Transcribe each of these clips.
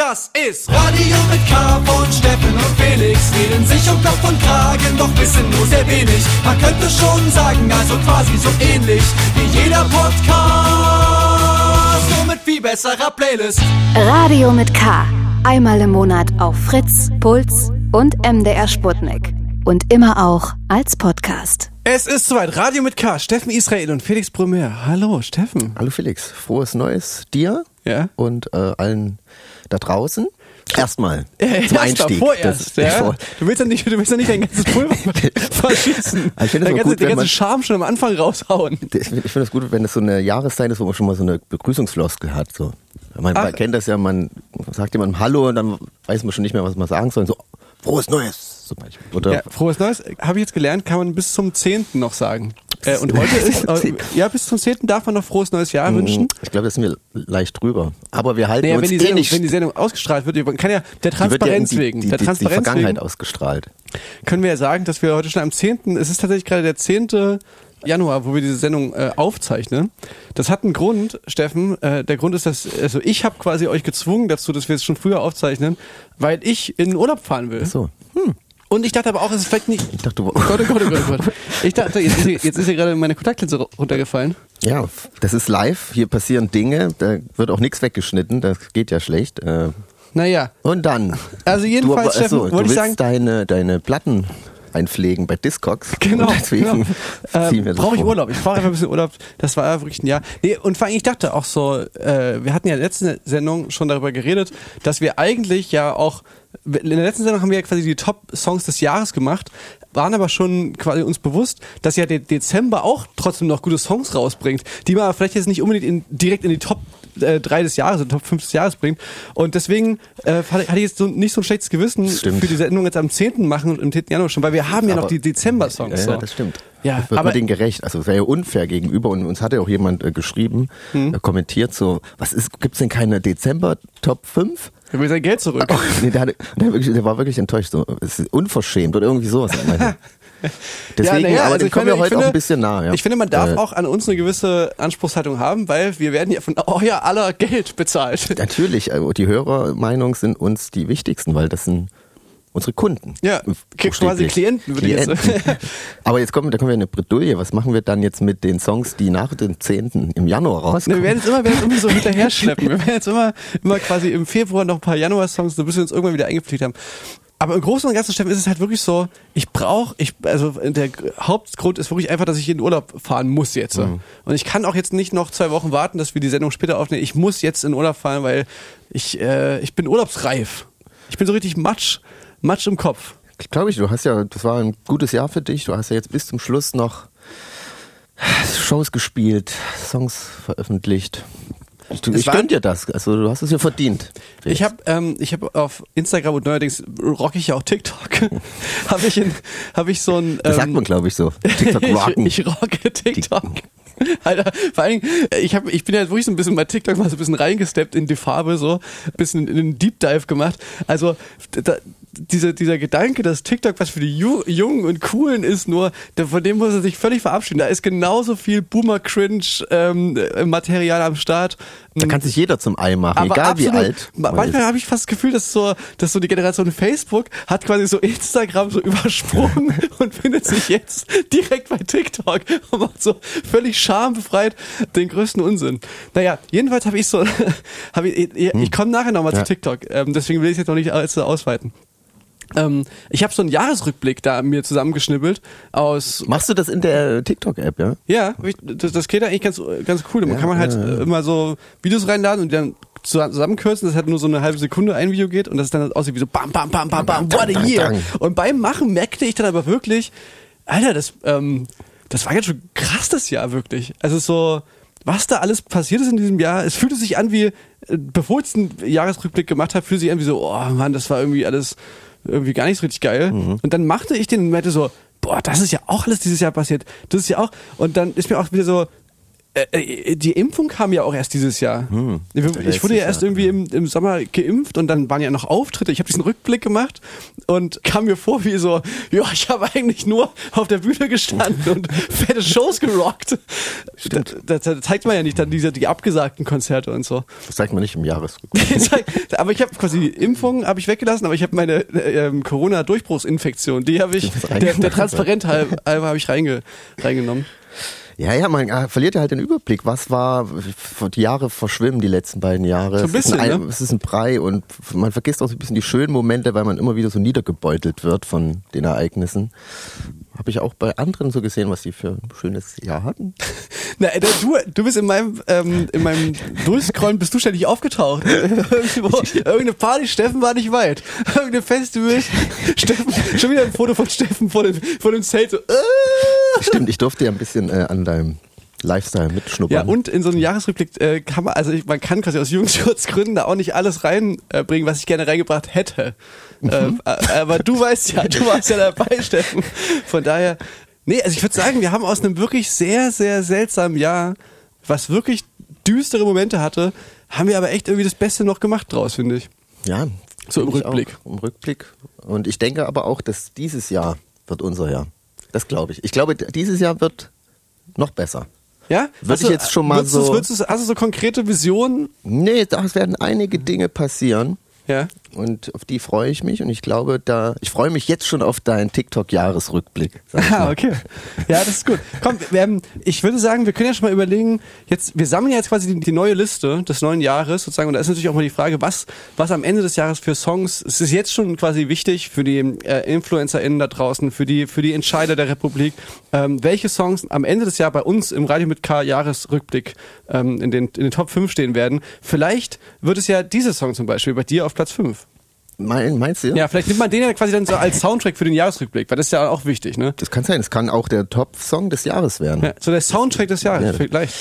Das ist Radio mit K von Steffen und Felix. Reden sich um Kopf und Kragen, doch wissen nur sehr wenig. Man könnte schon sagen, also quasi so ähnlich wie jeder Podcast. Nur mit viel besserer Playlist. Radio mit K. Einmal im Monat auf Fritz, Puls und MDR Sputnik. Und immer auch als Podcast. Es ist soweit. Radio mit K. Steffen Israel und Felix Brummer. Hallo, Steffen. Hallo Felix. Frohes Neues dir Ja. und äh, allen da draußen. Erstmal Äh, zum erst Einstieg. Vorerst, Das- ja? Du willst ja nicht, du willst ja nicht dein ganzes Pulver verschießen. Also ich finde Der es auch ganze, gut, der wenn ganze man- Charme schon am Anfang raushauen. Ich finde find es gut, wenn es so eine Jahreszeit ist, wo man schon mal so eine Begrüßungsfloskel hat. So. Man, man kennt das ja, man sagt jemandem Hallo und dann weiß man schon nicht mehr, was man sagen soll. So, frohes Neues zum Beispiel. Oder Ja, frohes Neues, habe ich jetzt gelernt, kann man bis zum 10. noch sagen. Äh, und heute ist, äh, 10.. ja, bis zum 10. darf man noch frohes neues Jahr wünschen. ich glaube, das sind wir leicht drüber. Aber wir halten Naja, uns wenn die, eh Sendung, nicht. wenn die Sendung ausgestrahlt wird, man kann ja der wird ja Transparenz die, wegen, die, der die, die Transparenz Vergangenheit wegen ausgestrahlt. können wir ja sagen, dass wir heute schon am 10., es ist tatsächlich gerade der 10. Januar, wo wir diese Sendung äh, aufzeichnen. Das hat einen Grund, Steffen. Äh, der Grund ist, dass also ich habe quasi euch gezwungen dazu, dass wir es schon früher aufzeichnen, weil ich in den Urlaub fahren will. So. Und ich dachte aber auch, es ist vielleicht nicht. Ich dachte, du, Oh Gott, oh Gott, oh Gott, oh Gott. Ich dachte, jetzt ist, hier- jetzt ist hier gerade meine Kontaktlinse ru- runtergefallen. Ja, das ist live. Hier passieren Dinge. Da wird auch nichts weggeschnitten. Das geht ja schlecht. Äh, Naja, Und dann. Also jedenfalls, du, Steffen, du wollte ich sagen- deine, deine Platten einpflegen bei Discogs. Genau. Und deswegen genau. ziehen wir das Brauche ich. Urlaub. Ich brauche einfach ein bisschen Urlaub. Das war ja wirklich ein Jahr. Nee, und vor allem, ich dachte auch so, äh, wir hatten ja in der letzten Sendung schon darüber geredet, dass wir eigentlich ja auch, in der letzten Sendung haben wir ja quasi die Top-Songs des Jahres gemacht, waren aber schon quasi uns bewusst, dass ja der Dezember auch trotzdem noch gute Songs rausbringt, die man vielleicht jetzt nicht unbedingt in, direkt in die Top äh, 3 des Jahres, Top 5 des Jahres bringt. Und deswegen äh, hatte ich jetzt so nicht so ein schlechtes Gewissen Stimmt. für die Sendung jetzt am 10. machen und im 10. Januar schon, weil wir haben ja noch Aber- die Dezember-Songs. Ja, ja, das stimmt. Ja, wird aber- man denen gerecht. Also es wäre ja unfair gegenüber. Und uns hatte auch jemand äh, geschrieben, Hm. äh, kommentiert so, was ist, gibt's denn keine Dezember Top 5? Er will sein Geld zurück. nee, der, hatte, der, wirklich, der war wirklich enttäuscht. So, unverschämt oder irgendwie sowas. Deswegen, naja, aber also ich kommen wir finde- heute ich auch finde- ein bisschen nah. Ja. Ich finde, man darf Äh, auch an uns eine gewisse Anspruchshaltung haben, weil wir werden ja von euer aller Geld bezahlt. Natürlich, äh, die Hörermeinungen sind uns die wichtigsten, weil das sind unsere Kunden. Ja, quasi. Klienten, würde ich jetzt. Aber jetzt kommen, da kommen wir in eine Bredouille. Was machen wir dann jetzt mit den Songs, die nach dem 10. im Januar Ne, rauskommen? wir werden jetzt immer, werden irgendwie so hinterher schleppen. Wir werden jetzt immer, immer quasi im Februar noch ein paar Januar-Songs, bis wir uns irgendwann wieder eingepflegt haben. Aber im Großen und Ganzen, Steffen, ist es halt wirklich so, ich brauche, ich, also der Hauptgrund ist wirklich einfach, dass ich in den Urlaub fahren muss jetzt. Mhm. Und ich kann auch jetzt nicht noch zwei Wochen warten, dass wir die Sendung später aufnehmen. Ich muss jetzt in den Urlaub fahren, weil ich, äh, ich bin urlaubsreif. Ich bin so richtig matsch, matsch im Kopf. Glaube ich, du hast ja, das war ein gutes Jahr für dich. Du hast ja jetzt bis zum Schluss noch Shows gespielt, Songs veröffentlicht. Du, ich gönn dir das. Also du hast es ja verdient. Ich habe ähm, ich hab auf Instagram und neuerdings rock ich ja auch TikTok. habe ich, in- hab ich so ein. das sagt ähm, man, glaube ich, so. TikTok rocken. Ich, ich rocke TikTok. Alter, vor allen Dingen, ich, hab, ich bin ja wirklich so ein bisschen bei TikTok mal so ein bisschen reingesteppt in die Farbe, so ein bisschen in den Deep Dive gemacht. Also da, dieser, dieser Gedanke, dass TikTok was für die Ju Jungen und Coolen ist, nur von dem muss er sich völlig verabschieden. Da ist genauso viel Boomer-Cringe-Material am Start. Da kann sich jeder zum Ei machen, Aber egal wie absolut. alt. Ma- man Manchmal habe ich fast das Gefühl, dass so, dass so die Generation Facebook hat quasi so Instagram so übersprungen und findet sich jetzt direkt bei TikTok und macht so völlig schambefreit den größten Unsinn. Naja, jedenfalls habe ich so, hab ich, ich, ich komme nachher nochmal Ja. zu TikTok, ähm, deswegen will ich es jetzt noch nicht allzu ausweiten. Ähm, ich habe so einen Jahresrückblick da mir zusammengeschnibbelt aus Machst du das in der TikTok-App, ja? ja, das, das geht eigentlich ganz, ganz cool. Da Ja, kann man halt ja, ja. immer so Videos reinladen und dann zusammenkürzen, dass halt nur so eine halbe Sekunde ein Video geht und das dann halt aussieht wie so bam, bam, bam, bam, bam, what a year. Und beim Machen merkte ich dann aber wirklich, Alter, das, ähm, das war ganz schön krass das Jahr wirklich. Also so, was da alles passiert ist in diesem Jahr, es fühlte sich an wie, äh, bevor ich den Jahresrückblick gemacht habe, fühlte sich an wie so, oh Mann, das war irgendwie alles irgendwie gar nicht so richtig geil. Und dann machte ich den und meinte so, boah, das ist ja auch alles dieses Jahr passiert. Das ist ja auch, und dann ist mir auch wieder so, die Impfung kam ja auch erst dieses Jahr. Hm. ich wurde ja erst Jahr. irgendwie im, im Sommer geimpft und dann waren ja noch Auftritte. Ich habe diesen Rückblick gemacht und kam mir vor wie so, ja, ich habe eigentlich nur auf der Bühne gestanden und fette Shows gerockt. Stimmt. Da, da, da zeigt man ja nicht dann diese die abgesagten Konzerte und so. Das zeigt man nicht im Jahresrückblick. aber ich habe quasi die Impfung habe ich weggelassen, aber ich habe meine äh, ähm, Corona-Durchbruchsinfektion, die habe ich der, der. Transparent halber habe ich reinge, reingenommen. Ja, ja, man äh, verliert ja halt den Überblick. Was war, die Jahre verschwimmen, die letzten beiden Jahre. So ein bisschen, es, ist ein, ne? es ist ein Brei und man vergisst auch so ein bisschen die schönen Momente, weil man immer wieder so niedergebeutelt wird von den Ereignissen. Habe ich auch bei anderen so gesehen, was die für ein schönes Jahr hatten. Na, äh, du, du bist in meinem, ähm, in meinem Durchscrollen bist du ständig aufgetaucht. Irgendwo, irgendeine Party, Steffen war nicht weit. Irgendeine Festival, Steffen, schon wieder ein Foto von Steffen vor dem, vor dem Zelt. So, äh. Stimmt, ich durfte ja ein bisschen äh, an deinem Lifestyle Ja, mitschnuppern. und in so einem Jahresrückblick äh, kann man, also ich, man kann quasi aus Jugendschutzgründen da auch nicht alles reinbringen, was ich gerne reingebracht hätte. Ähm, äh, aber du weißt ja, du warst ja dabei, Steffen. Von daher, nee, also ich würde sagen, wir haben aus einem wirklich sehr, sehr seltsamen Jahr, was wirklich düstere Momente hatte, haben wir aber echt irgendwie das Beste noch gemacht draus, finde ich. ja, So im Rückblick. Auch, Im Rückblick. Und ich denke aber auch, dass dieses Jahr wird unser Jahr. Das glaube ich. Ich glaube, dieses Jahr wird noch besser. Ja? Würde ich jetzt schon mal so- hast du so konkrete Visionen? Nee, da werden einige Dinge passieren. Ja. Und auf die freue ich mich und ich glaube, da ich freue mich jetzt schon auf deinen TikTok-Jahresrückblick. Ah, okay. Ja, das ist gut. Komm, wir, ähm, ich würde sagen, wir können ja schon mal überlegen, jetzt, wir sammeln ja jetzt quasi die, die neue Liste des neuen Jahres sozusagen und da ist natürlich auch mal die Frage, was, was am Ende des Jahres für Songs, es ist jetzt schon quasi wichtig für die äh, InfluencerInnen da draußen, für die, für die Entscheider der Republik, ähm, welche Songs am Ende des Jahres bei uns im Radio mit K Jahresrückblick ähm, in, den, in den Top 5 stehen werden. Vielleicht wird es ja dieser Song zum Beispiel bei dir auf Platz 5. Mein, meinst du? Ja, vielleicht nimmt man den ja quasi dann so als Soundtrack für den Jahresrückblick, weil das ist ja auch wichtig, ne? Das kann sein, es kann auch der Top-Song des Jahres werden. Ja, so der Soundtrack des Jahres, Ja. vielleicht.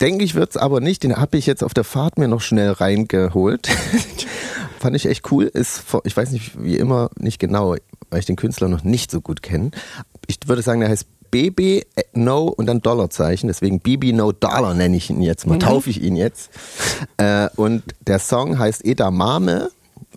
Denke ich wird's aber nicht, den habe ich jetzt auf der Fahrt mir noch schnell reingeholt. Fand ich echt cool. Ist, ich weiß nicht, wie immer, nicht genau, weil ich den Künstler noch nicht so gut kenne. Ich würde sagen, der heißt BB No und dann Dollarzeichen, deswegen BB No Dollar nenne ich ihn jetzt mal, taufe ich ihn jetzt. Äh, und der Song heißt Edamame,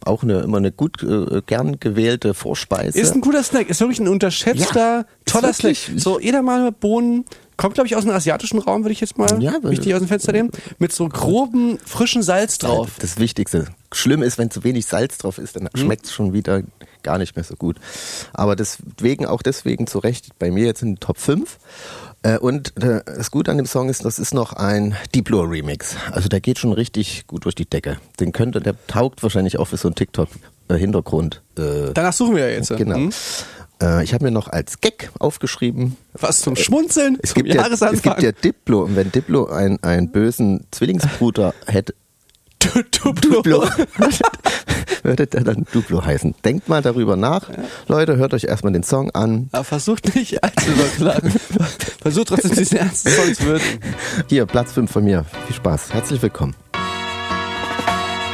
auch eine, immer eine gut äh, gern gewählte Vorspeise. Ist ein guter Snack, ist wirklich ein unterschätzter, Ja, toller Snack. So Edamame Bohnen, kommt glaube ich aus dem asiatischen Raum, würde ich jetzt mal Ja, richtig aus dem Fenster nehmen, mit so groben, frischen Salz drauf. Das Wichtigste. Schlimm ist, wenn zu wenig Salz drauf ist, dann schmeckt es schon wieder gar nicht mehr so gut. Aber deswegen, auch deswegen zu Recht bei mir jetzt in den Top 5. Äh, Und äh, das Gute an dem Song ist, das ist noch ein Diplo Remix. Also der geht schon richtig gut durch die Decke. Den könnte, der taugt wahrscheinlich auch für so einen TikTok-Hintergrund. Äh, Danach suchen wir ja jetzt. genau. Hm? Äh, ich habe mir noch als Gag aufgeschrieben, Was zum Schmunzeln es zum gibt, ja, es gibt ja Diplo und wenn Diplo ein, einen bösen Zwillingsbruder hätte, Du- Duplo. Duplo. würde der dann Duplo heißen. Denkt mal darüber nach. Leute, hört euch erstmal den Song an. Aber versucht nicht allzu überklagen. Versucht trotzdem diesen ernsten Song zu würden. Hier, Platz 5 von mir. Viel Spaß. Herzlich willkommen.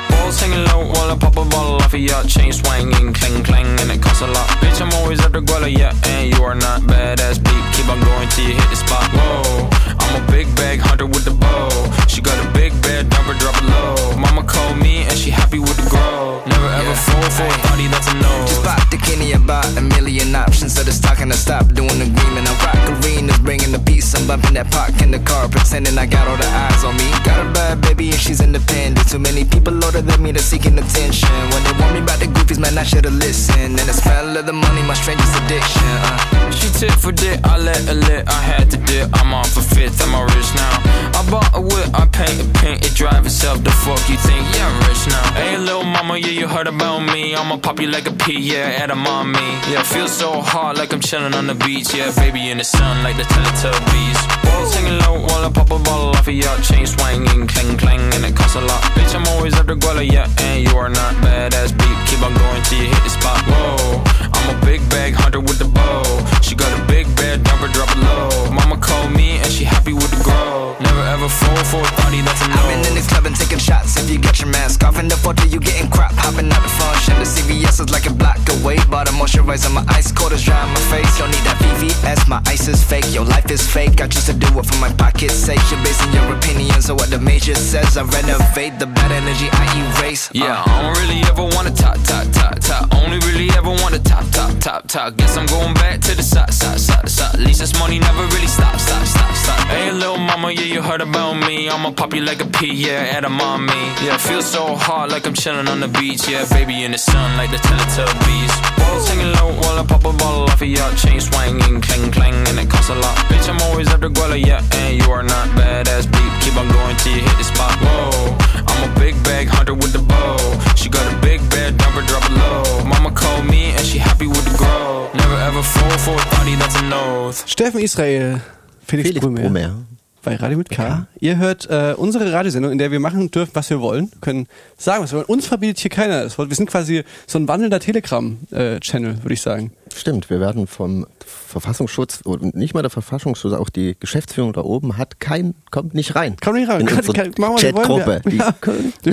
Balls hanging low while I pop a bottle off of ya. Chain swinging, clang clang, and it costs a lot. Bitch, I'm always at the guala, yeah, and you are not badass beat. Keep on going till you hit the spot. Whoa, I'm a big bag hunter with the bow. She got a big bed, number drop it low. Mama called me and she happy with the grow. Never ever fall for a thotty that's a no. Just bought the Kenny about a million options. So the stock and I stop doing the agreement. I rock arenas, bringing the peace. I'm bumping that park in the car, pretending I got all the eyes on me. Got a bad baby and she's independent. Too many people older than me, they're seeking attention. When they warn me about the goofies, man, I should've listened. And the smell of the money, my strangest addiction. Uh. She tit for dick, I let her lit, I had to dip. I'm off a fifth, I'm all rich now. I bought a whip, I paint a paint, drive itself. The fuck you think? Yeah, I'm rich now. Hey, little mama, yeah, you heard about me. I'ma pop you like a pea, yeah, at a mommy. Yeah, feel so hot like I'm chilling on the beach. Yeah, baby in the sun like the Teletubbies. Balls hanging low while I pop a bottle off of ya. Chain swinging, clang clang, and it costs a lot. Bitch, I'm always at the guala, yeah, and you are not badass beat. Keep on going till you hit the spot. Whoa, I'm a big bag hunter with the bow. She got a big bed, number drop it low. Mama called me and she happy with the grow. Never ever fall for a thotty, that's a no. I've been in this club and taking shots. If you got your mask off in the photo, you getting crap. Hopping out the front, function. The CVS is like a block away, but water moisturizing my ice cold is dry on my face. Don't need that VVS, my ice is fake. Your life is fake. I choose to do it for my pocket's sake. You're basing your opinions on what the major says. I renovate the bad energy I erase. Uh. Yeah, I don't really ever wanna top, top, top, top. Only really ever wanna top, top, top, top. Guess I'm going back to the side, side, side, side. At least this money never really stop, stop, stop, stop. Hey, little mama, yeah, you heard about me. I'ma pop you like a pea, yeah, at a mommy. Yeah, feel so hot like I'm chilling on the beach. Yeah, baby in the sun like the Teletubbies. Balls hanging low while I pop a bottle off of your chain swinging, clang, clang, and it costs a lot. Bitch, I'm always after Guala, yeah, and you are not badass beat. Keep on going till you hit the spot. Whoa, I'm a big bag hunter with the bow. She got a big bed, never drop it low. Mama called me and she happy with the grow. Never ever fall for a thotty, that's an oath. Steffen Israel, Felix, Felix Brummer. Brummer. Bei Radio mit K. Ihr hört äh, unsere Radiosendung, in der wir machen dürfen, was wir wollen. Können sagen, was wir wollen. Uns verbietet hier keiner das Wort. Wir sind quasi so ein wandelnder Telegram-Channel, würde ich sagen. Stimmt, wir werden vom Verfassungsschutz und nicht mal der Verfassungsschutz, auch die Geschäftsführung da oben hat kein, kommt nicht rein. Komm nicht rein. In Kann- kann- machen wir. Chatgruppe. Wir-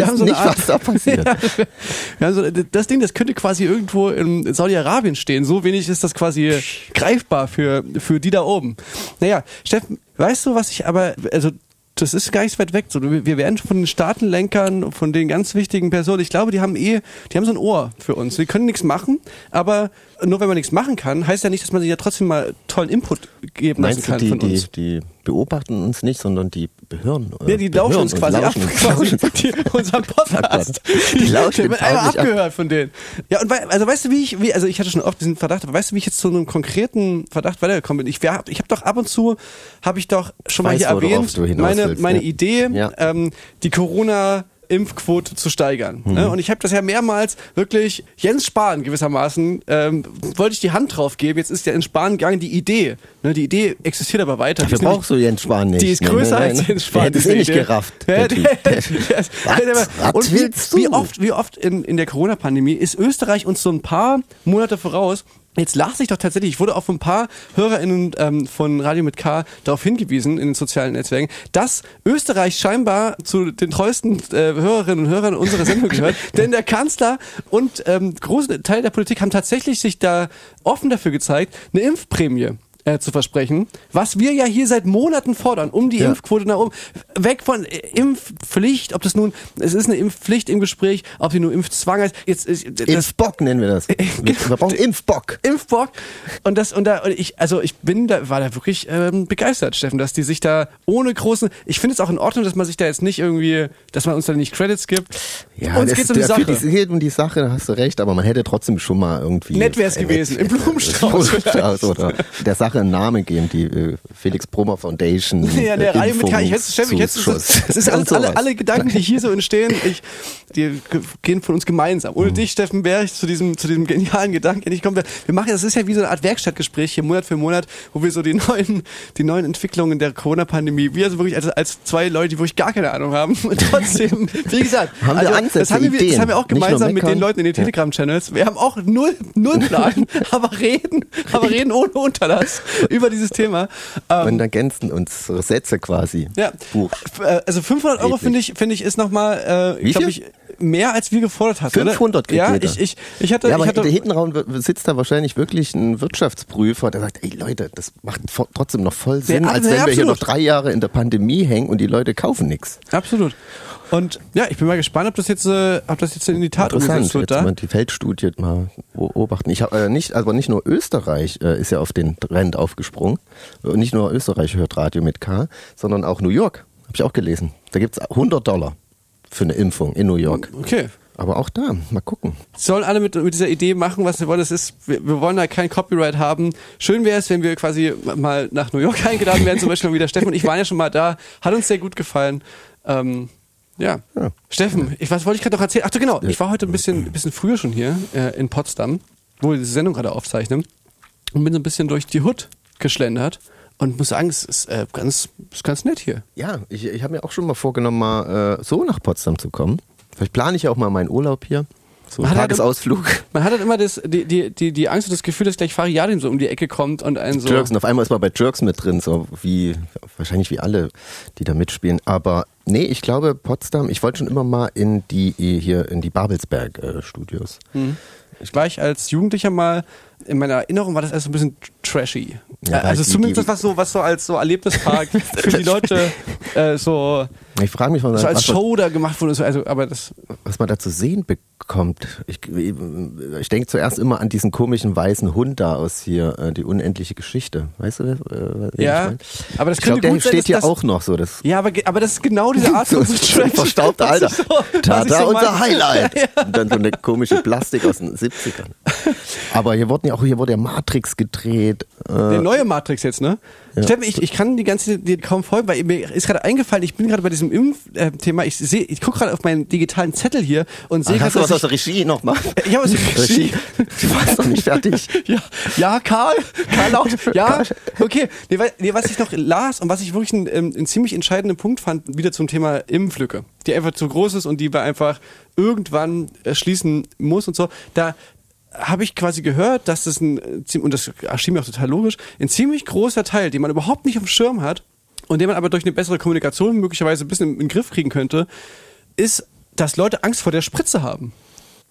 ja. haben so eine nicht, Art- was da passiert. Ja, so, das Ding, das könnte quasi irgendwo in Saudi-Arabien stehen. So wenig ist das quasi greifbar für, für die da oben. Naja, Steffen, weißt du, was ich aber, also, das ist gar nicht so weit weg. So, wir werden von den Staatenlenkern, von den ganz wichtigen Personen, ich glaube, die haben eh, die haben so ein Ohr für uns. Die können nichts machen, aber nur wenn man nichts machen kann, heißt ja nicht, dass man sich ja trotzdem mal tollen Input geben lassen Meinst kann die, von die, uns. die beobachten uns nicht, sondern die behören. äh, Ja, die lauschen uns quasi ab. lauschen uns, Quasi, die, unser Podcast. Die lauschen wird einmal förmlich ab. abgehört von denen. Ja, und wei- also weißt du, wie ich, wie, also ich hatte schon oft diesen Verdacht, aber weißt du, wie ich jetzt zu einem konkreten Verdacht weitergekommen bin? Ich, ich habe doch ab und zu, habe ich doch schon mal weiß, hier erwähnt, meine, willst, meine ja. Idee, Ja. ähm, die Corona Impfquote zu steigern. Mhm. Ne? Und ich habe das ja mehrmals wirklich Jens Spahn gewissermaßen ähm, wollte ich die Hand drauf geben. Jetzt ist ja in Spahn gegangen die Idee. Ne? Die Idee existiert aber weiter. Dafür brauchst du Jens Spahn nicht. die ist Ne, größer ne, als ne. Jens Spahn. Der hätte es eh nicht gerafft. Der Was? Was wie, wie oft, wie oft in, in der Corona-Pandemie ist Österreich uns so ein paar Monate voraus. Jetzt las ich doch tatsächlich, ich wurde auch von ein paar HörerInnen ähm, von Radio mit K darauf hingewiesen in den sozialen Netzwerken, dass Österreich scheinbar zu den treuesten äh, Hörerinnen und Hörern unserer Sendung gehört. denn der Kanzler und ähm, große Teil der Politik haben tatsächlich sich da offen dafür gezeigt, eine Impfprämie äh, zu versprechen, was wir ja hier seit Monaten fordern, um die Ja. Impfquote nach oben, weg von äh, Impfpflicht, ob das nun, es ist eine Impfpflicht im Gespräch, ob sie nur Impfzwang heißt, jetzt, ist- das, Impfbock nennen wir das. Wir, wir brauchen Impfbock. Impfbock und das und da und ich also ich bin da war da wirklich ähm, begeistert Steffen dass die sich da ohne großen ich finde es auch in Ordnung dass man sich da jetzt nicht irgendwie dass man uns da nicht Credits gibt Ja, uns geht's ist- um die Sache Es geht um die Sache, da hast du recht, aber man hätte trotzdem schon mal irgendwie. Nett wär's äh, gewesen, im Blumenstrauß Blumenstrauß oder der Sache einen Namen geben, die äh, Felix Brummer Foundation. Ja, der äh, Radio mit K. Ich hätte, Steffen, ich hätte, es ist alles, alle, alle Gedanken, die hier so entstehen, ich, die ge- gehen von uns gemeinsam. Mhm. Ohne dich, Steffen, wäre ich zu diesem, zu diesem genialen Gedanken nicht gekommen. Wir machen, das ist ja wie so eine Art Werkstattgespräch hier Monat für Monat, wo wir so die neuen, die neuen Entwicklungen der Corona-Pandemie, wir also wirklich als, als zwei Leute, die wirklich gar keine Ahnung haben. Und trotzdem, wie gesagt, also Haben wir Ansätze, das, haben wir, das Ideen. haben wir auch gemeinsam mit den. Leuten in den Telegram-Channels. Wir haben auch null, null Plan, aber reden, aber reden ohne Unterlass über dieses Thema. Ähm, Und ergänzen unsere Sätze quasi. ja. Buch. Äh, Also 500 Euro finde ich, finde ich ist nochmal, äh, glaube ich, mehr als wir gefordert hast. 500 oder? kriegt Ja, jeder. ich, ich, ich hatte, Ja, ich aber hatte, der Hintenraum sitzt da wahrscheinlich wirklich ein Wirtschaftsprüfer, der sagt, ey Leute, das macht trotzdem noch voll Sinn, Ja, als wenn wir hier noch drei Jahre in der Pandemie hängen und die Leute kaufen nichts. absolut. Und ja, ich bin mal gespannt, ob das jetzt, äh, ob das jetzt in die Tat umgesetzt wird jetzt da. mal die Feldstudie mal beobachten. Ich habe äh, nicht, aber nicht nur Österreich äh, ist ja auf den Trend aufgesprungen. Und nicht nur Österreich hört Radio mit K, sondern auch New York. Habe ich auch gelesen. Da gibt's 100 Dollar für eine Impfung in New York. Okay. Aber auch da, mal gucken. Sollen alle mit, mit dieser Idee machen, was sie wollen. Das ist, wir, wir wollen da kein Copyright haben. Schön wäre es, wenn wir quasi mal nach New York eingeladen werden, zum Beispiel wieder Steffen und ich waren ja schon mal da. Hat uns sehr gut gefallen. Ähm, ja. Ja. Steffen, ich, was wollte ich gerade noch erzählen? Ach so, genau. Ich war heute ein bisschen, ein bisschen früher schon hier äh, in Potsdam, wo wir diese Sendung gerade aufzeichnen und bin so ein bisschen durch die Hood geschlendert und muss sagen, es ist äh, ganz, ist ganz nett hier. Ja, ich, ich habe mir auch schon mal vorgenommen, mal äh, so nach Potsdam zu kommen. Vielleicht plane ich ja auch mal meinen Urlaub hier. So Man hat halt- Tagesausflug. Man hat halt immer das, die, die, die, die Angst und das Gefühl, dass gleich Fariadim so um die Ecke kommt und einen so. Jerks. Und auf einmal ist man bei Jerks mit drin, so wie, wahrscheinlich wie alle, die da mitspielen. Aber Nee, ich glaube Potsdam, ich wollte schon immer mal in die hier in die Babelsberg äh, Studios. Ich war ich als Jugendlicher mal, in meiner Erinnerung war das alles so ein bisschen trashy. Ja, Äh, also die- zumindest die- das, was so, was so als so Erlebnispark für die Leute äh, so, Ich frage mich, was, so als was, Show da gemacht wurde. also, aber das, was man da zu sehen bekommt. Ich, ich denke zuerst immer an diesen komischen weißen Hund da aus hier, äh, die unendliche Geschichte. Weißt du, äh, was ich ja, mein? aber das Ich glaube, könnte der gut sein, steht hier auch noch so. Das Ja, aber, aber das ist genau diese Art von so Trash. verstaubter Alter. so- Tada, so unser. Highlight. Und dann so eine komische Plastik aus den 70ern. Aber hier wurden ja auch, hier wurde ja Matrix gedreht. Äh, Der neue Matrix jetzt, ne? Steffen, ich, ich kann die ganze die kaum folgen, weil mir ist gerade eingefallen, ich bin gerade bei diesem Impfthema, ich sehe, ich gucke gerade auf meinen digitalen Zettel hier und sehe Ah, hast gerade, du was aus der Regie noch mal? ich, ja, was Regie? Du warst noch nicht fertig. ja, ja, Karl, Karl Laut, ja, okay. Nee, weil, nee, was ich noch las und was ich wirklich einen, ähm, einen ziemlich entscheidenden Punkt fand, wieder zum Thema Impflücke, die einfach zu groß ist und die wir einfach irgendwann äh, schließen muss und so, da habe ich quasi gehört, dass das ein, äh, und das erschien mir auch total logisch, ein ziemlich großer Teil, den man überhaupt nicht auf dem Schirm hat und den man aber durch eine bessere Kommunikation möglicherweise ein bisschen in den Griff kriegen könnte, ist, dass Leute Angst vor der Spritze haben.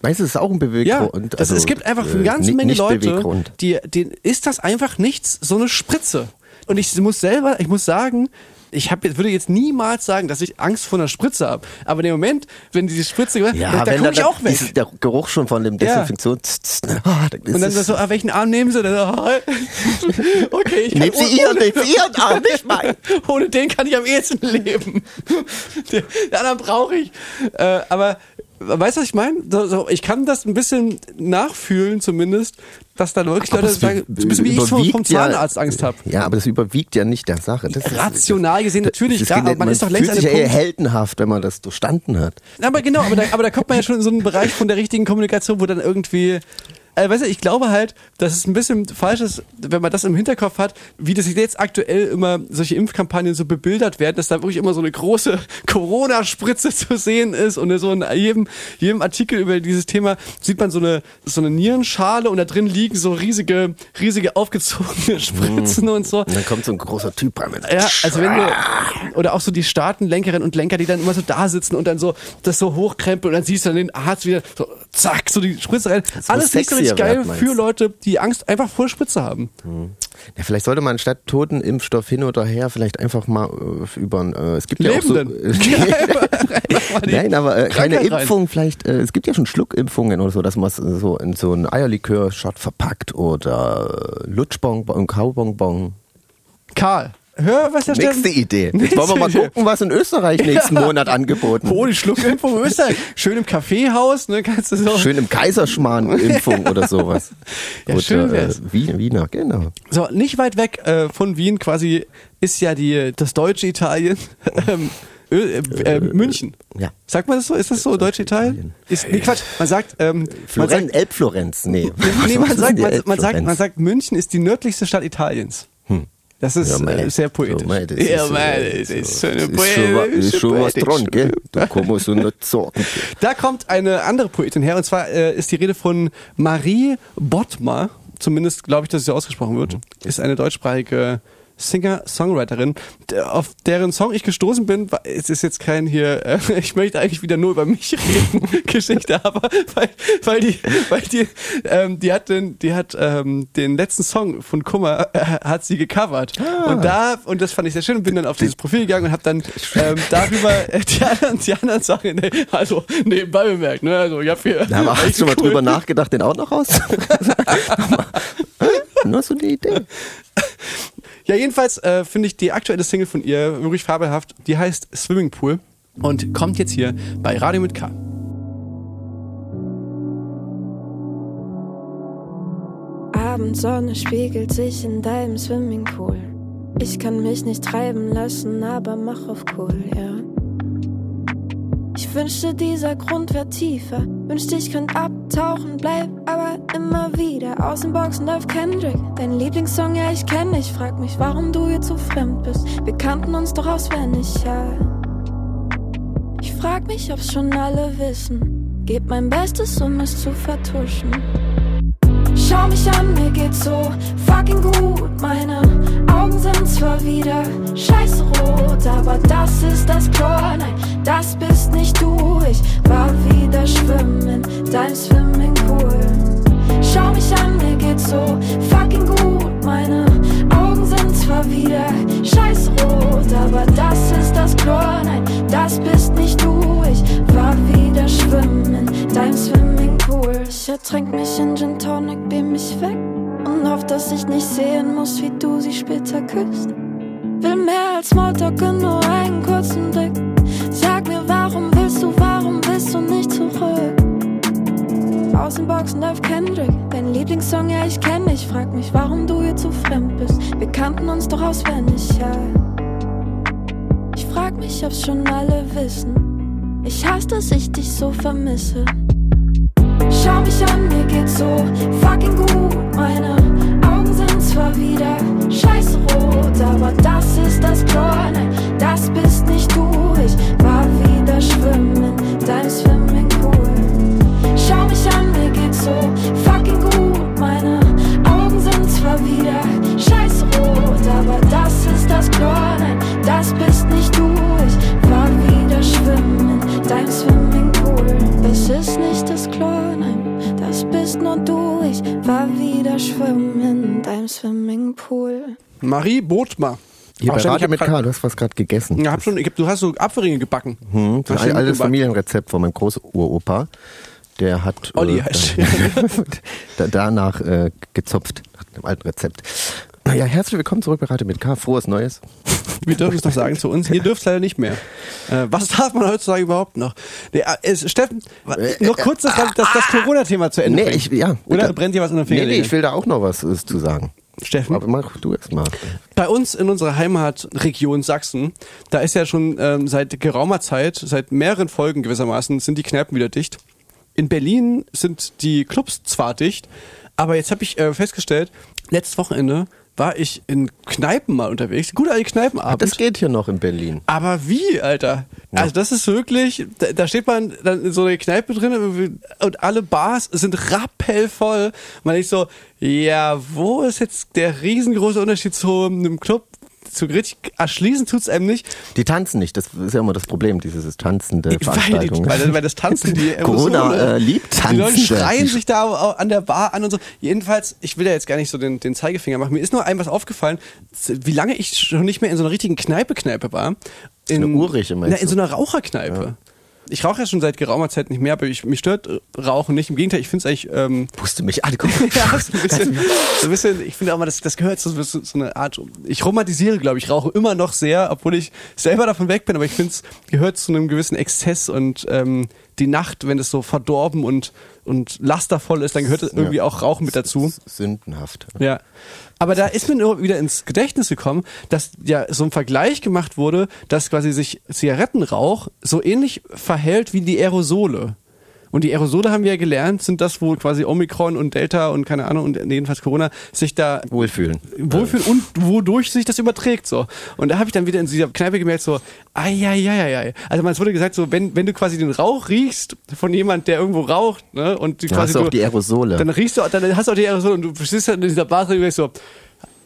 Weißt du, das ist auch ein Ja, Beweggrund. das, es gibt einfach eine äh, ganze nicht- Menge Leute, die, denen ist das einfach nichts, so eine Spritze. Und ich muss selber, ich muss sagen, ich hab, jetzt- würde jetzt niemals sagen, dass ich Angst vor einer Spritze habe. Aber in dem Moment, wenn diese Spritze, Ja, da, da komme ich auch weg. der Geruch schon von dem Ja. Desinfektion. tss, tss, ah, dann Und dann so, ah, welchen Arm nehmen Sie? Dann, so, ah, okay, ich Nehmt sie ihren, nehmt sie ihren Arm, nicht meinen. Ohne den kann ich am ehesten leben. Den, den anderen brauche ich. Äh, aber weißt du, was ich meine? So, so, ich kann das ein bisschen nachfühlen, zumindest, dass da wirklich Aber Leute sagen, so ein bisschen wie ich vom, vom überwiegt ja- Zahnarzt Angst habe. Ja, aber das überwiegt ja nicht der Sache. Das ist- Rational gesehen natürlich, das klar, aber man ist doch längst fühlt sich ja eher heldenhaft, wenn man das durchstanden hat. Aber genau, aber da, aber da kommt man ja schon in so einen Bereich von der richtigen Kommunikation, wo dann irgendwie. Also, weißt du, ich glaube halt, dass es ein bisschen falsch ist, wenn man das im Hinterkopf hat, wie das jetzt aktuell immer solche Impfkampagnen so bebildert werden, dass da wirklich immer so eine große Corona-Spritze zu sehen ist und so in jedem, jedem Artikel über dieses Thema sieht man so eine, so eine Nierenschale und da drin liegen so riesige, riesige aufgezogene Spritzen und so. Und dann kommt so ein großer Typ rein. Ja, also wenn du, oder auch so die Staatenlenkerinnen und Lenker, die dann immer so da sitzen und dann so das so hochkrempeln und dann siehst du dann den Arzt wieder so, zack, so die Spritze rein. Alles nicht so richtig geil meinst für? Leute, die Angst einfach vor Spritze haben. Ja, vielleicht sollte man statt Totenimpfstoff hin oder her vielleicht einfach mal äh, über ein, äh, es gibt ja auch so, Lebenden. Nein, aber äh, keine Krankheit rein. Impfung vielleicht, äh, es gibt ja schon Schluckimpfungen oder so, dass man es äh, so in so einen Eierlikör-Shot verpackt oder äh, Lutschbonbon, Kaubonbon. Karl, hör, was der Nächste Steffen... Idee. Jetzt wollen wir mal gucken, was in Österreich nächsten Monat angeboten Oh, die Schluckimpfung in Österreich. Schön im Kaffeehaus, ne, kannst du so... Schön im Kaiserschmarrn-Impfung oder sowas. Ja, oder, schön. Äh, Wien, Wiener, genau. So, nicht weit weg äh, von Wien quasi ist ja die, das deutsche Italien. ähm, Ö, äh, äh, München. Ja. Sagt man das so? Ist das so, deutsche Italien? Ist, nee, Quatsch. Man sagt, ähm, man Florenz, sagt, Elbflorenz, nee. nee, man sagt, man, man sagt, man sagt, München ist die nördlichste Stadt Italiens. Das ist Ja, mei. äh, sehr poetisch. Ja, mei, das ja, ist, mei, äh, das ist so- eine poetische- ist schon was dran, gell? Da kann man so nicht sagen. Da kommt eine andere Poetin her, und zwar äh, ist die Rede von Marie Bottmer, zumindest glaube ich, dass sie so ausgesprochen wird, ist eine deutschsprachige Singer-Songwriterin, auf deren Song ich gestoßen bin. Es ist jetzt kein hier, äh, ich möchte eigentlich wieder nur über mich reden, Geschichte, aber weil, weil die, weil die, ähm, die hat den, die hat ähm, den letzten Song von Kummer äh, hat sie gecovert und da und das fand ich sehr schön und bin dann auf dieses Profil gegangen und habe dann ähm, darüber äh, die anderen, die anderen Sachen, ne, also nebenbei bemerkt, ne, also ich hab hier Da hast echt du mal cool. drüber nachgedacht, den auch noch raus? Nur so eine Idee. Ja, jedenfalls äh, finde ich die aktuelle Single von ihr wirklich fabelhaft. Die heißt Swimming Pool und kommt jetzt hier bei Radio mit K. Abendsonne spiegelt sich in deinem Swimmingpool. Ich kann mich nicht treiben lassen, aber mach auf cool, ja. Ich wünschte, dieser Grund wär tiefer. Wünschte, ich könnt abtauchen, bleib aber immer wieder. Aus den Boxen läuft Kendrick. Dein Lieblingssong, ja, ich kenn dich. Frag mich, warum du jetzt so fremd bist. Wir kannten uns doch auswendig, ja. Ich frag mich, ob's schon alle wissen. Geb mein Bestes, um es zu vertuschen. Schau mich an, mir geht's so fucking gut. Meine Augen sind zwar wieder scheiße rot, aber das ist das Chlor. Nein, das bist nicht du. Ich war wieder schwimmen in deinem Swimmingpool. Schau mich an, mir geht's so fucking gut. Meine Augen sind zwar wieder scheiß rot, aber das ist das Chlor. Nein, das bist nicht du. Ich war wieder schwimmen in deinem Swimmingpool. Ich ertränk mich in Gin Tonic, beam mich weg und hoff, dass ich nicht sehen muss, wie du sie später küsst. Will mehr als Smalltalk und nur einen kurzen Blick. Sag mir, warum willst du, warum willst du nicht zurück? Aus den Boxen läuft Kendrick, dein Lieblingssong, ja, ich kenn dich. Frag mich, warum du hier zu fremd bist. Wir kannten uns doch auswendig, ja. Ich frag mich, ob's schon alle wissen. Ich hasse, dass ich dich so vermisse. Schau mich an, mir geht's so fucking gut. Meine Augen sind zwar wieder scheiße rot, aber das ist das Chlor. Nein, das bist nicht du. Ich war wieder schwimmen in deinem Swimmingpool. Schau mich an, mir geht's so fucking gut. Meine Augen sind zwar wieder scheiße rot, aber das ist das Chlor. Nein, das bist nicht du. Ich war wieder schwimmen in deinem Swimmingpool. Es ist nicht das Chlor, bist nur du. Ich war wieder schwimmen in deinem Swimmingpool. Marie Botma. Hier bei Radio mit K, du hast was gerade gegessen. Ja, hab schon, ich hab, du hast so Apfelringe gebacken. Hm, das ist ein altes? Familienrezept von meinem Großuropa. Der hat Olli äh, danach äh, gezopft, nach dem alten Rezept. Ja, herzlich willkommen zurück bei Radio mit K. Frohes Neues. Wir dürfen es noch sagen zu uns. Ihr dürft leider nicht mehr. Äh, was darf man heutzutage überhaupt noch? Nee, äh, Steffen, wa- noch kurz das, das, das Corona-Thema zu Ende Nee, bringen. ich, ja. Oder brennt dir was in den Nee, Fingernägeln? nee, ich will da auch noch was äh, zu sagen. Steffen, Aber mach du erst mal. bei uns in unserer Heimatregion Sachsen, da ist ja schon ähm, seit geraumer Zeit, seit mehreren Folgen gewissermaßen, sind die Kneipen wieder dicht. In Berlin sind die Clubs zwar dicht, aber jetzt habe ich äh, festgestellt, letztes Wochenende war ich in Kneipen mal unterwegs. Gut alte Kneipenabend. Das geht hier noch in Berlin. Aber wie, Alter? Also das ist wirklich, da, da steht man dann in so einer Kneipe drin und alle Bars sind rappellvoll. Man denkt so, ja, wo ist jetzt der riesengroße Unterschied zu einem Club? So richtig erschließen tut's einem nicht. Die tanzen nicht, das ist ja immer das Problem, dieses tanzende die, Veranstaltungen. weil, weil das Tanzen, die Corona Aerosole, äh, liebt Die Leute tanzen. schreien sich da an der Bar an und so. Jedenfalls, ich will ja jetzt gar nicht so den, den Zeigefinger machen. Mir ist nur ein was aufgefallen, wie lange ich schon nicht mehr in so einer richtigen Kneipe-Kneipe war. In, eine Urige, meinst na, in so einer Raucherkneipe. Ich rauche ja schon seit geraumer Zeit nicht mehr, aber ich, mich stört Rauchen nicht. Im Gegenteil, ich finde es eigentlich... Ähm, Puste mich an, guck. ja, so ein bisschen, so ein bisschen ich finde auch mal, das, das gehört zu so, so eine Art. Ich romantisiere, glaube ich, Rauche immer noch sehr, obwohl ich selber davon weg bin, aber ich finde es gehört zu einem gewissen Exzess und ähm, die Nacht, wenn es so verdorben und, und lastervoll ist, dann gehört irgendwie Ja. auch Rauchen mit dazu. Sündenhaft. Ja. Aber da ist mir nur wieder ins Gedächtnis gekommen, dass ja so ein Vergleich gemacht wurde, dass quasi sich Zigarettenrauch so ähnlich verhält wie die Aerosole. Und die Aerosole haben wir ja gelernt, sind das, wo quasi Omikron und Delta und keine Ahnung und jedenfalls Corona sich da Wohlfühlen. wohlfühlen und wodurch sich das überträgt so. Und da habe ich dann wieder in dieser Kneipe gemerkt so, ai Also man es wurde gesagt so, wenn wenn du quasi den Rauch riechst von jemand, der irgendwo raucht, ne, und du Dann quasi hast du auch die Aerosole. dann riechst du, dann hast du auch die Aerosole und du stehst dann in dieser Bar drin und so,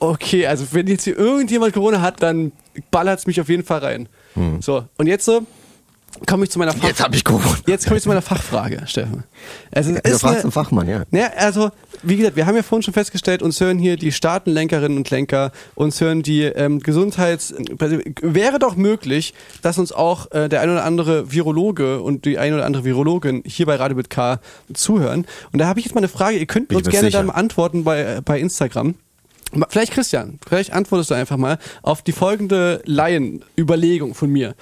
okay, also wenn jetzt hier irgendjemand Corona hat, dann ballert's mich auf jeden Fall rein. So, und jetzt so komme ich zu meiner Fach. Jetzt hab ich Corona. Jetzt komme ich zu meiner Fachfrage, Steffen. Also, es Du ist fragst eine- einen Fachmann, ja. ja, also, wie gesagt, wir haben ja vorhin schon festgestellt, uns hören hier die Staatenlenkerinnen und Lenker, uns hören die ähm, Gesundheits... also, Wäre doch möglich, dass uns auch äh, der ein oder andere Virologe und die ein oder andere Virologin hier bei Radio mit K zuhören. Und da habe ich jetzt mal eine Frage, ihr könnt uns gerne sicher. dann antworten bei, äh, bei Instagram. Vielleicht Christian, vielleicht antwortest du einfach mal auf die folgende Laienüberlegung von mir.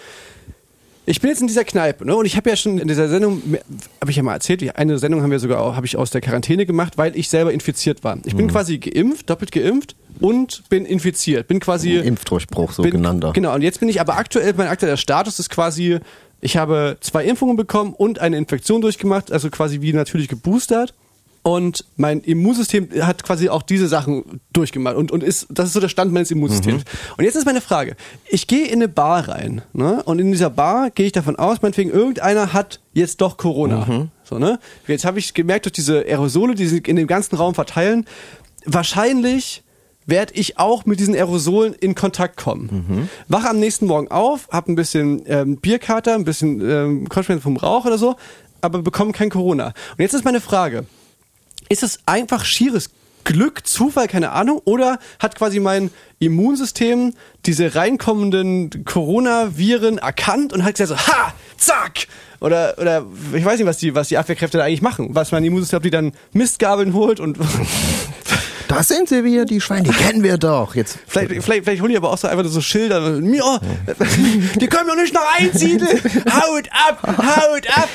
Ich bin jetzt in dieser Kneipe, ne? Und ich habe ja schon in dieser Sendung, habe ich ja mal erzählt, eine Sendung haben wir sogar habe ich aus der Quarantäne gemacht, weil ich selber infiziert war. Ich bin Mhm. quasi geimpft, doppelt geimpft und bin infiziert. Bin quasi Impfdurchbruch, so bin, genannter. Genau. Und jetzt bin ich aber aktuell, mein aktueller Status ist quasi, ich habe zwei Impfungen bekommen und eine Infektion durchgemacht, also quasi wie natürlich geboostert. Und mein Immunsystem hat quasi auch diese Sachen durchgemacht und, und ist, das ist so der Stand meines Immunsystems. Und jetzt ist meine Frage. Ich gehe in eine Bar rein, ne? Und in dieser Bar gehe ich davon aus, meinetwegen, irgendeiner hat jetzt doch Corona. So, ne? Jetzt habe ich gemerkt, durch diese Aerosole, die sich in dem ganzen Raum verteilen, wahrscheinlich werde ich auch mit diesen Aerosolen in Kontakt kommen. Wach am nächsten Morgen auf, hab ein bisschen ähm, Bierkater, ein bisschen ähm, Kopfschmerzen vom Rauch oder so, aber bekomme kein Corona. Und jetzt ist meine Frage, ist es einfach schieres Glück, Zufall, keine Ahnung, oder hat quasi mein Immunsystem diese reinkommenden Coronaviren erkannt und hat gesagt so, ha, zack! Oder, oder ich weiß nicht, was die, was die Abwehrkräfte da eigentlich machen. Was mein Immunsystem, ob die dann Mistgabeln holt und Da sind sie wieder, die Schweine, die kennen wir doch. Jetzt Vielleicht, vielleicht, vielleicht holen die aber auch so einfach so Schilder. Ja, die können doch nicht noch einsiedeln. Haut ab, haut ab.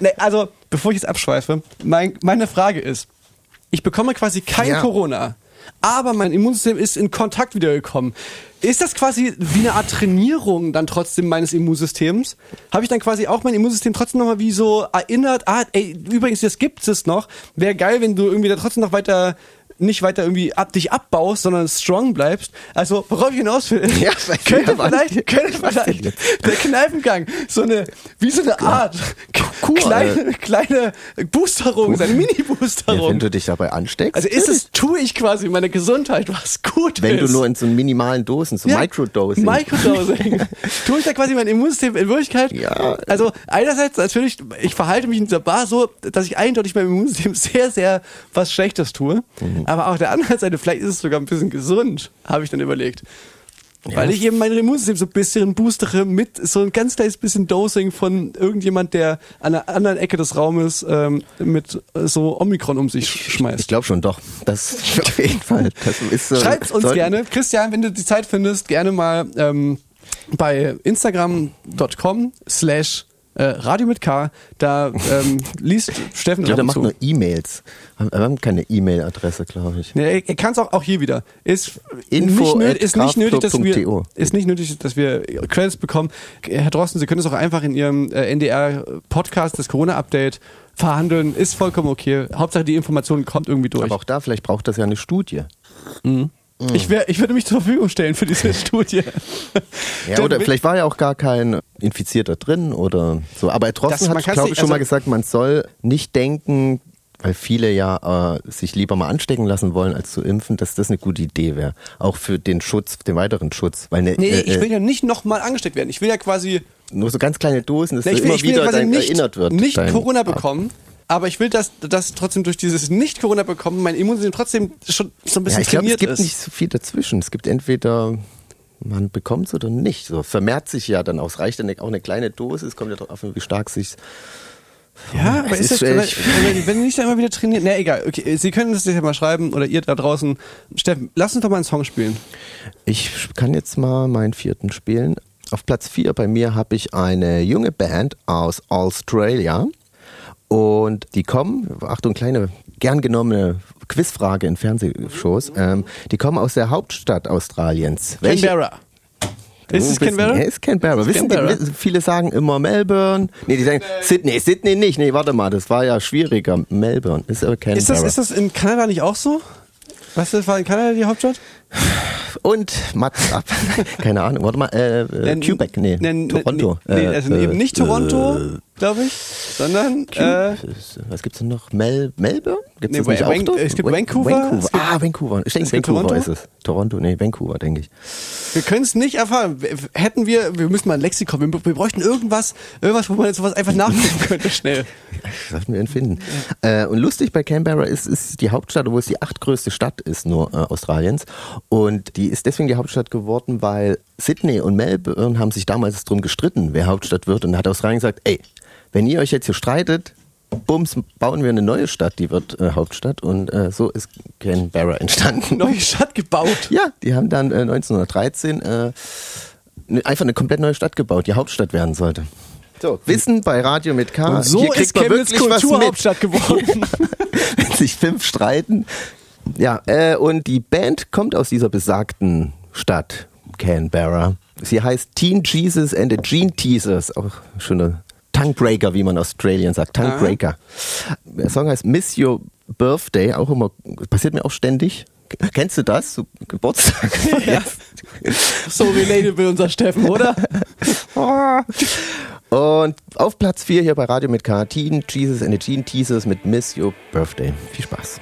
Nee, also, bevor ich jetzt abschweife, mein, meine Frage ist, ich bekomme quasi kein Ja. Corona, aber mein Immunsystem ist in Kontakt wiedergekommen. Ist das quasi wie eine Art Trainierung dann trotzdem meines Immunsystems? Habe ich dann quasi auch mein Immunsystem trotzdem nochmal wie so erinnert, ah, ey, übrigens, das gibt es noch. Wäre geil, wenn du irgendwie da trotzdem noch weiter nicht weiter irgendwie ab, dich abbaust, sondern strong bleibst. Also, worauf ich hinaus will, Ja, könnte ja, vielleicht, könnte vielleicht der Kneipengang so eine, wie so eine Art Kur, kleine, kleine Boosterung, so eine ja, Mini-Boosterung. wenn du dich dabei ansteckst. also ist es, tue ich quasi meiner Gesundheit was gut wenn ist. du nur in so minimalen Dosen, so Ja, Microdosing. Microdosing. tue ich da quasi mein Immunsystem in Wirklichkeit? Ja. Also einerseits natürlich, ich verhalte mich in dieser Bar so, dass ich eindeutig meinem Immunsystem sehr, sehr was Schlechtes tue. Mhm. Aber auf der anderen Seite, vielleicht ist es sogar ein bisschen gesund, habe ich dann überlegt. Weil ich eben mein Immunsystem so ein bisschen boostere mit so ein ganz kleines bisschen Dosing von irgendjemand, der an der anderen Ecke des Raumes ähm, mit so Omikron um sich schmeißt. Ich glaube schon, doch. Das auf jeden Fall. Das ist, äh, Schreibt uns gerne. Christian, wenn du die Zeit findest, gerne mal ähm, bei instagram.com slash äh, Radio mit K, da ähm, liest Steffen Ja, der macht zu. nur E-Mails. Wir haben keine E-Mail-Adresse, glaube ich. Nee, er kann es auch, auch hier wieder. Ist Info nicht, nöt, at ist, nicht nötig, dass wir, ist nicht nötig, dass wir Credits bekommen. Herr Drosten, Sie können es auch einfach in Ihrem äh, NDR-Podcast, das Corona-Update, verhandeln. Ist vollkommen okay. Hauptsache die Information kommt irgendwie durch. Aber auch da, vielleicht braucht das ja eine Studie. Ich, wär, ich würde mich zur Verfügung stellen für diese Studie. Ja, oder vielleicht war ja auch gar kein Infizierter drin oder so. Aber man hat, glaube ich, schon mal also- gesagt, man soll nicht denken, weil viele ja äh, sich lieber mal anstecken lassen wollen, als zu impfen, dass das eine gute Idee wäre. Auch für den Schutz, den weiteren Schutz. Weil eine, Nee, äh, ich will äh, ja nicht nochmal angesteckt werden. Ich will ja quasi, nur so ganz kleine Dosen, dass nee, ich will, immer ich will ja wieder quasi dann nicht, erinnert wird. nicht Corona bekommen. Aber ich will, dass, dass trotzdem durch dieses Nicht-Corona bekommen mein Immunsystem trotzdem schon so ein bisschen Ja, ich glaube, es trainiert gibt ist. nicht so viel dazwischen. Es gibt entweder man bekommt es oder nicht. So vermehrt sich ja dann aus. Reicht dann auch eine kleine Dose. Es kommt ja darauf an, wie stark sich Ja, aber Es ist ist das, wenn, nicht da immer wieder trainieren? Na egal, okay, Sie können das ja mal schreiben oder ihr da draußen. Steffen, lass uns doch mal einen Song spielen. Ich kann jetzt mal meinen vierten spielen. Auf Platz vier bei mir habe ich eine junge Band aus Australia. Und die kommen, Achtung, kleine, gern genommene Quizfrage in Fernsehshows. Ähm, die kommen aus der Hauptstadt Australiens. Canberra. Ist es Canberra? Ja, ist Canberra. Wissen Canberra. Die, viele sagen immer Melbourne. Nee, die sagen Sydney. Sydney nicht. Nee, warte mal, das war ja schwieriger. Melbourne ist aber Canberra. Ist das, ist das in Kanada nicht auch so? Was das war in Kanada die Hauptstadt? Und Mats ab. Keine Ahnung. Warte mal, äh, äh, Nee, Quebec, nee, nee, Toronto. Nee, nee, Äh, also äh, eben nicht Toronto, äh, glaube ich, sondern äh, Was gibt's denn noch? Mel Melbourne? Gibt's Nee, nicht Van- auch es gibt Van- Vancouver, Vancouver. es gibt- ah, Vancouver. Ich denke, Vancouver Toronto? ist es. Toronto, nee, Vancouver, denke ich. wir können es nicht erfahren. Hätten wir, wir müssen mal ein Lexikon, wir, wir bräuchten irgendwas, irgendwas, wo man jetzt sowas einfach nachgucken könnte, schnell. Sollten wir ihn finden. Äh, und lustig bei Canberra ist, ist die Hauptstadt, wo es die achtgrößte Stadt ist, nur äh, Australiens. Und die ist deswegen die Hauptstadt geworden, weil Sydney und Melbourne haben sich damals drum gestritten, wer Hauptstadt wird. Und hat Australien gesagt, ey, wenn ihr euch jetzt hier streitet, bums, bauen wir eine neue Stadt, die wird äh, Hauptstadt. Und äh, so ist Canberra entstanden. Neue Stadt gebaut. Ja, die haben dann äh, 1913 äh, ne- einfach eine komplett neue Stadt gebaut, die Hauptstadt werden sollte. So, Wissen bei Radio mit K. Und so Hier kriegt ist man Chemnitz wirklich. Kulturhauptstadt geworden. wenn sich fünf streiten. Ja, äh, und die Band kommt aus dieser besagten Stadt, Canberra. Sie heißt Teen Jesus and the Gene Teasers. Auch schöner Tonguebreaker, wie man Australien sagt. Tonguebreaker. Der Song heißt Miss Your Birthday, auch immer, passiert mir auch ständig. Kennst du das? So Geburtstag. Ja. So relatable unser Steffen, oder? Und auf Platz 4 hier bei Radio mit K, Teen Jesus and the Teen Teasers mit Miss Your Birthday. Viel Spaß.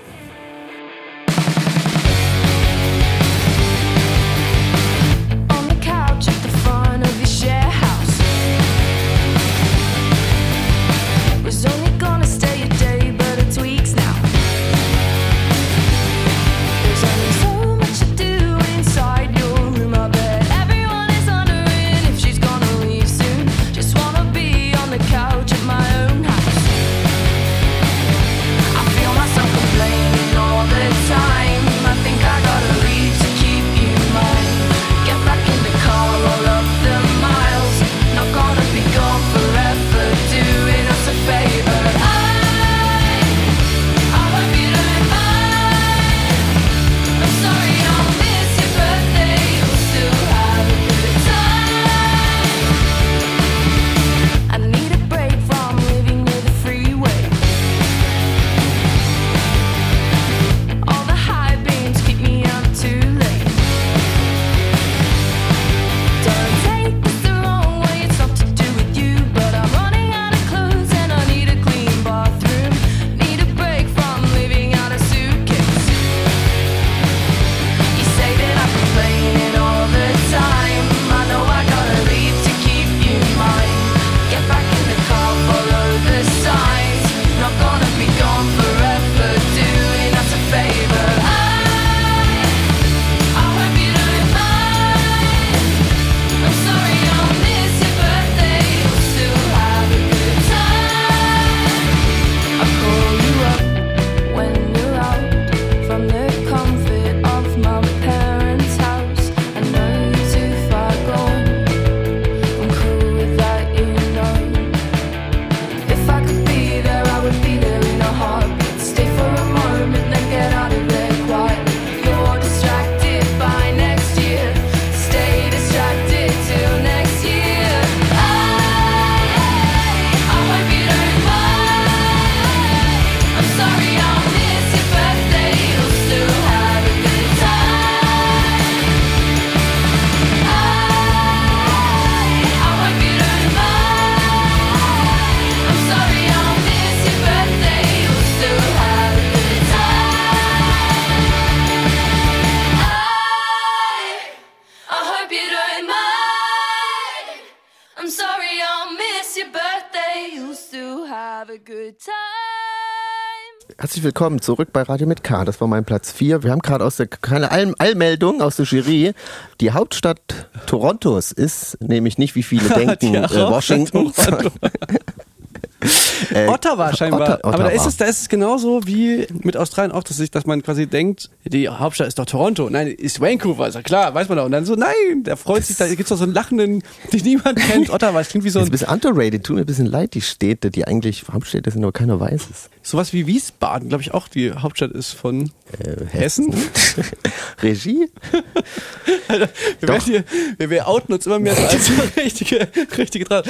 Herzlich willkommen zurück bei Radio mit K. Das war mein Platz 4. Wir haben gerade aus der keine All Allmeldung aus der Jury. Die Hauptstadt Torontos ist nämlich nicht, wie viele denken, äh, Washington. Äh, Ottawa scheinbar. Otta- Aber da Ottawa. ist es, da ist es genauso wie mit Australien auch, dass, sich, dass man quasi denkt, die Hauptstadt ist doch Toronto. Nein, ist Vancouver, ist ja klar, weiß man doch. Und dann so, nein, der freut sich, da gibt's doch so einen lachenden, den niemand kennt. Ottawa, es klingt wie so Das ist ein ein, bisschen underrated, tut mir ein bisschen leid, die Städte, die eigentlich Hauptstädte sind, aber keiner weiß es. sowas wie Wiesbaden, glaube ich auch, die Hauptstadt ist von Äh, Hessen. Regie? Wir, Doch. werden hier, wir, wir outen uns immer mehr so als richtige, richtige Draht.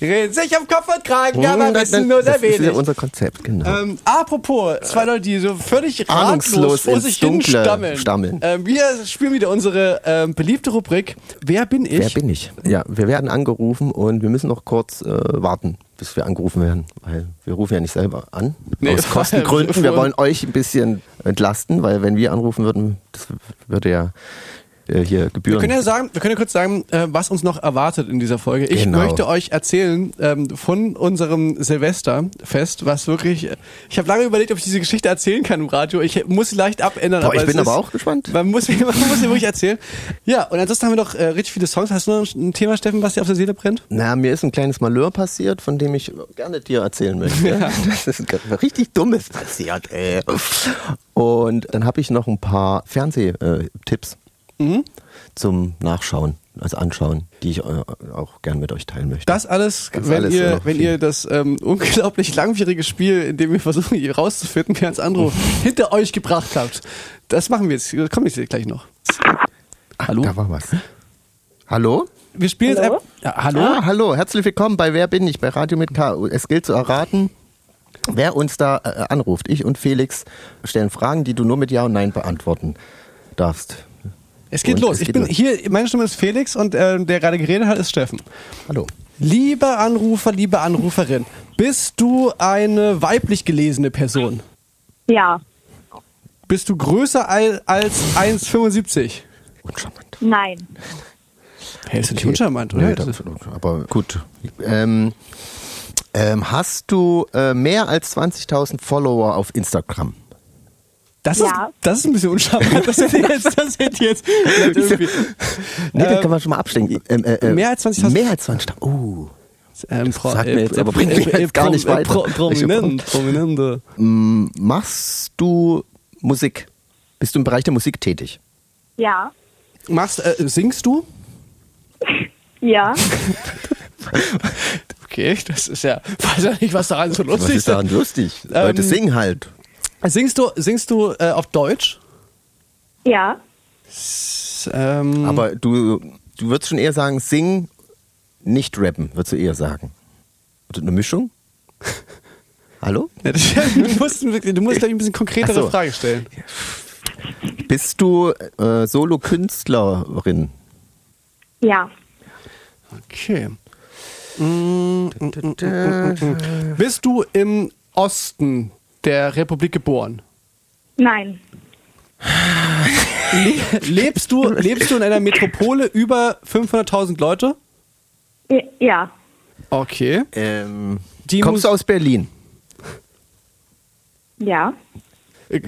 Reden sich am Kopf und Kragen, aber wissen nur sehr das ist ja wenig. unser Konzept, genau. Ähm, apropos, zwei Leute, die so völlig Ahnungslos ratlos vor sich hin stammeln. stammeln. Ähm, wir spielen wieder unsere ähm, beliebte Rubrik Wer bin ich? Wer bin ich? Ja, wir werden angerufen und wir müssen noch kurz äh, warten, bis wir angerufen werden, weil wir rufen ja nicht selber an. Nee, aus Kostengründen. Wir wollen euch ein bisschen entlasten, weil wenn wir anrufen würden, das würde ja äh, hier Wir Gebühren. können ja sagen, wir können ja kurz sagen, äh, was uns noch erwartet in dieser Folge. Ich Genau. möchte euch erzählen ähm, von unserem Silvesterfest, was wirklich. Ich habe lange überlegt, ob ich diese Geschichte erzählen kann im Radio. Ich muss sie leicht abändern. Boah, ich bin ist, aber auch gespannt. Man muss, man muss sie wirklich erzählen. Ja, und ansonsten haben wir noch äh, richtig viele Songs. Hast du noch ein Thema, Steffen, was dir auf der Seele brennt? Na, mir ist ein kleines Malheur passiert, von dem ich gerne dir erzählen möchte. Das ist richtig dummes passiert, ey. Und dann habe ich noch ein paar Fernsehtipps Mhm. zum Nachschauen, also anschauen, die ich äh, auch gern mit euch teilen möchte. Das alles, Das wenn alles ihr, wenn viel. ihr das ähm, unglaublich langwierige Spiel, in dem wir versuchen, hier rauszufinden, wer ans andere hinter euch gebracht habt. Das machen wir jetzt. Das kommt jetzt gleich noch. Hallo? Da war was. Hallo? Wir spielen jetzt. Hallo? einfach- Ja, hallo? Ah, hallo, herzlich willkommen bei Wer bin ich? Bei Radio mit K. Es gilt zu erraten. wer uns da äh, anruft, ich und Felix, stellen Fragen, die du nur mit Ja und Nein beantworten darfst. Es geht Und los. es ich geht bin los. hier, meine Stimme ist Felix und äh, der gerade geredet hat, ist Steffen. Hallo. Lieber Anrufer, liebe Anruferin, bist du eine weiblich gelesene Person? Ja, Bist du größer al- als 1,75? Uncharmant. nein, Hey, ist doch nicht uncharmant, oder? Nee, das, aber gut. Ähm, ähm, hast du äh, mehr als 20.000 Follower auf Instagram? Das ist, Ja. das ist ein bisschen uncharmant. Das hätte jetzt, das hätte jetzt irgendwie, Nee, Äh, da kann man schon mal abstecken. Ähm, äh, äh, mehr als 20.000? Mehr als 20.000. Oh. ähm, Pro, sagt mir jetzt, aber bringt mich jetzt gar nicht weiter. Pro, prominent, prominente. Machst du Musik? Bist du im Bereich der Musik tätig? ja, Machst, äh, singst du? ja, Okay, das ist ja, weiß ja nicht, was daran so lustig Was ist daran lustig? Leute Ähm, singen halt. Singst du, singst du äh, auf Deutsch? ja, S- Ähm, Aber du, du würdest schon eher sagen, singen, nicht rappen, würdest du eher sagen. Oder eine Mischung? Hallo? ja, das, du musst, wirklich- du musst ein bisschen konkretere so. Frage stellen. Bist du äh, Solo-Künstlerin? ja, Okay. Mm, mm, mm, mm, mm. Bist du im Osten der Republik geboren? nein, Le lebst, du, lebst du in einer Metropole über 500.000 Leute? ja, Okay. Ähm, Die kommst du aus Berlin? ja,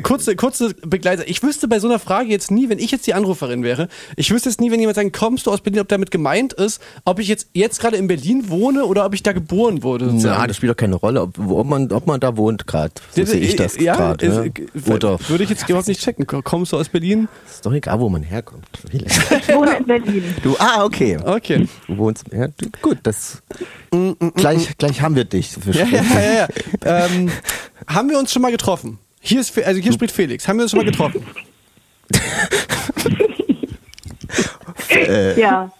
Kurze, kurze Begleiter. Ich wüsste bei so einer Frage jetzt nie, wenn ich jetzt die Anruferin wäre, ich wüsste jetzt nie, wenn jemand sagt, kommst du aus Berlin, ob damit gemeint ist, ob ich jetzt, jetzt gerade in Berlin wohne oder ob ich da geboren wurde. Na, sozusagen. das spielt doch keine Rolle, ob, ob, man, ob man da wohnt gerade. So sehe ich das ja, gerade. Ne? äh, Oder Würde ich jetzt überhaupt nicht checken. Kommst du aus Berlin? ist doch egal, wo man herkommt. ich wohne in Berlin. Du, ah, okay. Okay. Du wohnst, ja, du, gut, das, gleich, gleich haben wir dich. Ja, ja, ja, ja. ja. ähm, haben wir uns schon mal getroffen? Hier ist, also hier spricht Felix. Haben wir uns schon mal getroffen? Ja,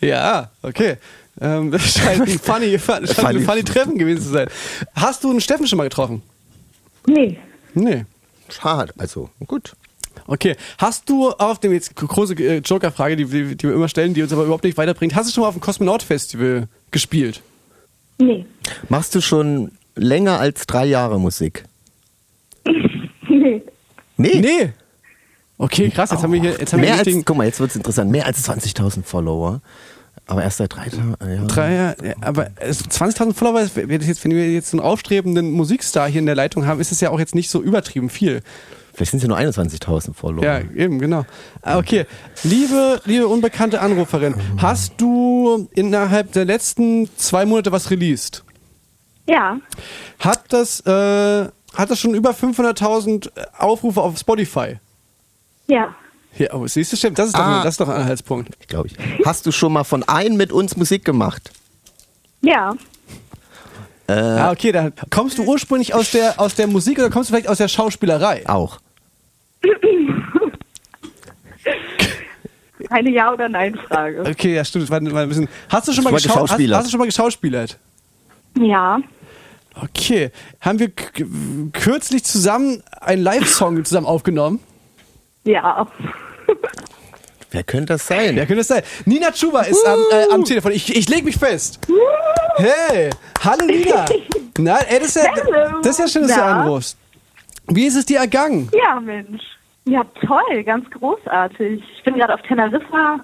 Ja, okay. Ähm, das scheint ein funny, scheint ein Funny. funny Treffen gewesen zu sein. Hast du einen Steffen schon mal getroffen? nee, Nee. Schade, also gut. Okay. Hast du auf dem jetzt große äh, Joker-Frage, die, die, die wir immer stellen, die uns aber überhaupt nicht weiterbringt, hast du schon mal auf dem Kosmonaut-Festival gespielt? nee, Machst du schon länger als drei Jahre Musik? Nee, Nee. Nee. Okay, krass, jetzt haben wir hier, jetzt haben wir Mehr hier als, guck mal, jetzt wird's interessant. Mehr als 20.000 Follower. Aber erst seit drei Tagen. Ja. drei, ja, aber es- 20.000 Follower, jetzt- wenn wir jetzt einen aufstrebenden Musikstar hier in der Leitung haben, ist es ja auch jetzt nicht so übertrieben viel. Vielleicht sind es ja nur 21.000 Follower. Ja, eben, genau. Ah, Okay, liebe, liebe unbekannte Anruferin, hast du innerhalb der letzten zwei Monate was released? ja, Hat das, äh, hat das schon über 500.000 Aufrufe auf Spotify? ja, Ja, oh, siehst du, stimmt, das ist doch, Ah. das ist doch ein Anhaltspunkt. glaube ich. Hast du schon mal von einem mit uns Musik gemacht? ja, ah, okay, dann kommst du ursprünglich aus der, aus der Musik oder kommst du vielleicht aus der Schauspielerei? Auch. eine Ja- oder Nein-Frage. Okay, ja, stimmt, war mal ein bisschen. Hast du schon mal, Ich geschau hast, hast du schon mal geschauspielert? Ja, Okay. Haben wir kürzlich zusammen einen Live-Song zusammen aufgenommen? ja, Wer könnte das sein? Wer könnte das sein? Nina Chuba ist am, äh, am Telefon. Ich, ich leg mich fest. Hey, hallo Nina. Na, ey, das ist ja, Hallo. das ist ja schön, dass du anrufst. Wie ist es dir ergangen? ja, Mensch. Ja, toll, ganz großartig. Ich bin gerade auf Teneriffa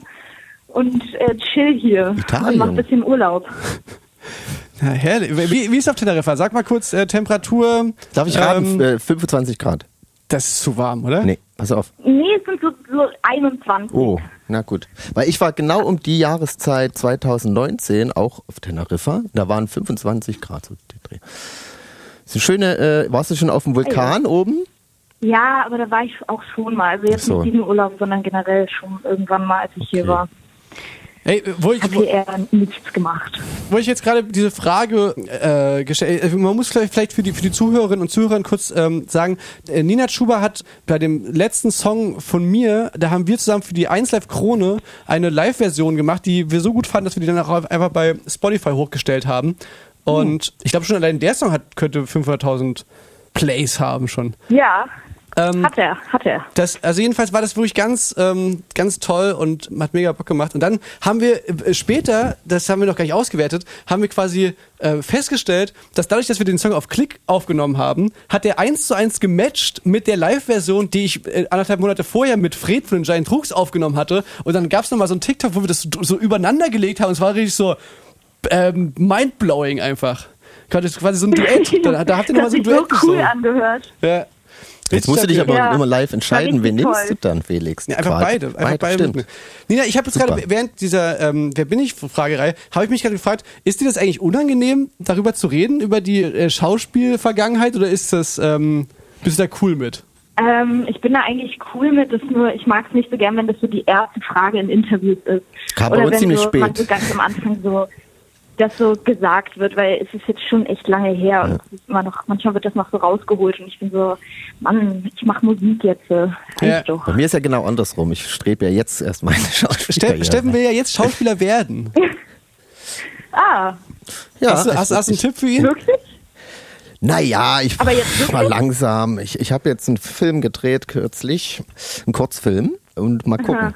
und äh, chill hier Italien. und mach ein bisschen Urlaub. Na, herrlich. Wie, wie ist auf Teneriffa? Sag mal kurz äh, Temperatur. Darf ich raten? Ähm, äh, 25 Grad. das ist zu warm, oder? Nee, pass auf. Nee, es sind so, so 21. Oh, na gut. Weil ich war genau um die Jahreszeit 2019 auch auf Teneriffa. Da waren 25 Grad. So die Dreh. Ist eine schöne, äh, warst du schon auf dem Vulkan oben? Ja, aber da war ich auch schon mal. Also jetzt so. nicht diesen Urlaub, sondern generell schon irgendwann mal, als ich hier Okay. war. Ey, wo ich, wo, eher nichts gemacht. wo ich jetzt gerade diese Frage äh, gestellt, äh, man muss vielleicht, vielleicht für die für die Zuhörerinnen und Zuhörer kurz ähm, sagen, äh, Nina Chuba hat bei dem letzten Song von mir, da haben wir zusammen für die 1 Live Krone eine Live-Version gemacht, die wir so gut fanden, dass wir die dann auch einfach bei Spotify hochgestellt haben. Und ich glaube schon allein der Song hat, könnte 500.000 Plays haben schon. Ja, Ähm, hat er, hat er. das, also jedenfalls war das wirklich ganz, ähm, ganz toll und hat mega Bock gemacht. Und dann haben wir äh, später, das haben wir noch gar nicht ausgewertet, haben wir quasi äh, festgestellt, dass dadurch, dass wir den Song auf Klick aufgenommen haben, hat der eins zu eins gematcht mit der Live-Version, die ich äh, anderthalb Monate vorher mit Fred von den Giant Trucks aufgenommen hatte. Und dann gab es nochmal so ein TikTok, wo wir das so, übereinander gelegt haben. Und es war richtig so ähm, mindblowing einfach. Quasi quasi so ein Duett. Da, da habt ihr nochmal so ein sich so Duett cool gesungen. angehört. Ja. Jetzt musst du dich aber Ja. immer live entscheiden, wen richtig nimmst du toll. dann, Felix? Ja, einfach beide. Einfach beide. stimmt. mitnehmen. Nina, ich habe jetzt gerade während dieser ähm, Wer bin ich Fragerei, habe ich mich gerade gefragt, ist dir das eigentlich unangenehm, darüber zu reden, über die äh, Schauspielvergangenheit oder ist das, ähm, bist du da cool mit? Ähm, ich bin da eigentlich cool mit, das nur, ich mag es nicht so gern, wenn das so die erste Frage in Interviews ist. Kam Oder wenn ziemlich so, man spät. so ganz am Anfang so das so gesagt wird, weil es ist jetzt schon echt lange her und es ist immer noch, manchmal wird das noch so rausgeholt und ich bin so, Mann, ich mache Musik jetzt, äh, Ja. doch. Bei mir ist ja genau andersrum. Ich strebe ja jetzt erst meine Ste Schauspielerkarriere. Steffen will ja jetzt Schauspieler werden. Ah, ja, hast, du, hast, hast einen Tipp für ihn? wirklich? Naja, ich Aber jetzt wirklich? mal langsam. Ich, ich habe jetzt einen Film gedreht kürzlich, einen Kurzfilm und mal gucken.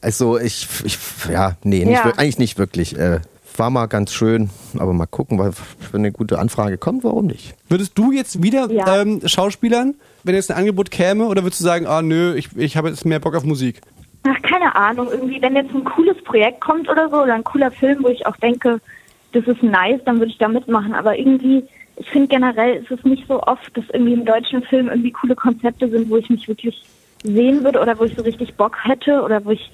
Also ich, ich ja, nee, nicht, Ja. eigentlich nicht wirklich. Äh, war mal ganz schön, aber mal gucken, weil wenn eine gute Anfrage kommt, warum nicht? Würdest du jetzt wieder Ja. ähm, Schauspielern, wenn jetzt ein Angebot käme, oder würdest du sagen, ah nö, ich, ich habe jetzt mehr Bock auf Musik? Ach, keine Ahnung, irgendwie, wenn jetzt ein cooles Projekt kommt oder so, oder ein cooler Film, wo ich auch denke, das ist nice, dann würde ich da mitmachen. Aber irgendwie, ich finde generell ist es nicht so oft, dass irgendwie im deutschen Film irgendwie coole Konzepte sind, wo ich mich wirklich sehen würde oder wo ich so richtig Bock hätte oder wo ich,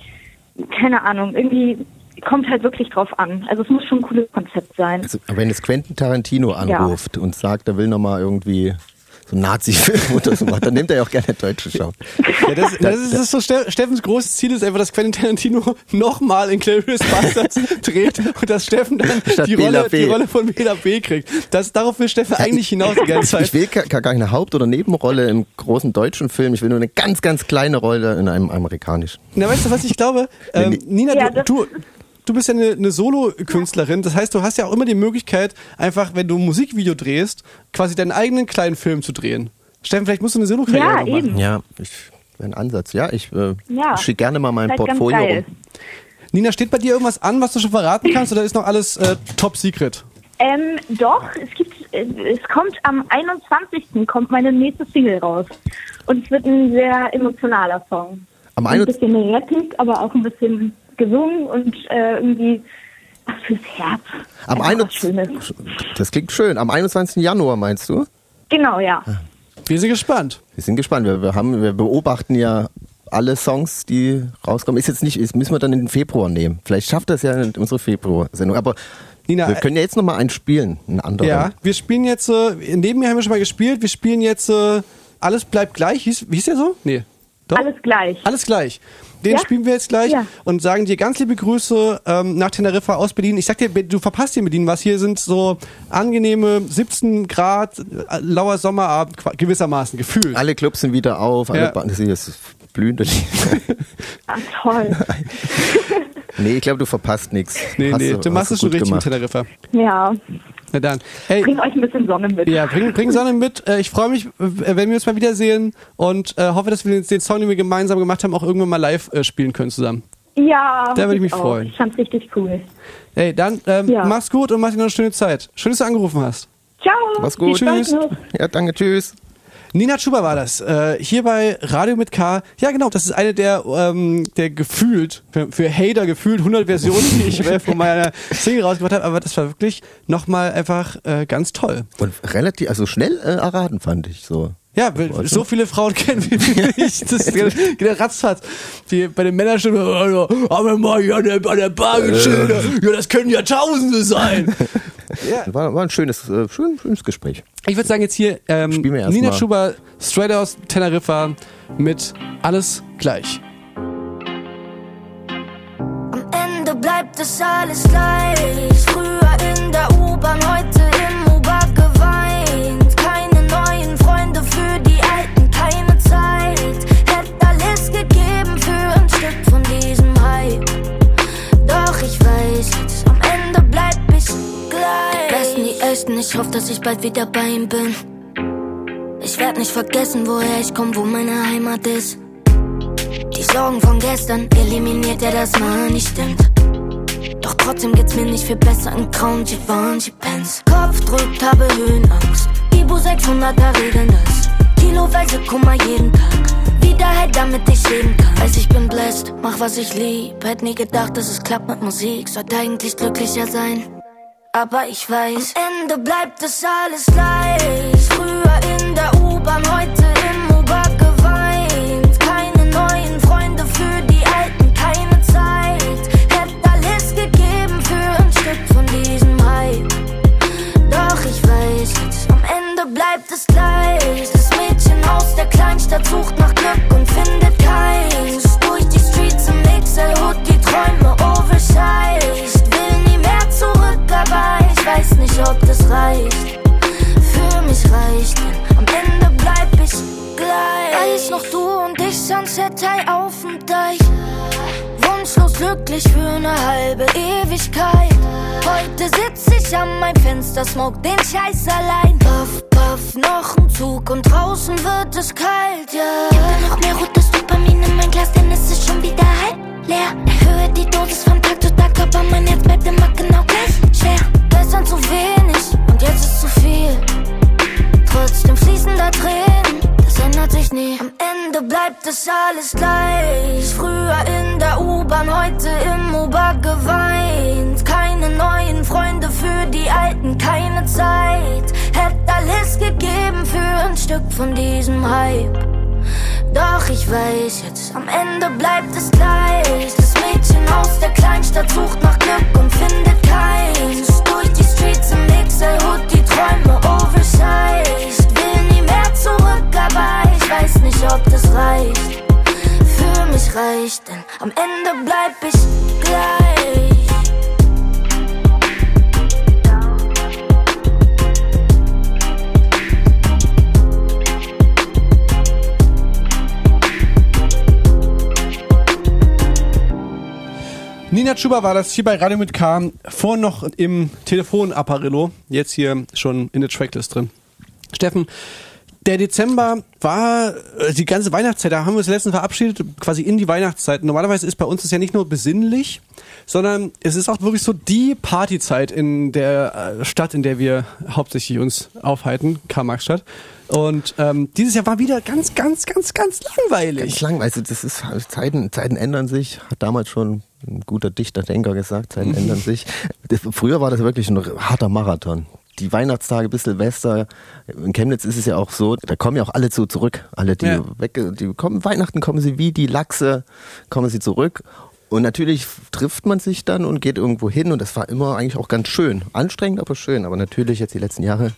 keine Ahnung, irgendwie kommt halt wirklich drauf an. Also es muss schon ein cooles Konzept sein. Also, wenn es Quentin Tarantino anruft und sagt, er will nochmal irgendwie so einen Nazi-Film oder so, dann nimmt er ja auch gerne deutsche Schau. Ja, das, das, ist, das ist so Ste Steffens großes Ziel ist einfach, dass Quentin Tarantino nochmal in Glorious Bastards dreht und dass Steffen dann Statt die Bela Rolle, B. die Rolle von Bela B. kriegt. Das, darauf will Steffen eigentlich hinaus die ganze Zeit. Ich will gar keine Haupt- oder Nebenrolle im großen deutschen Film. Ich will nur eine ganz, ganz kleine Rolle in einem amerikanischen. Na, weißt du, was ich glaube? Ähm, Nina, Ja, du, das- du, du bist ja eine, eine Solo-Künstlerin. Das heißt, du hast ja auch immer die Möglichkeit, einfach, wenn du ein Musikvideo drehst, quasi deinen eigenen kleinen Film zu drehen. Steffen, vielleicht musst du eine Solo-Karriere Ja, machen. eben. Ja, ich, ein Ansatz. Ja, ich äh, Ja. schicke gerne mal mein Portfolio rum. Nina, steht bei dir irgendwas an, was du schon verraten kannst, oder ist noch alles äh, top secret? Ähm, doch, es gibt, äh, es kommt am 21. kommt meine nächste Single raus. Und es wird ein sehr emotionaler Song. Am ein 21. bisschen rappig, aber auch ein bisschen gesungen und äh, irgendwie ach, fürs Herz. Am Einfach was Schönes. 21. Das klingt schön. Am 21. Januar meinst du? Genau, ja. Wir sind gespannt. Wir sind gespannt. Wir, wir, haben, wir beobachten ja alle Songs, die rauskommen. Ist jetzt nicht, ist, müssen wir dann in den Februar nehmen. Vielleicht schafft das ja in unsere Februar-Sendung. Aber Nina, wir können ja jetzt nochmal einen spielen, einen anderen. Ja, wir spielen jetzt, äh, neben mir haben wir schon mal gespielt, wir spielen jetzt äh, Alles bleibt gleich. Hieß, wie hieß der so? Nee. Doch? Alles gleich. Alles gleich. Den Ja? spielen wir jetzt gleich Ja. und sagen dir ganz liebe Grüße ähm, nach Teneriffa aus Berlin. Ich sag dir, du verpasst hier Berlin was. Hier sind so angenehme 17 Grad, äh, lauer Sommerabend gewissermaßen gefühlt. Alle Clubs sind wieder auf, alle Ja. Ba- das ist blühende Liebe. Ah, toll. nee, ich glaube, du verpasst nichts. Nee, Hast nee, du machst es schon richtig gemacht. mit Teneriffa. ja. Na dann. Hey, Bring euch ein bisschen Sonne mit. Ja, bring, bring Sonne mit. Äh, Ich freue mich, äh, wenn wir uns mal wiedersehen und äh, hoffe, dass wir den Song, den wir gemeinsam gemacht haben, auch irgendwann mal live spielen können zusammen. Ja, Da würde ich mich auch. freuen. Ich fand's richtig cool. Hey, dann ähm, Ja. mach's gut und mach dir noch eine schöne Zeit. Schön, dass du angerufen hast. Ciao. Mach's gut. Tschüss. Ja, danke, tschüss. Nina Schuber war das. Äh, hier bei Radio mit K. Ja, genau, das ist eine der, ähm, der gefühlt, für, für Hater gefühlt 100 Versionen, die ich äh, von meiner Single rausgebracht habe. Aber das war wirklich nochmal einfach äh, ganz toll. Und relativ, also schnell äh, erraten fand ich so. Ja, weil so viele Frauen kennen wie wie ich. Das geht der ratzfatz. Die bei den oh, ja, haben wir mal hier an der, an der Bar geschildert. Ja, das können ja Tausende sein. ja. War, war ein schönes, äh, schön, schönes Gespräch. Ich würde sagen jetzt hier ähm, Nina mal. Schuber, straight aus Teneriffa mit Alles gleich. Am Ende bleibt es alles gleich. Früher in der U-Bahn, heute die Ich hoffe, dass ich bald wieder bei ihm bin. Ich werd nicht vergessen, woher ich komm, wo meine Heimat ist. Die Sorgen von gestern eliminiert er, das mal nicht stimmt. Doch trotzdem geht's mir nicht viel besser in grauen Givenchy Pants. Kopf drückt, habe Höhenangst. Ibu 600er regeln das. Kiloweise Kummer jeden Tag. Wiederheit, damit ich leben kann. Weiß ich bin blessed, mach was ich lieb. Hätt nie gedacht, dass es klappt mit Musik. Sollte eigentlich glücklicher sein. Aber ich weiß, am Ende bleibt es alles gleich. Früher in der U-Bahn, heute im U-Bahn geweint. Keine neuen Freunde für die alten, keine Zeit. Hätte alles gegeben für ein Stück von diesem Hype. Doch ich weiß am Ende bleibt es gleich. Das Mädchen aus der Kleinstadt sucht nach Glück und findet keins. Durch die Streets im XL-Hood, die Träume weiß nicht, ob das reicht. Für mich reicht, denn am Ende bleib ich gleich. Weiß noch du und ich, Sunset High auf dem Deich. Wunschlos glücklich für eine halbe Ewigkeit. Heute sitz ich an meinem Fenster, smoke den Scheiß allein. Puff, puff, noch ein Zug und draußen wird es kalt, ja. Gib mir noch mehr rotes Dopamin in mein Glas, denn es ist schon wieder halb leer. Erhöhe die Dosis von Tag zu Tag, aber mein Herz bleibt immer genau gleich schwer. Gestern zu wenig und jetzt ist zu viel. Trotzdem fließen da Tränen, das ändert sich nie. Am Ende bleibt es alles gleich. Früher in der U-Bahn, heute im U-Bahn geweint. Keine neuen Freunde für die Alten, keine Zeit. Hätte alles gegeben für ein Stück von diesem Hype. Doch ich weiß jetzt, am Ende bleibt es gleich. Das Mädchen aus der Kleinstadt sucht nach Glück und findet keins. Durch die Streets im XL-Hood, die Träume oversized. Will nie mehr zurück, aber ich weiß nicht, ob das reicht. Für mich reicht, denn am Ende bleib ich gleich. Nina Chuba war das hier bei Radio mit K. Vorhin noch im Telefonapparillo. Jetzt hier schon in der Tracklist drin. Steffen, der Dezember war äh, die ganze Weihnachtszeit, da haben wir uns letztens verabschiedet, quasi in die Weihnachtszeit. Normalerweise ist bei uns das ja nicht nur besinnlich, sondern es ist auch wirklich so die Partyzeit in der äh, Stadt, in der wir hauptsächlich uns aufhalten, Karl-Marx-Stadt. Und ähm, dieses Jahr war wieder ganz, ganz, ganz, ganz langweilig. Ganz lang, also das ist Zeiten, Zeiten ändern sich, hat damals schon ein guter Dichter, Denker gesagt, Zeiten ändern sich. Das, früher war das wirklich ein harter Marathon. Die Weihnachtstage bis Silvester, in Chemnitz ist es ja auch so, da kommen ja auch alle zu zurück. Alle, die Ja. weg, die kommen, Weihnachten kommen sie wie die Lachse, kommen sie zurück. Und natürlich trifft man sich dann und geht irgendwo hin und das war immer eigentlich auch ganz schön. Anstrengend, aber schön. Aber natürlich jetzt die letzten Jahre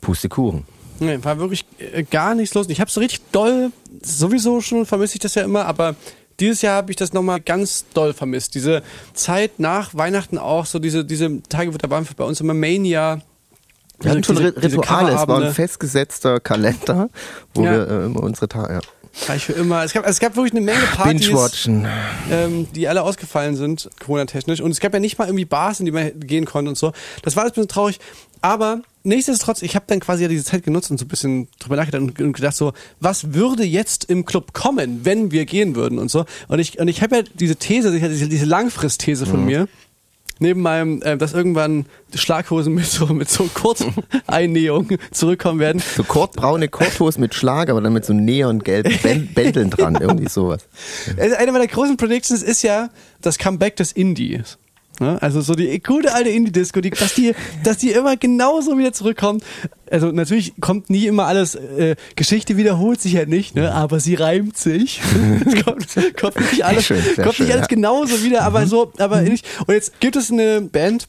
Pustekuchen. Nee, war wirklich äh, gar nichts los. Ich habe so richtig doll, sowieso schon vermisse ich das ja immer, aber dieses Jahr habe ich das nochmal ganz doll vermisst. Diese Zeit nach Weihnachten auch, so diese, diese Tage, wo da waren bei uns immer Mania. Wir hatten schon diese- Ri- diese Rituale, es war ein festgesetzter Kalender, wo Ja. wir äh, immer unsere Tage, ja. War ich für immer. Es gab, es gab wirklich eine Menge Partys, Binge-Watchen. ähm, die alle ausgefallen sind, Corona-technisch. Und es gab ja nicht mal irgendwie Bars, in die man gehen konnte und so. Das war alles ein bisschen traurig. Aber nichtsdestotrotz, ich habe dann quasi ja diese Zeit genutzt und so ein bisschen drüber nachgedacht und, und gedacht so, was würde jetzt im Club kommen, wenn wir gehen würden und so. Und ich, und ich habe ja diese These, diese, diese Langfrist-These von mir, neben meinem, äh, dass irgendwann Schlaghosen mit so, mit so Kurzeinnähung zurückkommen werden. So kurtbraune Korthose mit Schlag, aber dann mit so neongelben Bän- Bändeln dran, irgendwie sowas. Also eine meiner großen Predictions ist ja das Comeback des Indies. Ne? Also so die gute alte Indie-Disco, die, dass, die, dass die immer genauso wieder zurückkommt. Also natürlich kommt nie immer alles, äh, Geschichte wiederholt sich ja nicht, ne? aber sie reimt sich. es kommt, kommt nicht alles, Schön, kommt schön, nicht alles ja. Mhm. genauso wieder, aber so, aber nicht. Und jetzt gibt es eine Band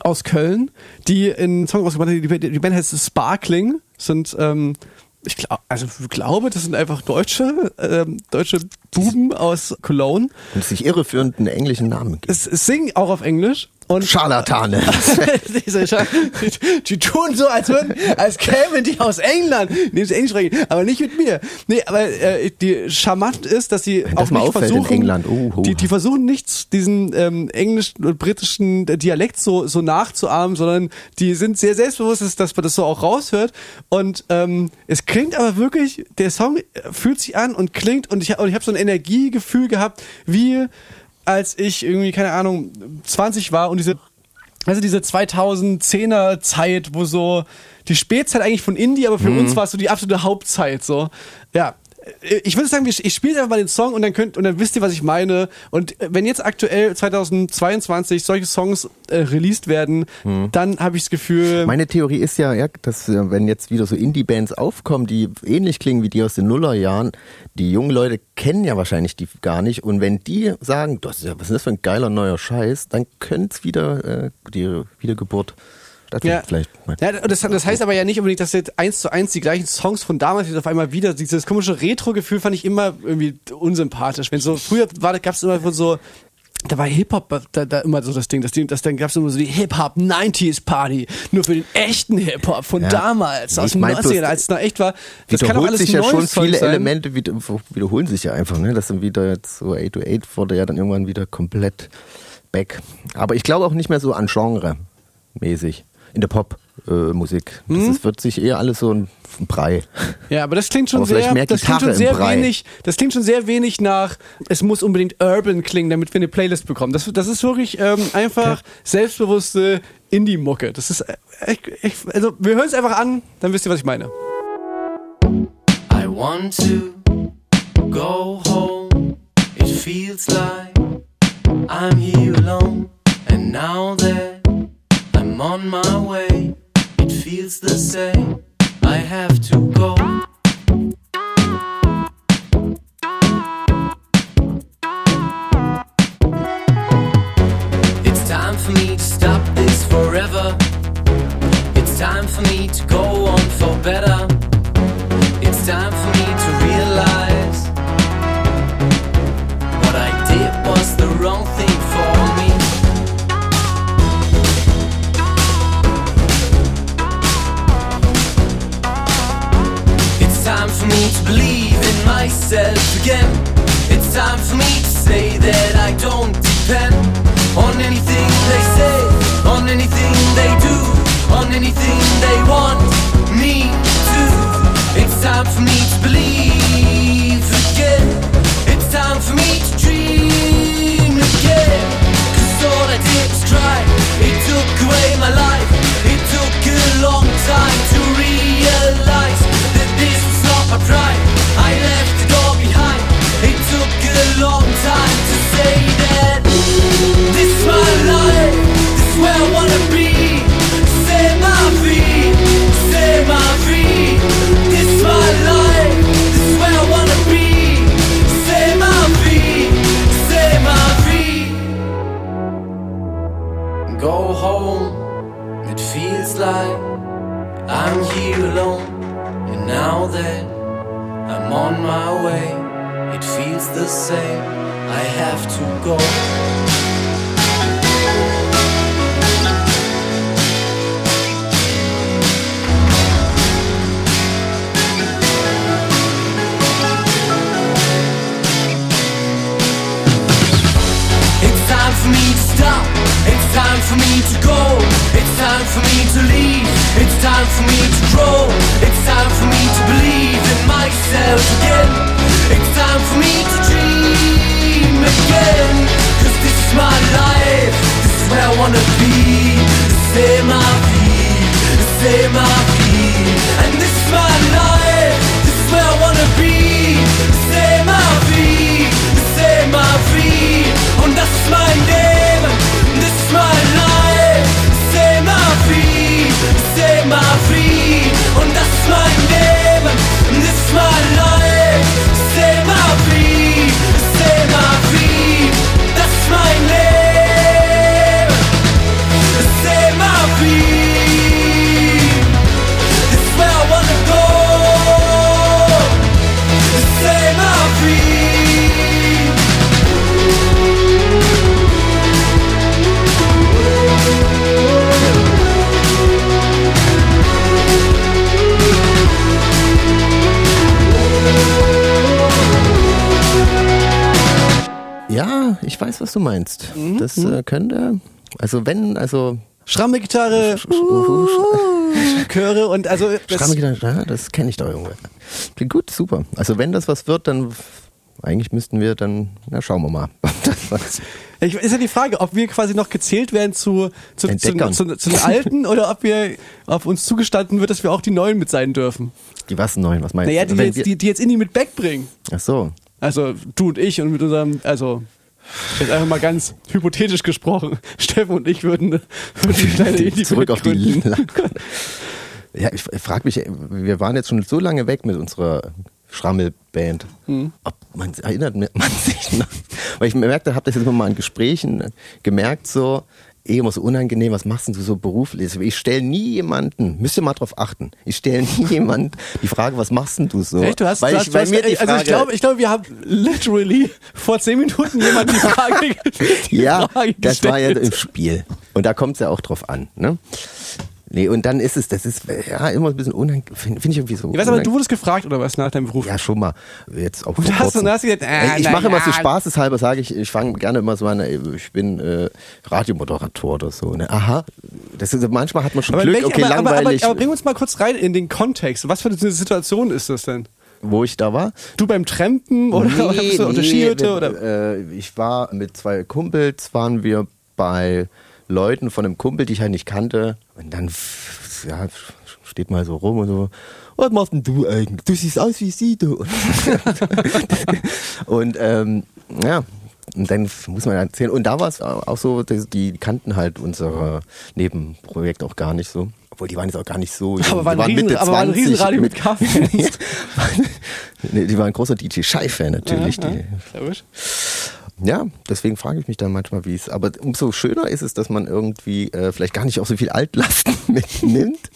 aus Köln, die in Song rausgebracht hat, die, die Band heißt Sparkling, sind ähm, ich glaube, also glaube, das sind einfach Deutsche, ähm, deutsche Buben aus Cologne. Und sich irreführenden englischen Namen gibt. Es, es singen auch auf Englisch Und Scharlatane. Die, tun so, als würden, als kämen die aus England. Nee, sie Englisch sprechen, aber nicht mit mir. Nee, aber äh, die charmant ist, dass sie das auch mal nicht auffällt in versuchen, England. Oh. Die, die versuchen nicht diesen ähm, englischen und britischen Dialekt so so nachzuahmen, sondern die sind sehr selbstbewusst, dass man das so auch raushört. Und ähm, es klingt aber wirklich, der Song fühlt sich an und klingt und ich, und ich habe so ein Energiegefühl gehabt, wie als ich irgendwie, keine Ahnung, 20 war und diese, also diese 2010er Zeit, wo so die Spätzeit eigentlich von Indie, aber für Mhm. uns war es so die absolute Hauptzeit, so. Ja. Ich würde sagen, ich spiele einfach mal den Song und dann könnt und dann wisst ihr, was ich meine. Und wenn jetzt aktuell 2022 solche Songs äh, released werden, dann habe ich das Gefühl. Meine Theorie ist ja, ja dass äh, wenn jetzt wieder so Indie-Bands aufkommen, die ähnlich klingen wie die aus den Nullerjahren, die jungen Leute kennen ja wahrscheinlich die gar nicht. Und wenn die sagen, das ist ja, was ist das für ein geiler neuer Scheiß, dann könnte es wieder äh, die Wiedergeburt stattfinden. Ja. Vielleicht. Ja, das, das heißt aber ja nicht unbedingt, dass jetzt eins zu eins die gleichen Songs von damals jetzt auf einmal wieder, dieses komische Retro-Gefühl fand ich immer irgendwie unsympathisch. Wenn so, früher war, gab es immer so, da war Hip-Hop da, da immer so das Ding, das, Ding, das dann gab es immer so die Hip-Hop 90s Party, nur für den echten Hip-Hop von Ja. damals, aus den bloß, 90ern, als es noch echt war. Das kann auch alles sich ja schon viele sein. Elemente wieder, wiederholen sich ja einfach, ne? Das sind wieder jetzt so 808 wurde ja dann irgendwann wieder komplett back. Aber ich glaube auch nicht mehr so an Genre mäßig in der Pop äh, Musik. Das Hm? ist, wird sich eher alles so ein, Brei. Ja, aber das klingt schon Aber sehr, das klingt schon sehr wenig, das klingt schon sehr wenig nach, es muss unbedingt urban klingen, damit wir eine Playlist bekommen. Das, das ist wirklich ähm, einfach selbstbewusste Indie-Mucke. Das ist, äh, echt, echt, also wir hören es einfach an, dann wisst ihr, was ich meine. I want to go home. It feels like I'm here alone. And now that I'm on my way, it feels the same. I have to go. That I don't depend on anything they say, on anything they do, on anything they want Go home. It feels like I'm here alone. And now that I'm on my way, it feels the same. I have to go. Time for me to go. It's time for me to leave. It's time for me to grow. It's time for me to believe in myself again. It's du meinst. Mhm. Das äh, könnte, also wenn, also Schramme Gitarre, uh, Chöre und also Schramme ja, das kenne ich doch irgendwo. Klingt gut, super. Also wenn das was wird, dann eigentlich müssten wir dann, na schauen wir mal. ich, ist ja die Frage, ob wir quasi noch gezählt werden zu, zu, zu, zu, zu den Alten oder ob wir auf uns zugestanden wird, dass wir auch die Neuen mit sein dürfen. Die was neuen, was meinst Naja, du? die Wenn jetzt, die, die jetzt Indie mit Back bringen. Ach so. Also du und ich und mit unserem, also jetzt einfach mal ganz hypothetisch gesprochen, Steffen und ich würden, würden eine kleine Indie Zurück auf die gründen. Ja, ich frage mich, wir waren jetzt schon so lange weg mit unserer Schrammelband. Hm. Ob man erinnert man sich noch? Weil ich merkte, habe das jetzt immer mal in Gesprächen gemerkt, so eh immer so unangenehm, was machst denn du so beruflich? Ich stelle nie jemanden, müsst ihr mal drauf achten, ich stelle nie jemanden die Frage, was machst denn du so? Echt? Du hast, weil du ich, hast, weil du mir hast, die also Frage, ich glaube, ich glaube, wir haben literally vor zehn Minuten jemand die Frage, die ja, Frage das war ja gestellt. im Spiel. Und da kommt es ja auch drauf an. Ne? Nee, und dann ist es, das ist ja immer ein bisschen unangenehm, finde find ich irgendwie so. Ich weiß aber, du wurdest gefragt oder was nach deinem Beruf? Ja, schon mal. Jetzt auch Und hast du- hast du gesagt, äh, ich mache immer so spaßeshalber, sage ich, ich fange gerne immer so an, ich bin äh, Radiomoderator oder so. Ne? Aha, das ist, manchmal hat man schon Aber, Glück, welch- okay, aber, aber, aber, langweilig, aber bring uns mal kurz rein in den Kontext. Was für eine Situation ist das denn? wo ich da war. Du beim Trampen oder, oder bist du unter Skihütte? Oder? Äh, ich war mit zwei Kumpels, waren wir bei Leuten von einem Kumpel, die ich halt nicht kannte. Und dann ja, steht mal so rum und so, was machst denn du eigentlich? Du siehst aus wie sie, du. und ähm, ja, und dann muss man erzählen. Und da war es auch so, die kannten halt unser Nebenprojekt auch gar nicht so. Obwohl, die waren jetzt auch gar nicht so. Aber die war ein waren Riesen- Mitte aber war ein 20, Riesenradio mit K-Fans. nee, die waren ein großer DJ Schei-Fan natürlich. Ja, die, ja. Logisch. Ja, deswegen frage ich mich dann manchmal, wie es. Aber umso schöner ist es, dass man irgendwie äh, vielleicht gar nicht auch so viel Altlasten mitnimmt.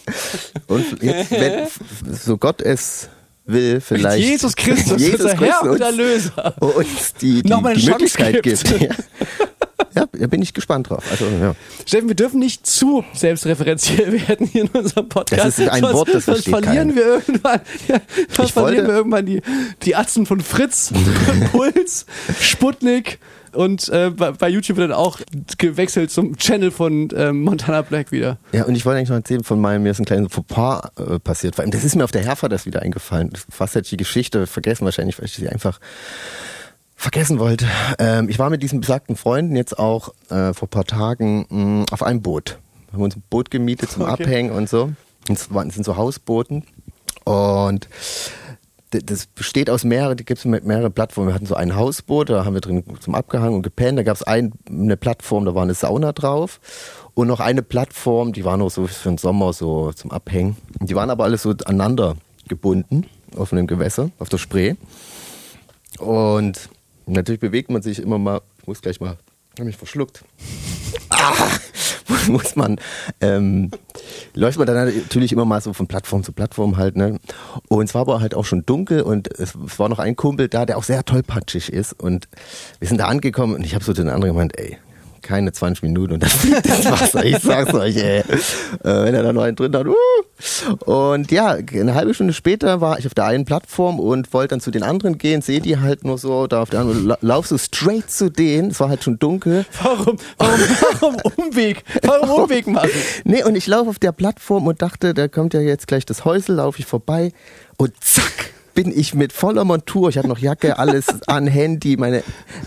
Und jetzt, wenn so Gott es will, vielleicht. Jesus Christus, Jesus unser Herr und Erlöser. Uns die, die, die Möglichkeit gibt. gibt. Ja. da bin ich gespannt drauf. Also, ja. Steffen, wir dürfen nicht zu selbstreferenziell werden hier in unserem Podcast. Das ist ein sonst, Wort, das sonst verlieren keiner. wir irgendwann, ja, sonst verlieren wir irgendwann die, die Atzen von Fritz, Puls, Sputnik und äh, bei, bei YouTube wird dann auch gewechselt zum Channel von ähm, Montana Black wieder. Ja, und ich wollte eigentlich noch erzählen von meinem, mir ist ein kleines Fauxpas äh, passiert. Vor allem, das ist mir auf der Herfahrt das wieder eingefallen. Fast hätte ich die Geschichte vergessen, wahrscheinlich, weil ich sie einfach vergessen wollte. Ähm, ich war mit diesen besagten Freunden jetzt auch äh, vor ein paar Tagen mh, auf einem Boot. Wir haben uns ein Boot gemietet zum Okay. Abhängen und so. Es sind so Hausbooten. Und das besteht aus mehreren, die gibt es mit mehreren Plattformen. Wir hatten so ein Hausboot, da haben wir drin zum Abgehangen und gepennt. Da gab es ein, eine Plattform, da war eine Sauna drauf. Und noch eine Plattform, die war nur so für den Sommer so zum Abhängen. Die waren aber alles so aneinander gebunden auf einem Gewässer, auf der Spree. Und natürlich bewegt man sich immer mal, ich muss gleich mal, ich habe mich verschluckt. Ah, muss man, ähm, läuft man dann natürlich immer mal so von Plattform zu Plattform halt, ne? Und es war aber halt auch schon dunkel und es, es war noch ein Kumpel da, der auch sehr tollpatschig ist und wir sind da angekommen und ich habe so den anderen gemeint, ey, keine 20 Minuten und dann fliegt das Wasser. Ich sag's euch, ey. Äh, wenn er da noch einen drin hat. Uh. Und ja, eine halbe Stunde später war ich auf der einen Plattform und wollte dann zu den anderen gehen, sehe die halt nur so da auf der anderen, la- lauf so straight zu denen. Es war halt schon dunkel. Warum, warum, warum Umweg? Warum Umweg machen? Nee, und ich laufe auf der Plattform und dachte, da kommt ja jetzt gleich das Häusel, laufe ich vorbei und zack bin ich mit voller Montur, ich hatte noch Jacke, alles an, Handy, meine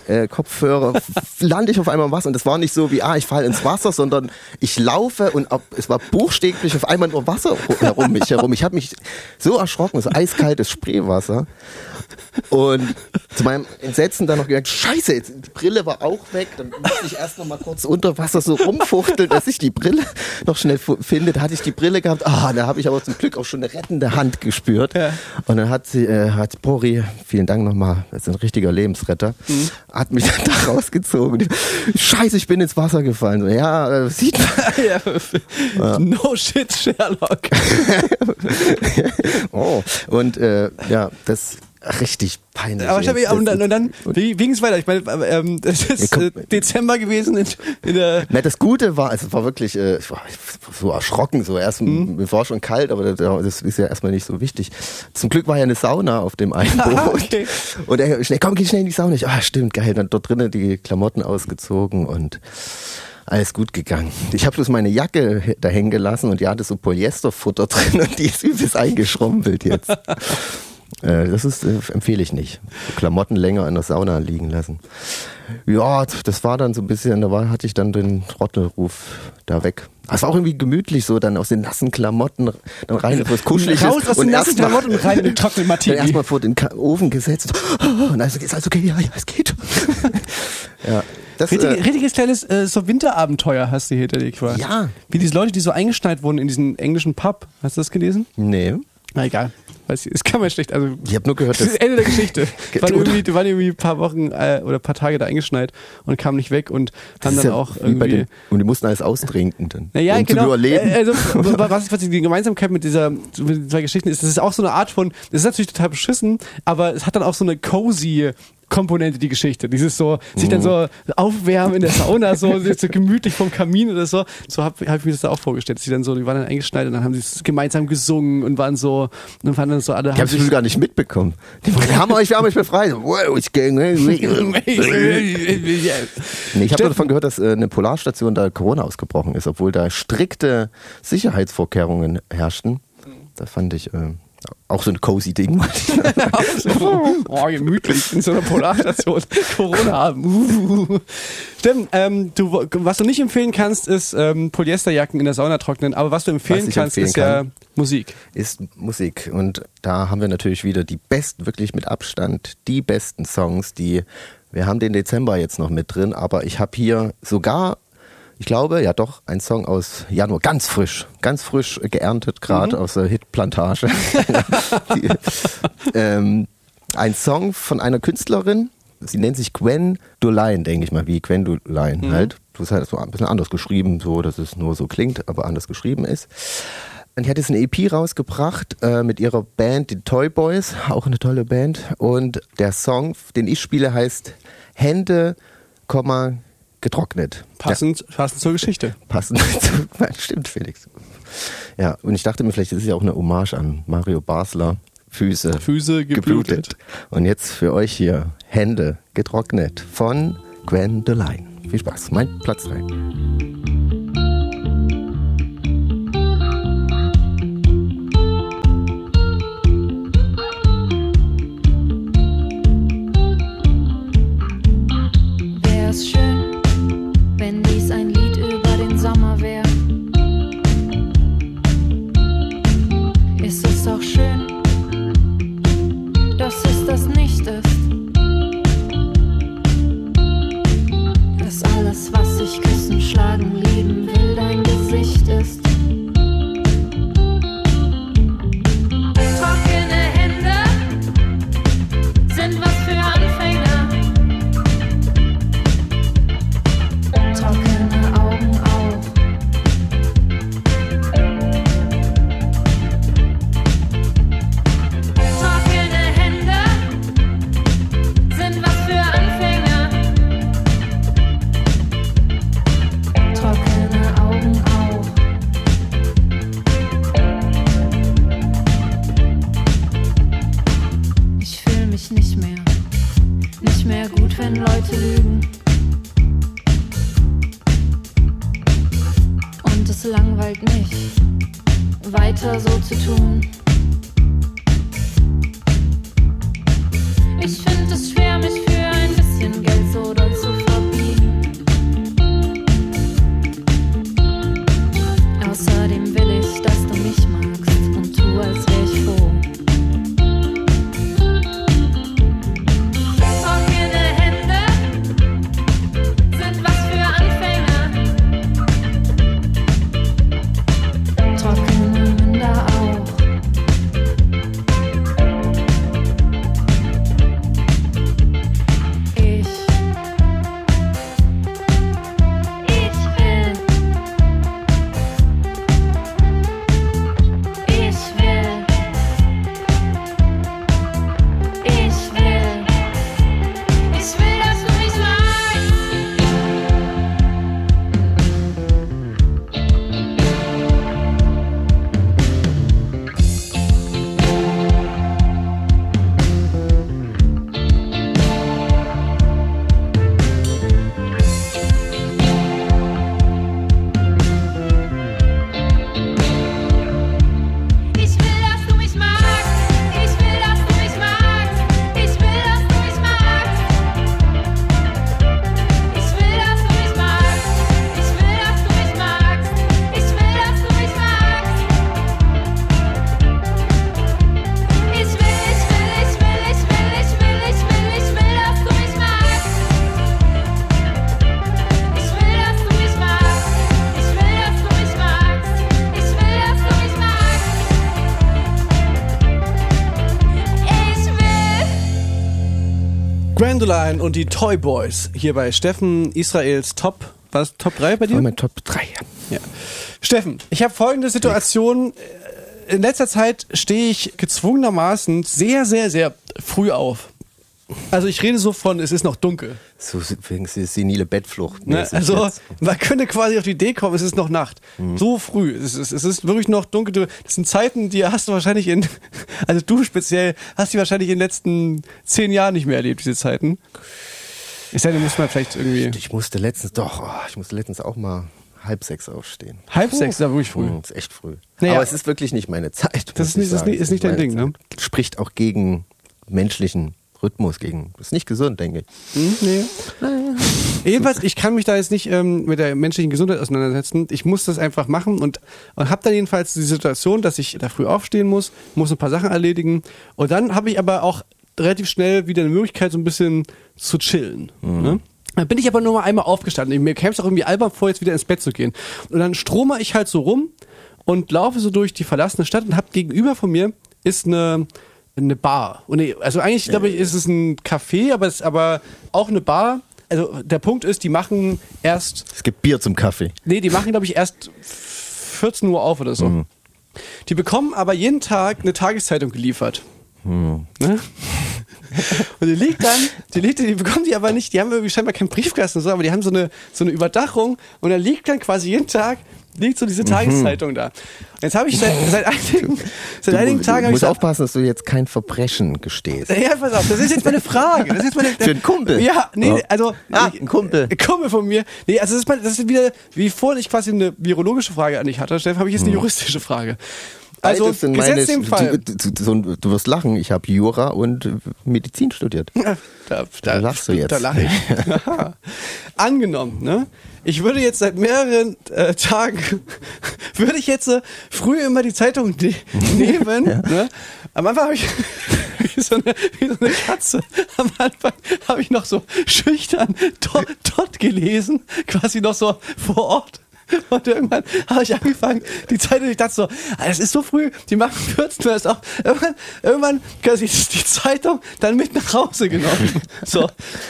äh, Kopfhörer, lande ich auf einmal im Wasser und das war nicht so wie, ah, ich falle ins Wasser, sondern ich laufe und ab, es war buchstäblich auf einmal nur Wasser herum mich herum. Ich habe mich so erschrocken, so eiskaltes Spreewasser und zu meinem Entsetzen dann noch gedacht, scheiße, jetzt, die Brille war auch weg, dann musste ich erst noch mal kurz unter Wasser so rumfuchteln, dass ich die Brille noch schnell finde. Da hatte ich die Brille gehabt, ah, da habe ich aber zum Glück auch schon eine rettende Hand gespürt. Ja. Und dann hat sie, äh, hat Pori, vielen Dank nochmal, das ist ein richtiger Lebensretter, Mhm. hat mich dann da rausgezogen. Scheiße, ich bin ins Wasser gefallen. So, ja, äh, sieht man. No shit, Sherlock. oh. Und äh, ja, das richtig peinlich. Aber ich habe jetzt. und dann, und dann wie ging es weiter? Ich meine, ähm, das ist äh. Dezember gewesen in, in der Na, das Gute war, also es war wirklich äh, ich war so erschrocken, so erst Mhm. mir war schon kalt, aber das, ist ja erstmal nicht so wichtig. Zum Glück war ja eine Sauna auf dem einen Boot. Ah, okay. Und er schnell, komm, geh schnell in die Sauna. Ich, ah, stimmt, geil. Dann dort drinnen die Klamotten ausgezogen und alles gut gegangen. Ich habe bloß meine Jacke da hängen gelassen und die hatte so Polyesterfutter drin und die ist übelst eingeschrumpelt jetzt. Äh, Das ist, äh, empfehle ich nicht. Klamotten länger in der Sauna liegen lassen. Ja, das war dann so ein bisschen, da war, hatte ich dann den Trottelruf da weg. Es war auch irgendwie gemütlich so, dann aus den nassen Klamotten dann rein, wo es kuschelig raus aus den nassen Klamotten rein in den trockenen dann erstmal vor den Ofen gesetzt. Und dann ist es alles okay, ja, ja, es geht. ja, das, Richtig, äh, richtiges kleines äh, so Winterabenteuer hast du hinter dir quasi. Ja. Wie diese Leute, die so eingeschneit wurden in diesen englischen Pub. Hast du das gelesen? nee. Na egal. Weiß ich, das kann man schlecht. Also Ich habe nur gehört, das ist Ende der Geschichte. Die waren irgendwie, waren irgendwie ein paar Wochen äh, oder ein paar Tage da eingeschneit und kamen nicht weg und das haben dann ja auch irgendwie. den, und die mussten alles austrinken dann, Naja, um genau. zu überleben. Äh, Also, was, was die Gemeinsamkeit mit dieser mit den zwei Geschichten ist, das ist auch so eine Art von, das ist natürlich total beschissen, aber es hat dann auch so eine cozy Komponente, die Geschichte. Dieses so, sich dann so aufwärmen in der Sauna, so, so gemütlich vom Kamin oder so. So habe hab ich mir das da auch vorgestellt. Die dann so, die waren dann eingeschneit und dann haben sie es gemeinsam gesungen und waren so, und waren dann so alle. ich habe es gar nicht mitbekommen. Die wir haben euch, wir haben euch befreit. Wow, it's going Nee, ich habe davon gehört, dass äh, eine Polarstation da Corona ausgebrochen ist, obwohl da strikte Sicherheitsvorkehrungen herrschten. Das fand ich äh, auch so ein cozy Ding. oh, gemütlich in so einer Polarstation Corona haben. Uh. Stimmt, ähm, du, was du nicht empfehlen kannst, ist ähm, Polyesterjacken in der Sauna trocknen, aber was du empfehlen Was kannst, empfehlen ist ja kann. Musik. ist Musik. Und da haben wir natürlich wieder die besten, wirklich mit Abstand, die besten Songs, die, wir haben den Dezember jetzt noch mit drin, aber ich habe hier sogar, ich glaube, ja doch, ein Song aus Januar, ganz frisch, ganz frisch geerntet, gerade aus der Hitplantage. die, ähm, ein Song von einer Künstlerin, sie nennt sich Gwen Doline, denke ich mal, wie Gwen Doline halt. Du hast halt so ein bisschen anders geschrieben, so dass es nur so klingt, aber anders geschrieben ist. Und die hat jetzt eine EP rausgebracht äh, mit ihrer Band, die Toy Boys, auch eine tolle Band. Und der Song, den ich spiele, heißt Hände, Komma, getrocknet. Passend, passend zur Geschichte. Ja, passend. zu- Stimmt, Felix. Ja, und ich dachte mir, vielleicht ist es ja auch eine Hommage an Mario Basler. Füße, Füße geblutet. Und jetzt für euch hier Hände getrocknet von Gwen Line. Viel Spaß. Mein Platz 3. Wär's schlagen, lieben will, dein Gesicht ist. Leute lügen. Und es langweilt mich, weiter so zu tun. Ich Grandoline und die Toy Boys hier bei Steffen Israels Top. Was? Top 3 bei dir? Mein Top 3. Ja. Steffen, ich habe folgende Situation. In letzter Zeit stehe ich gezwungenermaßen sehr, sehr, sehr früh auf. Also ich rede so von, es ist noch dunkel. So wegen senile Bettflucht. Ne? Also man könnte quasi auf die Idee kommen, es ist noch Nacht. So früh. Es ist, es ist wirklich noch dunkel. Du- Das sind Zeiten, die hast du wahrscheinlich in, also du speziell, hast die wahrscheinlich in den letzten zehn Jahren nicht mehr erlebt, diese Zeiten. Ich sage, muss man vielleicht irgendwie. Ich musste letztens, doch, oh, ich musste letztens auch mal halb sechs aufstehen. Halb sechs ist ja wirklich früh. Hm, ist echt früh. Naja. Aber es ist wirklich nicht meine Zeit. Das ist nicht- ist nicht- ist nicht dein Ding, ne? Zeit. Spricht auch gegen menschlichen Rhythmus, gegen. Ist nicht gesund, denke ich. Hm, nee. Jedenfalls, ich kann mich da jetzt nicht ähm, mit der menschlichen Gesundheit auseinandersetzen. Ich muss das einfach machen und, und habe dann jedenfalls die Situation, dass ich da früh aufstehen muss, muss ein paar Sachen erledigen und dann habe ich aber auch relativ schnell wieder eine Möglichkeit, so ein bisschen zu chillen. Ne? Dann bin ich aber nur mal einmal aufgestanden. Mir käme es auch irgendwie albern vor, jetzt wieder ins Bett zu gehen. Und dann strome ich halt so rum und laufe so durch die verlassene Stadt und hab gegenüber von mir ist eine eine Bar. Und also eigentlich glaube ich, ist es ein Café, aber es ist aber auch eine Bar. Also der Punkt ist, die machen erst, Es gibt Bier zum Kaffee. nee, die machen glaube ich erst 14 Uhr auf oder so. Die bekommen aber jeden Tag eine Tageszeitung geliefert. Ne? Und die liegt dann, die liegt, die bekommen die aber nicht, die haben irgendwie scheinbar keinen Briefkasten oder so, aber die haben so eine, so eine Überdachung und da liegt dann quasi jeden Tag, liegt so diese Tageszeitung da. Und jetzt habe ich seit, seit einigen, seit einigen Tagen Du musst so, aufpassen, dass du jetzt kein Verbrechen gestehst. ja, pass auf, das ist jetzt meine Frage. Das ist jetzt meine, Für einen Kumpel? Ja, nee, Ja. also. Ah, ein Kumpel. Ein Kumpel von mir. Nee, also das ist, mal, das ist wieder, wie vorhin ich quasi eine virologische Frage an dich hatte, Steffen, habe ich jetzt eine juristische Frage. Also, sind meine. Du, du, du, wirst lachen, ich habe Jura und Medizin studiert. Ja, da, Da lachst du jetzt. Da lache ich. Angenommen, ne? Ich würde jetzt seit mehreren äh, Tagen, würde ich jetzt äh, früh immer die Zeitung ne nehmen. ne? Am Anfang habe ich, wie so, eine, wie so eine Katze, am Anfang habe ich noch so schüchtern dort, dort gelesen, quasi noch so vor Ort. Und irgendwann habe ich angefangen, die Zeitung, ich dachte so, ah, es ist so früh, die machen 14 Uhr erst auf. Irgendwann, irgendwann quasi die Zeitung dann mit nach Hause genommen. So.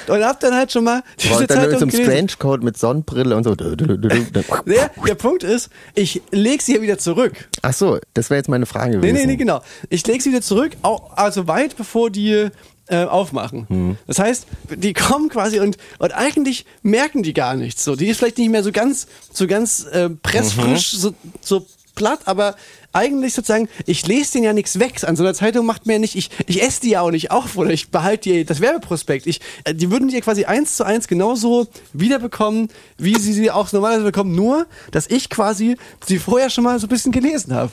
Und hab dann halt schon mal diese Und dann Zeitung zum gelesen. Strange-Code mit Sonnenbrille und so. Der, der Punkt ist, ich leg sie ja wieder zurück. Ach so, das wäre jetzt meine Frage Nee, gewesen. nee, nee, genau. Ich leg sie wieder zurück, also weit bevor die äh, aufmachen. Hm. Das heißt, die kommen quasi und, und eigentlich merken die gar nichts. So, die ist vielleicht nicht mehr so ganz, so ganz äh, pressfrisch, Mhm. so, so platt, aber eigentlich sozusagen, ich lese den ja nichts weg. An so einer Zeitung macht mir ja nicht, ich, ich esse die ja auch nicht auf oder ich behalte die, das Werbeprospekt. Ich, äh, die würden die ja quasi eins zu eins genauso wiederbekommen, wie sie sie auch normalerweise bekommen, nur, dass ich quasi sie vorher schon mal so ein bisschen gelesen habe.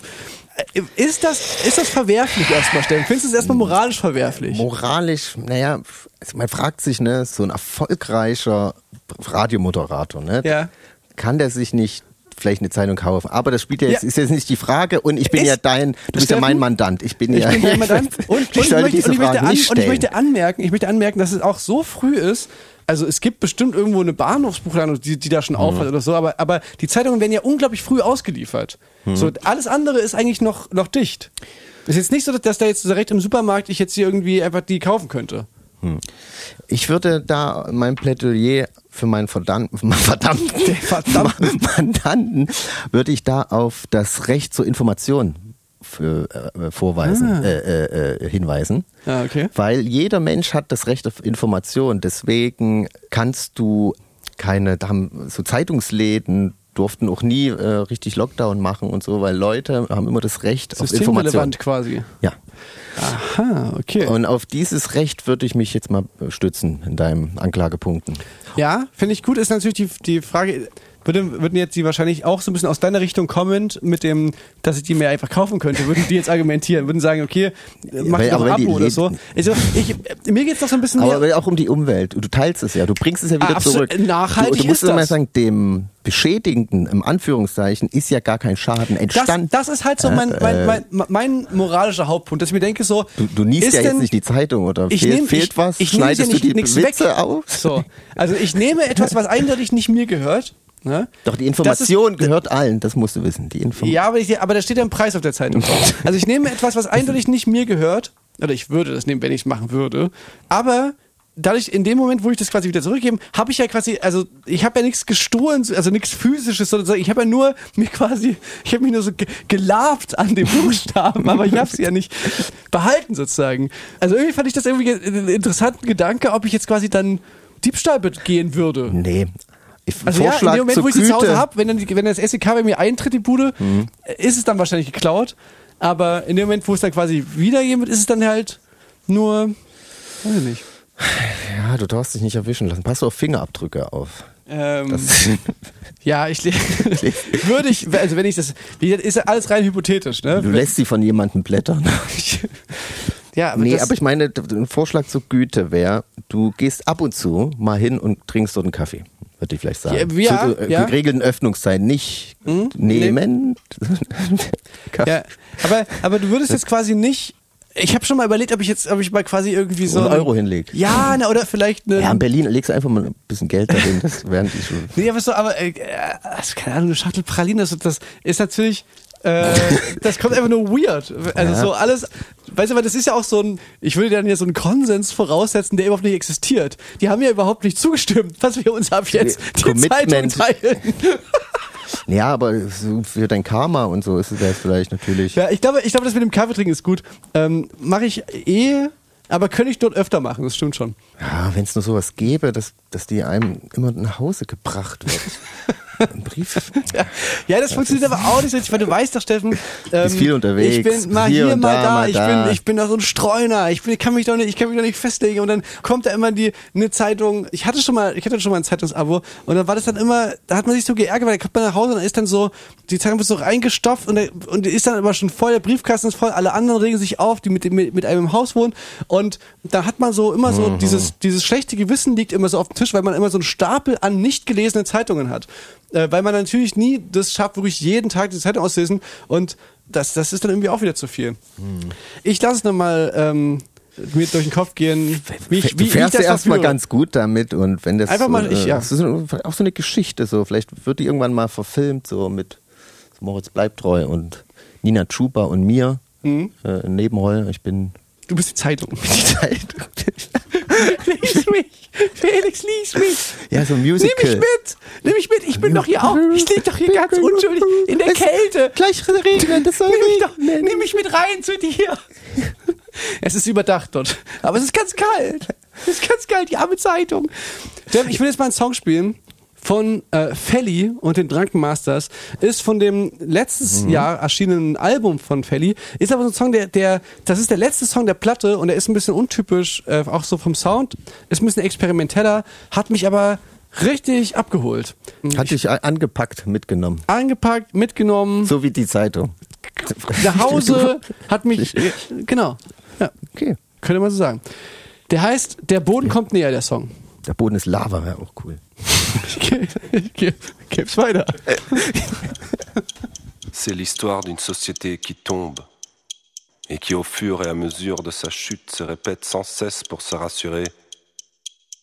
Äh, Ist das, ist das verwerflich erstmal, Steffen? Findest du es erstmal moralisch verwerflich? Moralisch, naja, also man fragt sich, ne, so ein erfolgreicher Radiomoderator, ne? Ja. Kann der sich nicht vielleicht eine Zeitung kaufen? Aber das spielt ja jetzt, Ja. ist jetzt nicht die Frage und ich bin Ist- ja dein, du bist ja Steffen? mein Mandant. Ich bin Ich ja, bin ja Mandant. Und, und, ich ich sollte möchte, diese und, ich möchte Fragen an, nicht und ich stellen. möchte anmerken, ich möchte anmerken, dass es auch so früh ist. Also es gibt bestimmt irgendwo eine Bahnhofsbuchladen, die, die da schon Mhm. aufhat oder so, aber, aber die Zeitungen werden ja unglaublich früh ausgeliefert. Mhm. So, alles andere ist eigentlich noch, noch dicht. Ist jetzt nicht so, dass da jetzt direkt im Supermarkt ich jetzt hier irgendwie einfach die kaufen könnte. Ich würde da mein Plädoyer für meinen verdammten, verdammten, verdammten. Mandanten, würde ich da auf das Recht zur Information für, äh, vorweisen, äh, äh, äh, hinweisen. Ah, okay. Weil jeder Mensch hat das Recht auf Information. Deswegen kannst du keine, da haben so Zeitungsläden durften auch nie äh, richtig Lockdown machen und so, weil Leute haben immer das Recht auf Information. Quasi. Ja. Aha, okay. Und auf dieses Recht würde ich mich jetzt mal stützen in deinen Anklagepunkten. Ja, finde ich gut. Ist natürlich die, die Frage, würde, würden jetzt die wahrscheinlich auch so ein bisschen aus deiner Richtung kommend mit dem, dass ich die mir einfach kaufen könnte, würden die jetzt argumentieren, würden sagen, okay, mach weil- doch aber ab oder so. Also, ich, mir geht's doch so ein bisschen Aber mehr, auch um die Umwelt. Du teilst es ja, du bringst es ja wieder Absolut. zurück. Nachhaltig du, du musst ist immer das. sagen, dem Beschädigten, im Anführungszeichen, ist ja gar kein Schaden das, entstanden. das ist halt so mein, mein, mein, mein moralischer Hauptpunkt, dass ich mir denke so, du, du niest ja jetzt denn- nicht die Zeitung oder ich fehl, nehm, fehlt ich, was? Ich nehme ja Schneidest nicht, du die nichts Witze weg. auf? So. Also ich nehme etwas, was eindeutig nicht mir gehört. Ne? Doch die Das ist- Information gehört allen, das musst du wissen. Die Info Ja, aber, ich, aber da steht ja ein Preis auf der Zeitung. Also ich nehme etwas, was eindeutig nicht mir gehört, oder ich würde das nehmen, wenn ich es machen würde, aber dadurch, in dem Moment, wo ich das quasi wieder zurückgebe, habe ich ja quasi, also ich habe ja nichts gestohlen, also nichts physisches, sondern ich habe ja nur mir quasi, ich habe mich nur so ge gelabt an den Buchstaben, aber ich habe sie ja nicht behalten sozusagen. Also irgendwie fand ich das irgendwie einen interessanten Gedanke, ob ich jetzt quasi dann Diebstahl begehen würde. Nee. Ich, Also ja, in dem Moment, wo ich sie zu Hause habe, wenn, dann wenn das SEK bei mir eintritt, die Bude, Mhm. ist es dann wahrscheinlich geklaut. Aber in dem Moment, wo es dann quasi wiedergeben wird, ist es dann halt nur, weiß ich nicht. Ja, du darfst dich nicht erwischen lassen. Pass auf Fingerabdrücke auf. Ähm, ja, ich würde ich, also wenn ich das, ist ja alles rein hypothetisch, ne? du lässt sie von jemandem blättern. ja, aber nee, aber ich meine, ein Vorschlag zur Güte wäre, du gehst ab und zu mal hin und trinkst dort einen Kaffee. Würde ich vielleicht sagen. Ja, ja, Zu ja. geregelten Öffnungszeiten nicht nehmen. Kaffee. ja, aber, aber du würdest jetzt quasi nicht, ich habe schon mal überlegt, ob ich jetzt, ob ich mal quasi irgendwie so einen Euro hinleg. Ja, na, oder vielleicht eine, Ja, in Berlin legst du einfach mal ein bisschen Geld dahin, das während die schon. Nee, aber so, aber äh, äh, also, keine Ahnung, eine Schachtel Pralinen, das, das ist natürlich, äh, das kommt einfach nur weird. Also Ja. so alles, weißt du, aber das ist ja auch so ein, ich würde dann ja so einen Konsens voraussetzen, der überhaupt nicht existiert. Die haben ja überhaupt nicht zugestimmt, was wir uns ab jetzt die Commitment. Zeitung teilen. Ja, aber für dein Karma und so ist es jetzt vielleicht natürlich. Ja, ich glaube, ich glaube, das mit dem Kaffee trinken ist gut. Ähm, Mache ich eh, aber könnte ich dort öfter machen, das stimmt schon. Ja, wenn es nur sowas gäbe, dass, dass die einem immer nach Hause gebracht wird. Ein Brief. Ja, ja das funktioniert aber auch nicht so richtig, weil du weißt doch, Steffen, ähm, Bist viel unterwegs, Ich bin mal hier hier, mal da, da, mal ich, da. bin ich bin doch so ein Streuner, ich bin, kann mich doch nicht, ich kann mich doch nicht festlegen und dann kommt da immer die eine Zeitung. Ich hatte schon mal, ich hatte schon mal ein Zeitungsabo und dann war das dann immer, da hat man sich so geärgert, weil da kommt man nach Hause und dann ist dann so die Zeitung wird so reingestopft und der, und die ist dann aber schon voll, der Briefkasten ist voll, alle anderen regen sich auf, die mit dem mit, mit einem im Haus wohnen und da hat man so immer so Mhm. dieses dieses schlechte Gewissen liegt immer so auf dem Tisch, weil man immer so einen Stapel an nicht gelesenen Zeitungen hat äh, weil man natürlich nie das schafft, wirklich jeden Tag die Zeitung auszulesen und das, das ist dann irgendwie auch wieder zu viel. Ich lasse es nochmal ähm, mir durch den Kopf gehen, wie ich, wie, du fährst ja erstmal ganz gut damit und wenn das Einfach mal, äh, ich- ja. das ist auch so eine Geschichte so, vielleicht wird die irgendwann mal verfilmt so mit Moritz Bleibtreu und Nina Chuba und mir Mhm. äh, in Nebenrollen. Ich bin Du bist die Zeitung. die Zeit. lies mich! Felix, lies mich! ja, so ein Nimm Musical. mich mit! Nimm mich mit! Ich bin doch hier auch! Ich liege doch hier ganz unschuldig in der Es- Kälte! Gleich regnen, das soll Nimm mich, doch, regnen. nimm mich mit rein zu dir! Es ist überdacht dort. Aber es ist ganz kalt. Es ist ganz kalt, die arme Zeitung. Ich will jetzt mal einen Song spielen von äh, Felly und den Drunken Masters. Ist von dem letztes Jahr erschienenen Album von Felly. Ist aber so ein Song, der, der, das ist der letzte Song der Platte und der ist ein bisschen untypisch, äh, auch so vom Sound. Ist ein bisschen experimenteller, hat mich aber richtig abgeholt. Hat dich angepackt, mitgenommen. Angepackt, mitgenommen, So wie die Zeitung. nach Hause, hat mich, genau, ja, Okay. könnte man so sagen. Der heißt Der Boden kommt näher, der Song. Der Boden ist Lava, wäre auch cool. C'est l'histoire d'une société qui tombe et qui, au fur et à mesure de sa chute, se répète sans cesse pour se rassurer.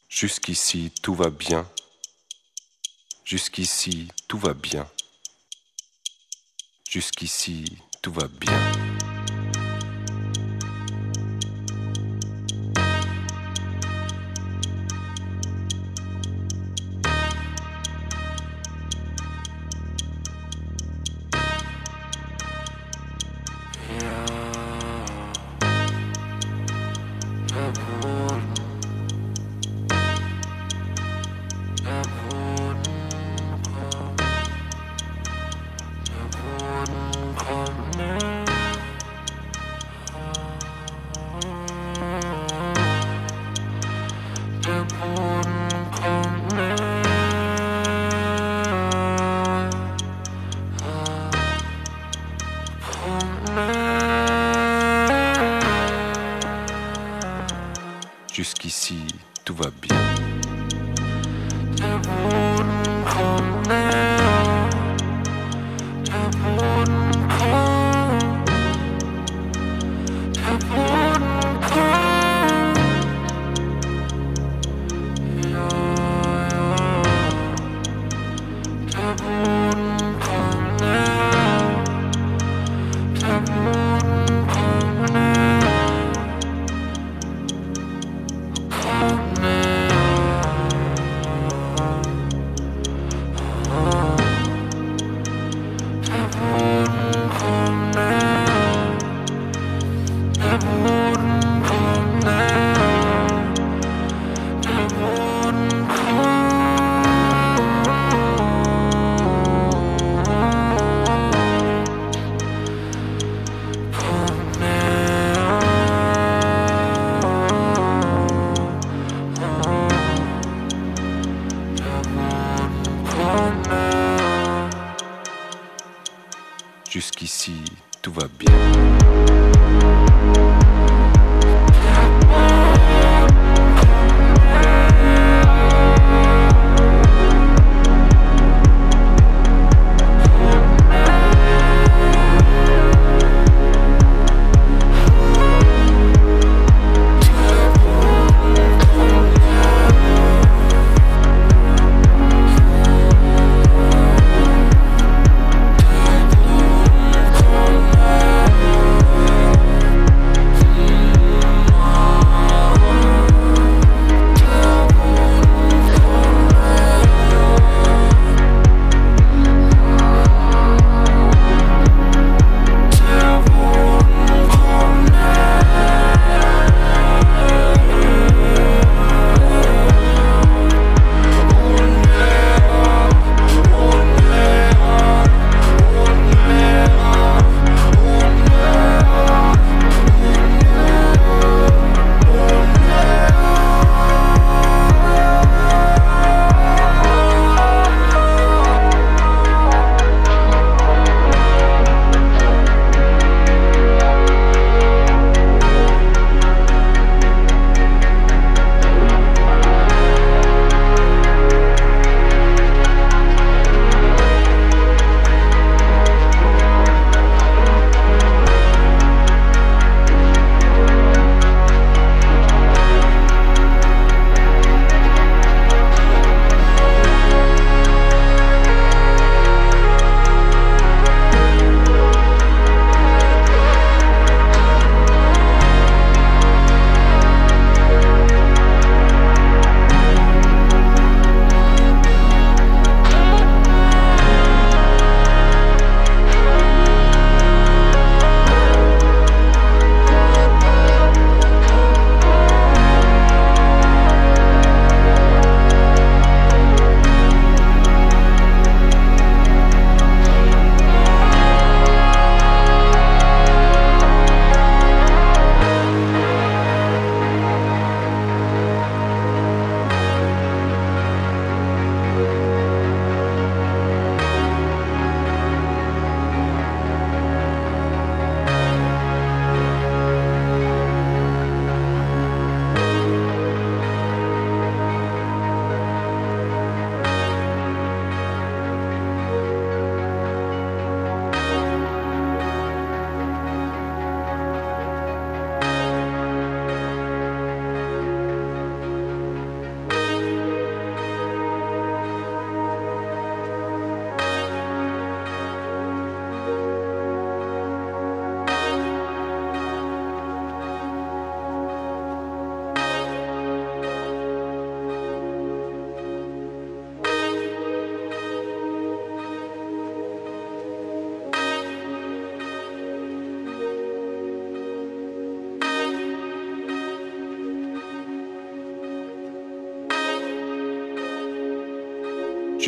Jusqu'ici, tout va bien. Jusqu'ici, tout va bien. Jusqu'ici, tout va bien. Jusqu'ici, tout va bien.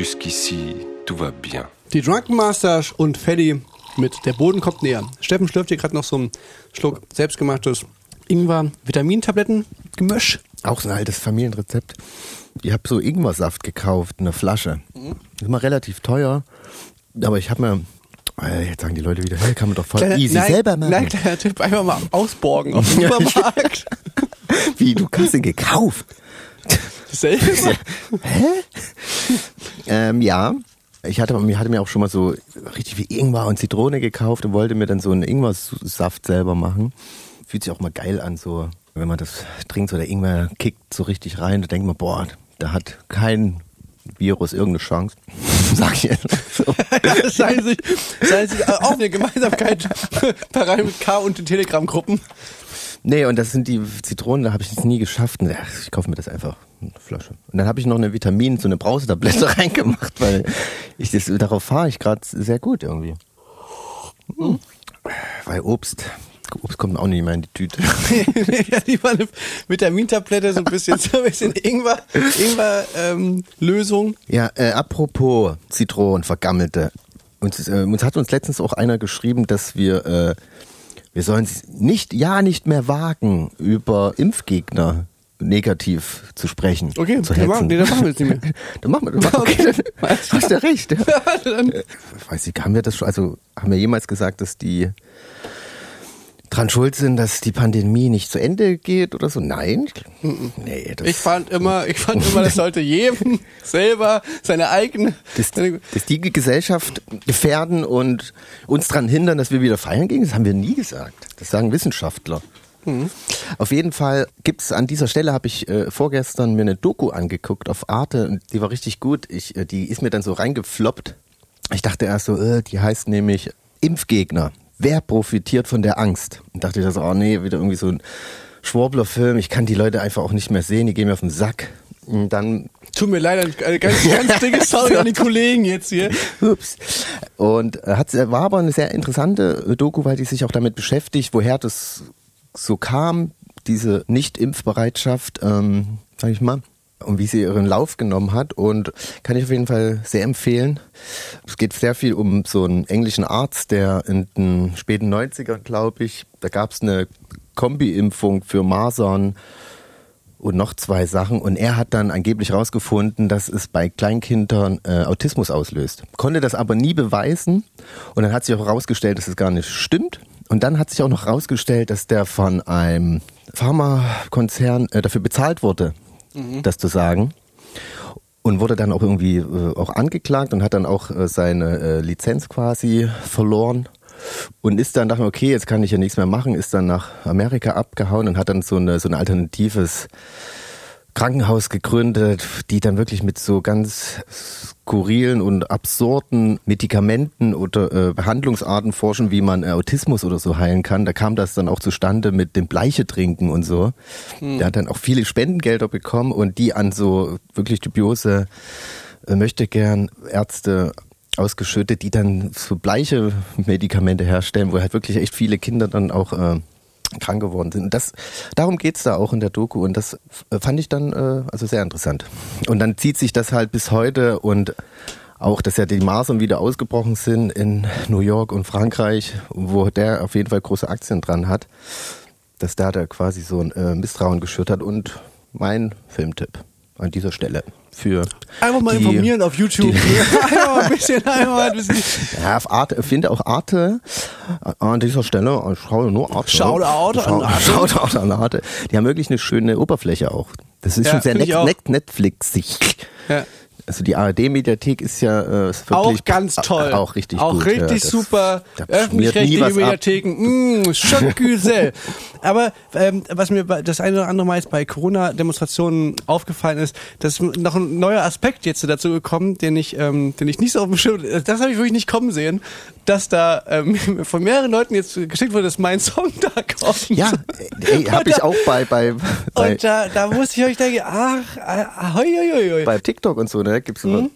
Jusqu'ici, tout va bien. Die Drunken Masters und Freddy mit Der Boden kommt näher. Steffen schlürft hier gerade noch so einen Schluck selbstgemachtes Ingwer-Vitamintabletten-Gemisch. Auch so ein altes Familienrezept. Ich habe so Ingwersaft gekauft, eine Flasche. Ist immer relativ teuer, aber ich habe mir, äh, jetzt sagen die Leute wieder, hey, kann man doch voll Kleiner- easy nein, selber machen. Nein, kleiner Tipp, einfach mal ausborgen auf dem Supermarkt. Wie, du hast den gekauft? Selber? Ähm, ja. Ich hatte, mir hatte mir auch schon mal so richtig wie Ingwer und Zitrone gekauft und wollte mir dann so einen Ingwersaft selber machen. Fühlt sich auch mal geil an, so wenn man das trinkt, so der Ingwer kickt so richtig rein, da denkt man, boah, da hat kein Virus irgendeine Chance. Sag ich jetzt. So. Scheint sich, sich auch eine Gemeinsamkeit Rein mit K und den Telegram-Gruppen. Nee, und das sind die Zitronen, da habe ich es nie geschafft. Ja, Ich kaufe mir das einfach, eine Flasche. Und dann habe ich noch eine Vitamin, so eine Brausetablette reingemacht, weil ich das, darauf fahre ich gerade sehr gut irgendwie. Hm. Weil Obst, Obst kommt auch nicht mehr in die Tüte. ja, lieber eine Vitamintablette, so ein bisschen, so ein bisschen Ingwer, Ingwer ähm, Lösung. Ja, äh, apropos Zitronen, vergammelte. Uns, äh, uns hat uns letztens auch einer geschrieben, dass wir, äh, wir sollen es nicht, ja nicht mehr wagen, über Impfgegner negativ zu sprechen. Okay, zu dann machen, nee, dann machen wir es nicht mehr. Dann machen wir das. Okay, dann hast du recht. Ja. Dann- Ich weiß nicht, haben wir das schon, also haben wir jemals gesagt, dass die dran schuld sind, dass die Pandemie nicht zu Ende geht oder so? Nein. Nee, das, Ich fand immer, ich fand immer, das sollte jedem selber seine eigene. dass, dass die Gesellschaft gefährden und uns daran hindern, dass wir wieder feiern gehen, das haben wir nie gesagt. Das sagen Wissenschaftler. Auf jeden Fall gibt's an dieser Stelle, habe ich äh, vorgestern mir eine Doku angeguckt auf Arte und die war richtig gut. Ich, äh, die ist mir dann so reingefloppt. Ich dachte erst so, äh, die heißt nämlich Impfgegner. Wer profitiert von der Angst? Und dachte ich so, oh nee, wieder irgendwie so ein Schwurbler-Film. Ich kann die Leute einfach auch nicht mehr sehen, die gehen mir auf den Sack. Und dann tut mir leid, eine ganz, ganz dicke Sorry an die Kollegen jetzt hier. Ups. Und äh, hat, war aber eine sehr interessante äh, Doku, weil die sich auch damit beschäftigt, woher das so kam, diese Nicht-Impfbereitschaft, ähm, sag ich mal, und wie sie ihren Lauf genommen hat. Und kann ich auf jeden Fall sehr empfehlen. Es geht sehr viel um so einen englischen Arzt, der in den späten 90ern, glaube ich, da gab es eine Kombi-Impfung für Masern und noch zwei Sachen. Und er hat dann angeblich herausgefunden, dass es bei Kleinkindern äh, Autismus auslöst. Konnte das aber nie beweisen. Und dann hat sich auch herausgestellt, dass es gar nicht stimmt. Und dann hat sich auch noch herausgestellt, dass der von einem Pharmakonzern äh, dafür bezahlt wurde, das zu sagen. Und wurde dann auch irgendwie äh, auch angeklagt und hat dann auch äh, seine äh, Lizenz quasi verloren. Und ist dann, dachte, okay, jetzt kann ich ja nichts mehr machen, ist dann nach Amerika abgehauen und hat dann so, eine, so ein alternatives Krankenhaus gegründet, die dann wirklich mit so ganz skurrilen und absurden Medikamenten oder äh, Behandlungsarten forschen, wie man äh, Autismus oder so heilen kann. Da kam das dann auch zustande mit dem Bleiche trinken und so. Der hat dann auch viele Spendengelder bekommen und die an so wirklich dubiose äh, möchte gern Ärzte ausgeschüttet, die dann so bleiche Medikamente herstellen, wo halt wirklich echt viele Kinder dann auch äh, krank geworden sind. Und das, darum geht's da auch in der Doku und das äh, fand ich dann äh, also sehr interessant. Und dann zieht sich das halt bis heute und auch, dass ja die Masern wieder ausgebrochen sind in New York und Frankreich, wo der auf jeden Fall große Aktien dran hat, dass da der quasi so ein äh, Misstrauen geschürt hat und mein Filmtipp an dieser Stelle für Einfach mal die- informieren auf YouTube. einfach mal ein bisschen, einfach mal ein bisschen. Ja, auf Arte, finde auch Arte an dieser Stelle, schau nur Arte. Shoutout an Arte. Shoutout an Arte. Die haben wirklich eine schöne Oberfläche auch. Das ist Ja, schon sehr net, net, Netflixig. Ja. Also die ARD-Mediathek ist ja äh, ist wirklich Auch ganz toll. Auch richtig Auch gut. richtig ja, super. Öffentlich-rechtliche. Mediatheken. Mh, Schockgüsel. Aber ähm, was mir das eine oder andere Mal jetzt bei Corona-Demonstrationen aufgefallen ist, dass noch ein neuer Aspekt jetzt dazu gekommen, den ich, ähm, den ich nicht so auf dem Schirm, das habe ich wirklich nicht kommen sehen, dass da ähm, von mehreren Leuten jetzt geschickt wurde, dass mein Song da kommt. Ja, ey, habe ich auch bei bei bei, Und da, da musste ich euch denken, ach, ah, hoi, hoi, hoi, bei TikTok und so, ne? Gibt's so,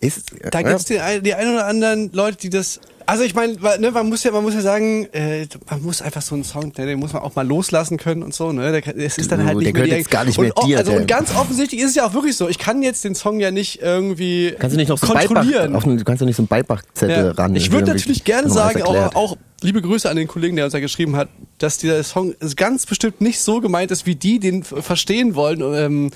ist, Mhm. Da ja, gibt's die, die ein oder anderen Leute, die das Also ich meine, ne, man muss ja, man muss ja sagen, äh, man muss einfach so einen Song, ne, den muss man auch mal loslassen können und so. Ne, der, es ist dann halt nicht der mehr jetzt gar nicht und, mehr oh, dir, Also und ganz offensichtlich ist es ja auch wirklich so. Ich kann jetzt den Song ja nicht irgendwie Kannst du nicht noch so Beibach, kontrollieren. auf, einen- du kannst du nicht so einen Beibachzettel Ja. ran. Ich würde natürlich gerne sagen, auch, auch liebe Grüße an den Kollegen, der uns da geschrieben hat, dass dieser Song ganz bestimmt nicht so gemeint ist, wie die den verstehen wollen ähm,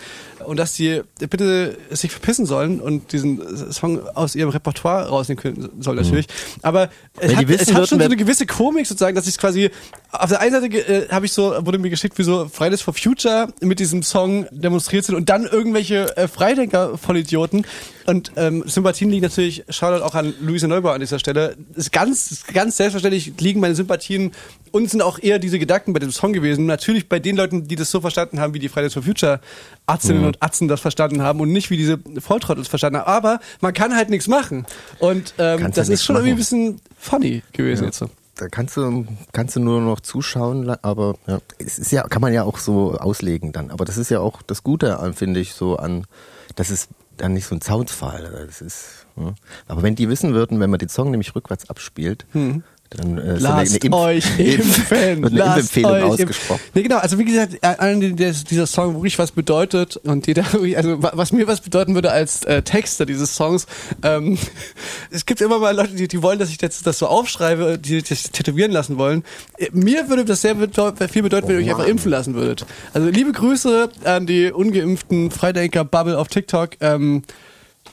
und dass die bitte sich verpissen sollen und diesen Song aus ihrem Repertoire rausnehmen können sollen natürlich. Aber es Wenn hat, es hat schon so eine gewisse Komik sozusagen, dass ich quasi auf der einen Seite äh, habe ich so wurde mir geschickt, wie so Fridays for Future mit diesem Song demonstriert sind und dann irgendwelche äh, Freidenker Vollidioten und ähm, Sympathien liegen natürlich, Shoutout auch an Luise Neubauer an dieser Stelle. Ist ganz, ganz selbstverständlich liegen meine Sympathien und sind auch eher diese Gedanken bei dem Song gewesen. Natürlich bei den Leuten, die das so verstanden haben, wie die Fridays for Future Atzinnen Mhm. und Atzen das verstanden haben und nicht wie diese Volltrottels verstanden haben. Aber man kann halt nichts machen. Und ähm, Kannst ja das ist schon irgendwie ein machen. bisschen funny gewesen Ja. jetzt so. Da kannst du, kannst du nur noch zuschauen, aber ja, es ist ja, kann man ja auch so auslegen dann. Aber das ist ja auch das Gute, finde ich, so an, das ist dann nicht so ein Soundfall. Das ist, ja. Aber wenn die wissen würden, wenn man den Song nämlich rückwärts abspielt, dann äh, Lasst Impf- euch impfen. wird eine Lasst Impfempfehlung ausgesprochen. Nee, genau. Also wie gesagt, äh, allen, denen der- dieser Song wirklich was bedeutet und jeder, also wa- was mir was bedeuten würde als äh, Texter dieses Songs, ähm, es gibt immer mal Leute, die, die wollen, dass ich das, das so aufschreibe, die das tätowieren lassen wollen. Äh, Mir würde das sehr bedeut viel bedeuten, wenn ihr euch einfach impfen lassen würdet. Also liebe Grüße an die ungeimpften Freidenker-Bubble auf TikTok. Ähm,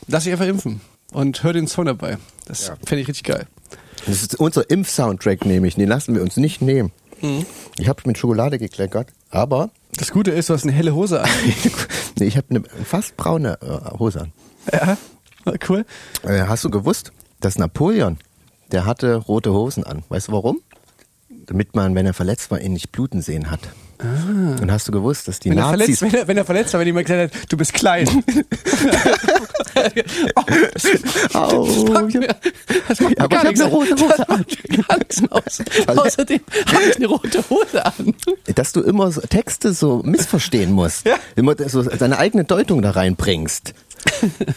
lass dich einfach impfen und hör den Song dabei. Das fände ich richtig geil. Das ist unser Impf-Soundtrack nämlich, den lassen wir uns nicht nehmen. Mhm. Ich habe mit Schokolade gekleckert, aber Das Gute ist, du hast eine helle Hose an. nee, ich habe eine fast braune äh, Hose an. Ja, cool. Äh, hast du gewusst, dass Napoleon, der hatte rote Hosen an. Weißt du warum? Damit man, wenn er verletzt war, ihn nicht bluten sehen hat. Und hast du gewusst, dass die Ah. Wenn er, Nazis... verletzt, wenn, er, wenn er verletzt war, wenn jemand gesagt hat, du bist klein. oh, das, Au, das macht mir, das macht mir Aber gar ich hab nichts, eine rote Hose das macht mir gar nichts aus. Außerdem habe ich eine rote Hose an. dass du immer so Texte so missverstehen musst. Ja. Immer so deine eigene Deutung da reinbringst.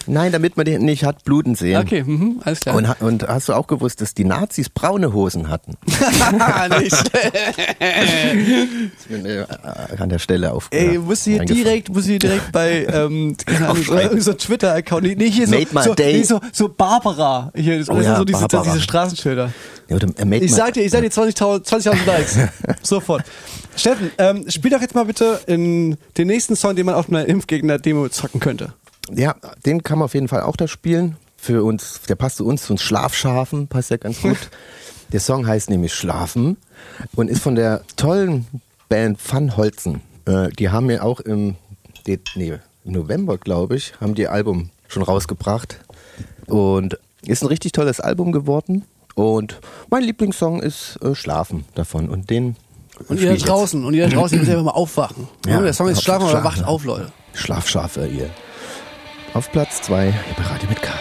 Nein, damit man den nicht hat bluten sehen. Okay, mhm, alles klar. Und, und hast du auch gewusst, dass die Nazis braune Hosen hatten? Nicht bin, äh, an der Stelle auf. Ey, äh, muss hier direkt, muss hier direkt bei ähm, so, Twitter-Account. Nee, hier so, so, nee, so, so Barbara. Hier, das Oh ja, so diese, Barbara. diese Straßenschilder. Ja, oder, äh, Ich sag dir, ich sag dir 20.000 20.000 Likes. Sofort. Steffen, ähm, spiel doch jetzt mal bitte in den nächsten Song, den man auf einer Impfgegner-Demo zocken könnte. Ja, den kann man auf jeden Fall auch da spielen. Für uns, der passt zu uns, zu uns Schlafschafen, passt ja ganz gut. der Song heißt nämlich Schlafen und ist von der tollen Band Van Holzen. Äh, die haben ja auch im, De- nee, im November, glaube ich, haben die Album schon rausgebracht. Und ist ein richtig tolles Album geworden. Und mein Lieblingssong ist äh, Schlafen davon. Und den Und ihr da jetzt. draußen, und ihr da draußen, müsst einfach mal aufwachen. Ja, Ja, der Song ist Schlafen, aber wacht auf, Leute. Schlafschafe, ihr. Auf Platz 2 bei Radio mit K.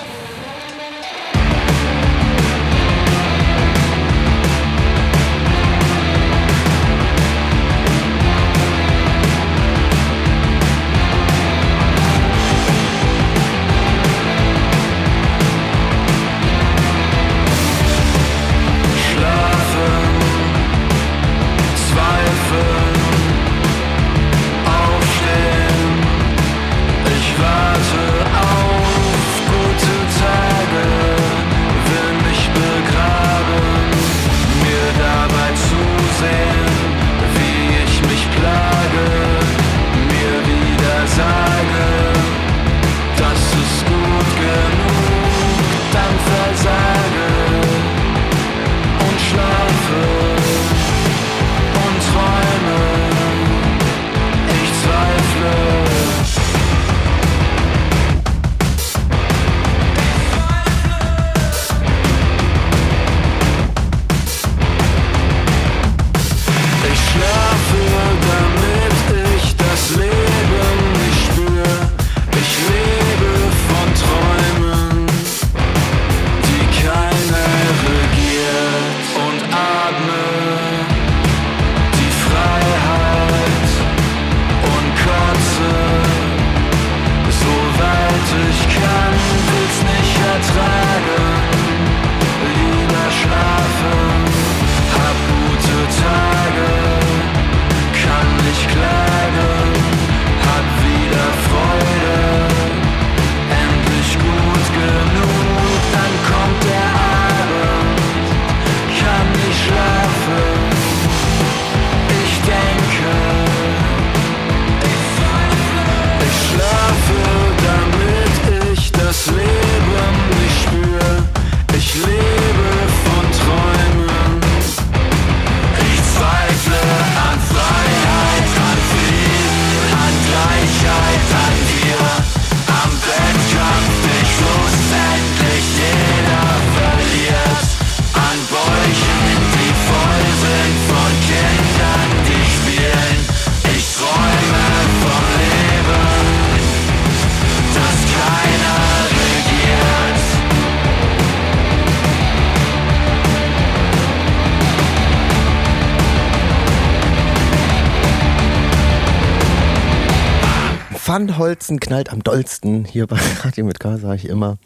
Pfannholzen knallt am dollsten. Hier bei Radio mit K sage ich immer.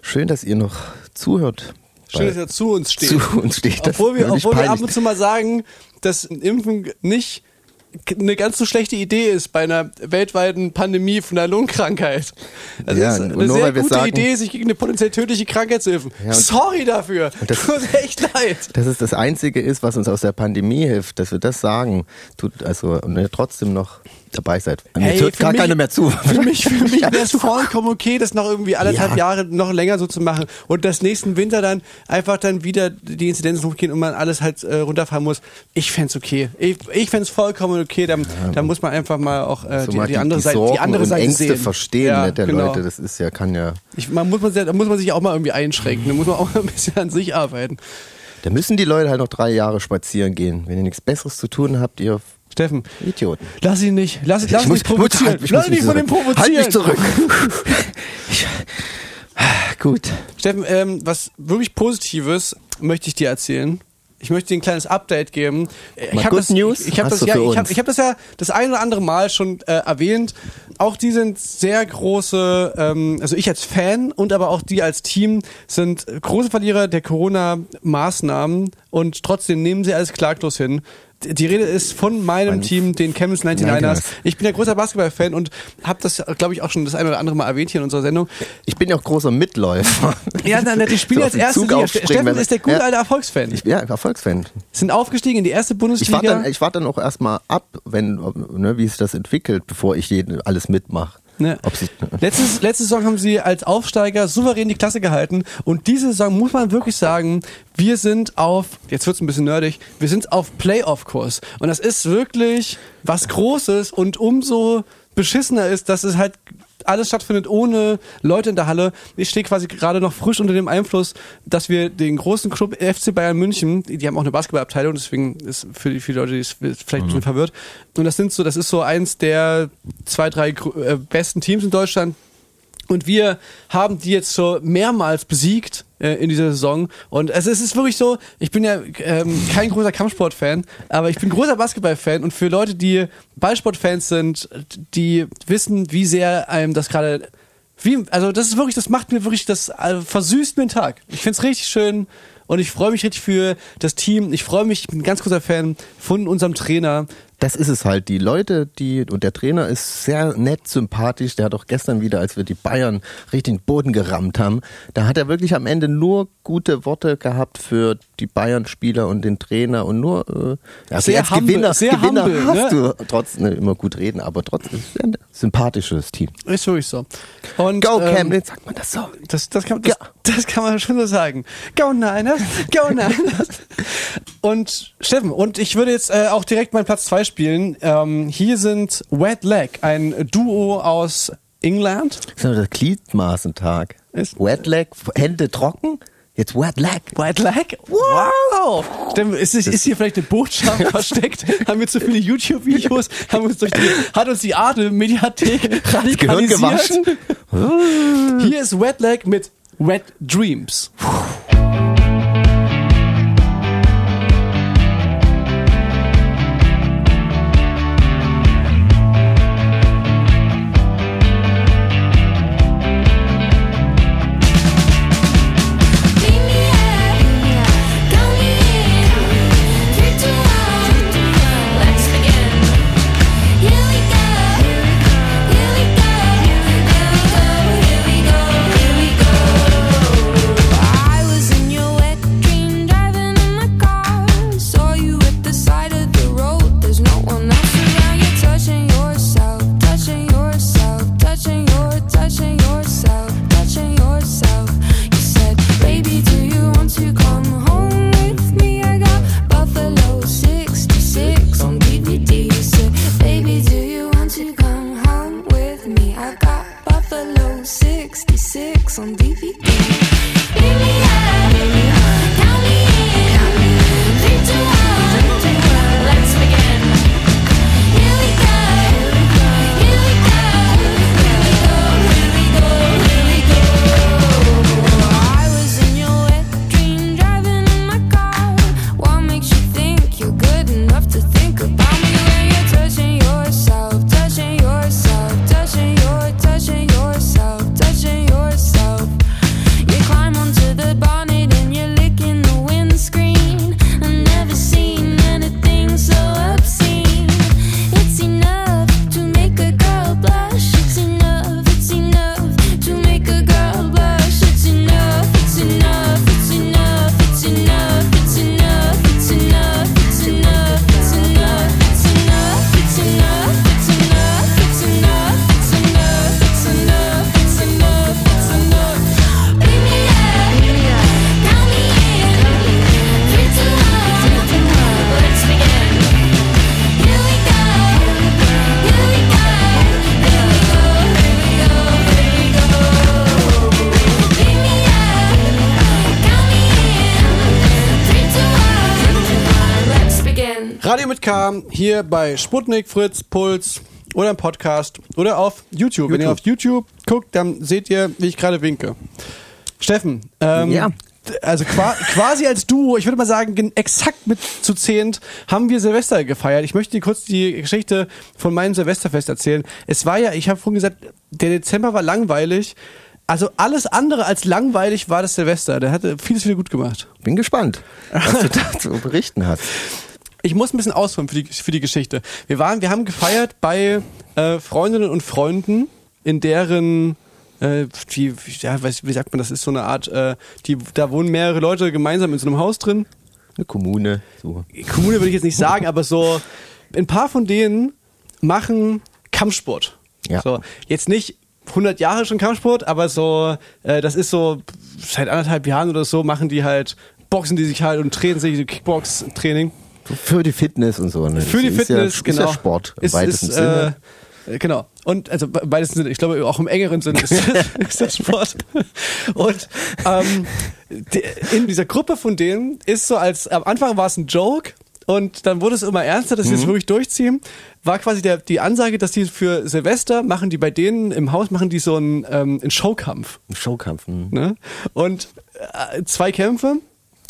Schön, dass ihr noch zuhört. Schön, dass er zu uns steht. Zu uns steht. Das Obwohl wir, obwohl wir ab und zu mal sagen, dass Impfen nicht eine ganz so schlechte Idee ist bei einer weltweiten Pandemie von einer Lungenkrankheit. Also Ja, es ist eine sehr gute sagen- Idee, sich gegen eine potenziell tödliche Krankheit zu impfen. Ja, Sorry dafür. das- Tut mir echt leid. Dass es das Einzige ist, was uns aus der Pandemie hilft, dass wir das sagen, tut also und ihr trotzdem noch dabei seid. Mir Hey, hört gar mich- keiner mehr zu. Für mich, für mich wäre es vollkommen okay, das noch irgendwie anderthalb Ja. Jahre noch länger so zu machen und das nächsten Winter dann einfach dann wieder die Inzidenzen hochgehen und man alles halt äh, runterfahren muss. Ich fänd's okay. Ich, ich fänd's vollkommen okay. Da, da muss man einfach mal auch äh, so die, mal die andere die Seite, die andere Seite Ängste sehen. verstehen Ja, ne, der genau. Leute. Das ist ja, kann ja. Ich, man muss man, da muss man sich auch mal irgendwie einschränken. Da muss man auch mal ein bisschen an sich arbeiten. Da müssen die Leute halt noch drei Jahre spazieren gehen. Wenn ihr nichts Besseres zu tun habt, ihr Steffen, Idioten. lass ihn nicht. Lass, lass ich ihn muss, nicht provozieren. halt, lass ihn nicht von dem. Halt provozieren. mich zurück. ich, gut. Steffen, ähm, was wirklich Positives möchte ich dir erzählen. Ich möchte dir ein kleines Update geben. Äh, Ich habe das, News ich, ich habe hast das, ja, ich uns. ich hab das ja das ein oder andere Mal schon äh, erwähnt. Auch die sind sehr große, ähm, also ich als Fan und aber auch die als Team sind große Verlierer der Corona-Maßnahmen und trotzdem nehmen sie alles klaglos hin. Die Rede ist von meinem Mein Team, den Chemist 99ers. 99ers. Ich bin ja großer Basketball-Fan und habe das, glaube ich, auch schon das eine oder andere Mal erwähnt hier in unserer Sendung. Ich bin ja auch großer Mitläufer. Ja, nein, nein, die spielen So den erste Liga. aufspringen, Steffen ist der gute Ja. alte Erfolgsfan. Ich, ja, Erfolgsfan. Sind aufgestiegen in die erste Ich Bundesliga. warte dann, ich warte dann auch erstmal ab, wenn, ne, wie sich das entwickelt, bevor ich jeden, alles mitmache. Ne. Sie, Letztes, letzte Saison haben sie als Aufsteiger souverän die Klasse gehalten. Und diese Saison muss man wirklich sagen, wir sind auf, jetzt wird's ein bisschen nerdig, wir sind auf Playoff-Kurs. Und das ist wirklich was Großes und umso beschissener ist, dass es halt alles stattfindet ohne Leute in der Halle. Ich stehe quasi gerade noch frisch unter dem Einfluss, dass wir den großen Club FC Bayern München, die die haben auch eine Basketballabteilung, deswegen ist für die viele Leute die ist vielleicht ein bisschen verwirrt. Und das sind so, das ist so eins der zwei, drei äh, besten Teams in Deutschland. Und wir haben die jetzt so mehrmals besiegt äh, in dieser Saison. Und es, ist wirklich so, ich bin ja ähm, kein großer Kampfsport-Fan, aber ich bin großer Basketball-Fan. Und für Leute, die Ballsport-Fans sind, die wissen, wie sehr einem das gerade... Wie, also das ist wirklich, das macht mir wirklich, das äh, versüßt mir den Tag. Ich find's richtig schön und ich freue mich richtig für das Team. Ich freue mich, ich bin ein ganz großer Fan von unserem Trainer. Das ist es halt. Die Leute, die, und der Trainer ist sehr nett, sympathisch. Der hat auch gestern wieder, als wir die Bayern richtig in den Boden gerammt haben, da hat er wirklich am Ende nur gute Worte gehabt für die Bayern-Spieler und den Trainer und nur, äh, also Sehr als humble, Gewinner, sehr Gewinner humble, hast ne? du trotzdem ne, immer gut reden, aber trotzdem ist es ein sympathisches Team. Ist wirklich so. Und, Go ähm, Camden, sagt man das so. Das, das, kann, das, Ja. das kann man schon so sagen. Go Niners, go Niners. Und Steffen, und ich würde jetzt äh, auch direkt meinen Platz 2 spielen. Ähm, hier sind Wet Leg, ein Duo aus England. Das ist der Gliedmaßentag. Ist- Wet Leg, Hände trocken, jetzt Wet Leg. Wet Leg? Wow! Steffen, ist, ist, hier vielleicht eine Botschaft versteckt? Haben wir zu viele YouTube-Videos? Haben uns durch die, hat uns die Arte-Mediathek radikalisiert? Hier ist Wet Leg mit Wet Dreams. I Radio mit K hier bei Sputnik, Fritz, Puls oder im Podcast oder auf YouTube. Wenn ihr auf YouTube guckt, dann seht ihr, wie ich gerade winke. Steffen, ähm, Ja. also qua quasi als Duo, ich würde mal sagen, gen- exakt mit zu zehnt haben wir Silvester gefeiert. Ich möchte dir kurz die Geschichte von meinem Silvesterfest erzählen. Es war ja, ich habe vorhin gesagt, der Dezember war langweilig. Also alles andere als langweilig war das Silvester. Der hatte vieles wieder gut gemacht. Bin gespannt, was du da zu berichten hast. Ich muss ein bisschen ausholen für die, für die Geschichte. Wir waren, wir haben gefeiert bei äh, Freundinnen und Freunden, in deren äh, wie, wie- ja, weiß, wie sagt man, das ist so eine Art, äh, die, da wohnen mehrere Leute gemeinsam in so einem Haus drin. Eine Kommune. So. Kommune würde ich jetzt nicht sagen, aber so ein paar von denen machen Kampfsport. Ja. So, jetzt nicht 100 Jahre schon Kampfsport, aber so, äh, das ist so seit anderthalb Jahren oder so machen die halt, boxen die sich halt und trainieren sich Kickbox-Training. Für die Fitness und so. Ne? Für die Das Fitness, ist ja, genau. Ist ja Sport im Ist- weitesten ist, Sinne. Äh, genau. Und also Sinne, ich glaube auch im engeren Sinne ist das, ist das Sport. Und ähm, die, in dieser Gruppe von denen ist so als am Anfang war es ein Joke und dann wurde es immer ernster, dass sie es wirklich durchziehen. War quasi der, die Ansage, dass die für Silvester machen die bei denen im Haus machen die so einen, ähm, einen Showkampf. Ein Showkampf. hm. Ne? Und äh, zwei Kämpfe.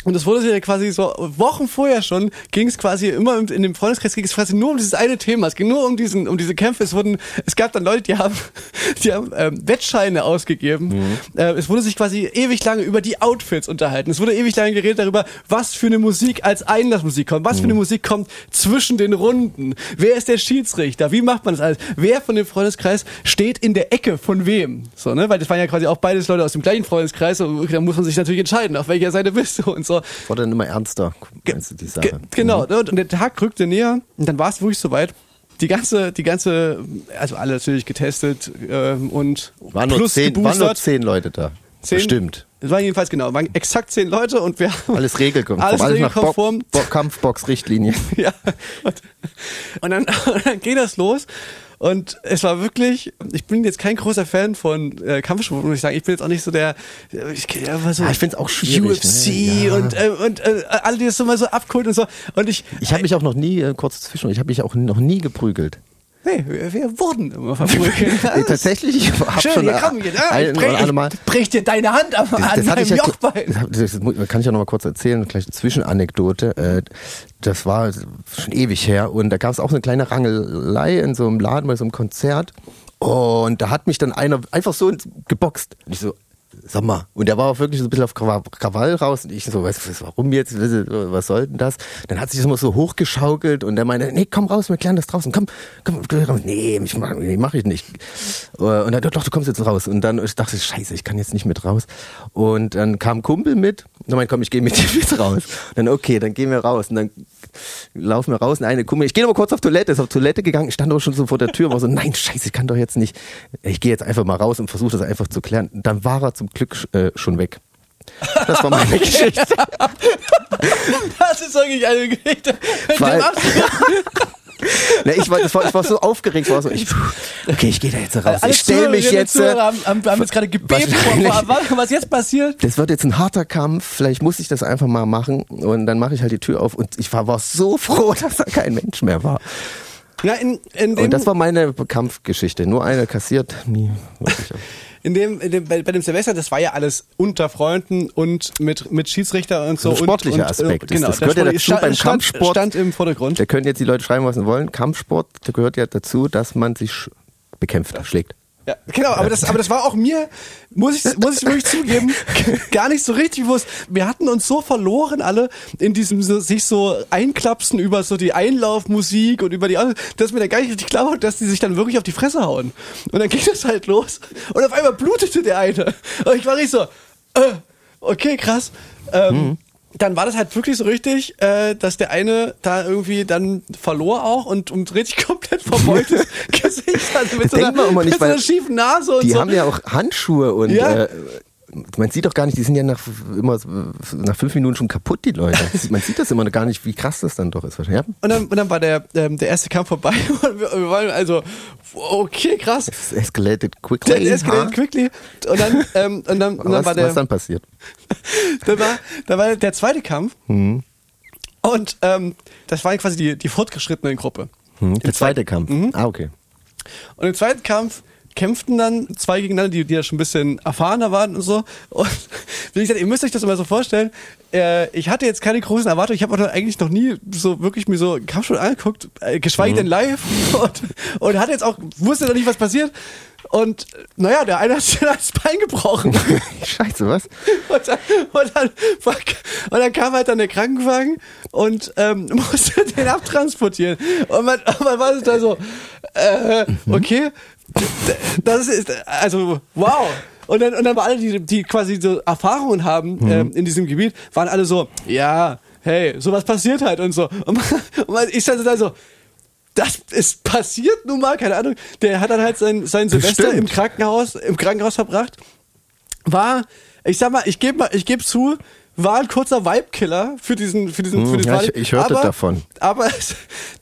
Und das wurde sich ja quasi so Wochen vorher schon ging es quasi immer in dem Freundeskreis ging es quasi nur um dieses eine Thema. Es ging nur um diesen um diese Kämpfe. Es wurden es gab dann Leute, die haben die haben ähm, Wettscheine ausgegeben. Äh, es wurde sich quasi ewig lange über die Outfits unterhalten. Es wurde ewig lange geredet darüber, was für eine Musik als Einlassmusik kommt, was für eine Musik kommt zwischen den Runden. Wer ist der Schiedsrichter? Wie macht man das alles? Wer von dem Freundeskreis steht in der Ecke von wem? So, ne? Weil das waren ja quasi auch beides Leute aus dem gleichen Freundeskreis und da muss man sich natürlich entscheiden, auf welcher Seite bist du und so. Wurde dann immer ernster, meinst du die Sache? Ge genau, ne? und der Tag rückte näher und dann war es wirklich soweit. Die ganze, die ganze, also alle natürlich getestet ähm, und Waren nur, plus zehn, waren nur zehn Leute da. Zehn- Bestimmt. Es waren jedenfalls genau, waren exakt zehn Leute und wir haben Alles regelkonform. Alles Alles nach Bo. Bo Kampfbox-Richtlinie. ja. Und, und, dann, und dann geht das los. Und es war wirklich, ich bin jetzt kein großer Fan von äh, Kampfsport, muss ich sagen. Ich bin jetzt auch nicht so der, ich, ja, so Ja, ich find's auch schwierig, UFC ne? Ja. und, äh, und äh, alle, die das so mal so abkult und so. Und ich, Ich habe mich auch noch nie, äh, kurz zwischen, ich habe mich auch noch nie geprügelt. Nee, wir, wir wurden immer verprügelt. Ey, tatsächlich, ich habe Schön, schon hier komm, hier, ein, ich, oder brech, ich dir deine Hand am, Das, an ich ja, Jochbein. das, das kann ich ja noch mal kurz erzählen, gleich eine Zwischenanekdote. Äh, Das war schon ewig her und da gab es auch eine kleine Rangelei in so einem Laden bei so einem Konzert und da hat mich dann einer einfach so geboxt. Und ich so, sag mal, und der war auch wirklich so ein bisschen auf Krawa- Krawall raus und ich so, was, warum jetzt, was, soll denn das? Dann hat sich das immer so hochgeschaukelt und der meinte, nee, komm raus, wir klären das draußen, komm, komm, komm. nee, ich mach, nee, mach ich nicht. Äh, Und er doch, du kommst jetzt raus. Und dann ich dachte ich, scheiße, ich kann jetzt nicht mit raus. Und dann kam ein Kumpel mit und dann meinte, komm, ich gehe mit dir mit raus. Und dann, okay, dann gehen wir raus. Und dann laufen wir raus und eine Kumpel, ich gehe mal kurz auf Toilette, ist auf Toilette gegangen, stand aber schon so vor der Tür, war so, nein, scheiße, ich kann doch jetzt nicht. Ich gehe jetzt einfach mal raus und versuche das einfach zu klären. Dann war er zum Glück äh, schon weg. Das war meine Geschichte. Das ist wirklich eine Geschichte. mit Weil- dem ich, war, das war, ich war so aufgeregt, war so, ich, okay, ich gehe da jetzt raus. Alle Ich stelle mich jetzt. Zuhörer äh, haben, haben, haben jetzt gerade gebebt, Wahrscheinlich. vor- was jetzt passiert. Das wird jetzt ein harter Kampf, vielleicht muss ich das einfach mal machen. Und dann mache ich halt die Tür auf und ich war, war so froh, dass da kein Mensch mehr war. Ja, in, in Und das war meine Kampfgeschichte. Nur eine kassiert, nie. In dem, in dem bei, bei dem Silvester, das war ja alles unter Freunden und mit, mit Schiedsrichter und so. Ein sportlicher und, und, Aspekt. Genau, Das gehört ja stand- dazu beim stand, Kampfsport. Stand im Vordergrund. Da können jetzt die Leute schreiben, was sie wollen. Kampfsport, da gehört ja dazu, dass man sich bekämpft, schlägt. Ja, genau, aber das, aber das war auch mir, muss ich, muss ich wirklich zugeben, gar nicht so richtig bewusst. Wir hatten uns so verloren alle in diesem so, sich so einklapsen über so die Einlaufmusik und über die andere, dass mir dann gar nicht richtig klar war, dass die sich dann wirklich auf die Fresse hauen. Und dann ging das halt los und auf einmal blutete der eine. Und ich war richtig so, äh, okay, krass. Ähm, Dann war das halt wirklich so richtig, äh, dass der eine da irgendwie dann verlor auch und, und richtig komplett verbeultes Gesicht hatte mit, so einer, mit so einer schiefen Nase und Die so. haben ja auch Handschuhe und Ja. äh, man sieht doch gar nicht, die sind ja nach immer nach fünf Minuten schon kaputt, die Leute. Man sieht das immer noch gar nicht, wie krass das dann doch ist. Ja? Und dann, und dann war der, ähm, der erste Kampf vorbei und wir, wir waren also, okay, krass. Es escalated quickly. Der escalated ha? quickly. Und dann, ähm, und dann, und dann was, war der, was dann passiert? dann war, dann war der zweite Kampf. Mhm. Und ähm, das war quasi die, die fortgeschrittene Gruppe. Hm, der zweite Kampf. Ah, okay. Und im zweiten Kampf kämpften dann zwei gegeneinander, die, die ja schon ein bisschen erfahrener waren und so. Und wie gesagt, ihr müsst euch das immer so vorstellen. Äh, ich hatte jetzt keine großen Erwartungen. Ich habe auch eigentlich noch nie so wirklich mir so einen Kampf schon angeguckt, äh, geschweige denn live. Und, und hatte jetzt auch, wusste noch nicht, was passiert. Und naja, der eine hat sich das Bein gebrochen. Scheiße, was? Und dann, und, dann, und dann kam halt dann der Krankenwagen und ähm, musste den abtransportieren. Und man, man war da so, äh, okay, das ist, also, wow. Und dann, und dann waren alle, die, die quasi so Erfahrungen haben ähm, in diesem Gebiet, waren alle so, ja, hey, sowas passiert halt und so. Und, man, und man, ich stand da so, das ist passiert nun mal, keine Ahnung. Der hat dann halt sein, sein Silvester Bestimmt. im Krankenhaus, im Krankenhaus verbracht. War, ich sag mal, ich gebe mal, ich gebe zu, war ein kurzer Vibe-Killer für diesen, für diesen, Hm, für diesen ja, ich- ich hörte aber, davon. Aber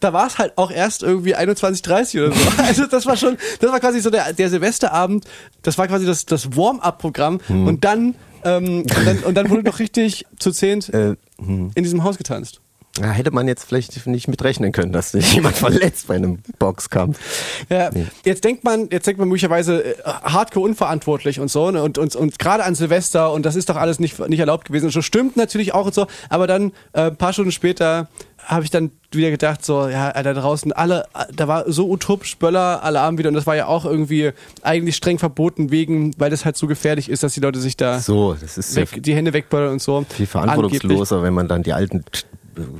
da war es halt auch erst irgendwie 21:30 oder so. Also das war schon, das war quasi so der, der Silvesterabend. Das war quasi das, das Warm-up-Programm Hm. und dann, ähm, und dann, und dann wurde noch richtig zu zehnt Äh, hm. in diesem Haus getanzt. Ja, hätte man jetzt vielleicht nicht mitrechnen können, dass sich jemand verletzt bei einem Boxkampf. Ja, Nee. jetzt denkt man, jetzt denkt man möglicherweise äh, hardcore unverantwortlich und so, ne? und, und, und gerade an Silvester und das ist doch alles nicht, nicht erlaubt gewesen. Und so stimmt natürlich auch und so, aber dann äh, ein paar Stunden später habe ich dann wieder gedacht, so, ja, da draußen alle, da war so utopisch Böller Alarm wieder und das war ja auch irgendwie eigentlich streng verboten wegen, weil das halt so gefährlich ist, dass die Leute sich da So, das ist weg, die Hände wegböllern und so. viel verantwortungsloser, wenn man dann die alten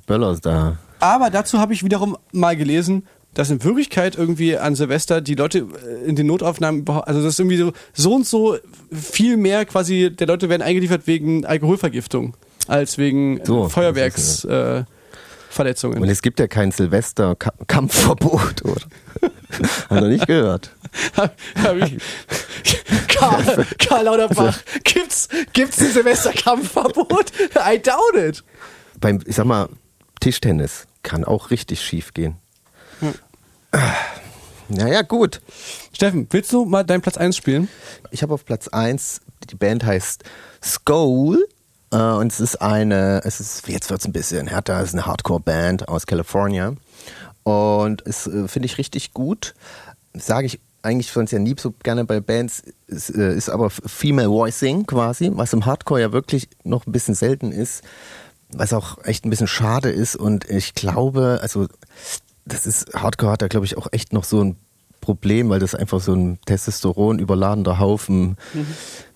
Böller da. Aber dazu habe ich wiederum mal gelesen, dass in Wirklichkeit irgendwie an Silvester die Leute äh, in den Notaufnahmen also das ist irgendwie so, so und so viel mehr quasi der Leute werden eingeliefert wegen Alkoholvergiftung als wegen So, äh, Feuerwerksverletzungen. Äh, Verletzungen. Und es gibt ja kein Silvester-Kampfverbot, oder? Hat er nicht gehört. Hab ich, Karl, Karl Lauterbach, gibt's, gibt's ein Silvesterkampfverbot? I doubt it. Beim, ich sag mal, Tischtennis kann auch richtig schief gehen. Naja, gut. Steffen, willst du mal deinen Platz 1 spielen? Ich habe auf Platz 1, die Band heißt Skull. Äh, und es ist eine, es ist, jetzt wird es ein bisschen härter, es ist eine Hardcore-Band aus California. Und es äh, finde ich richtig gut. Sage ich eigentlich sonst ja nie so gerne bei Bands, es äh, ist aber Female Voicing quasi, was im Hardcore ja wirklich noch ein bisschen selten ist, was auch echt ein bisschen schade ist. Und ich glaube, also das ist, Hardcore hat da glaube ich auch echt noch so ein Problem, weil das einfach so ein Testosteron überladener Haufen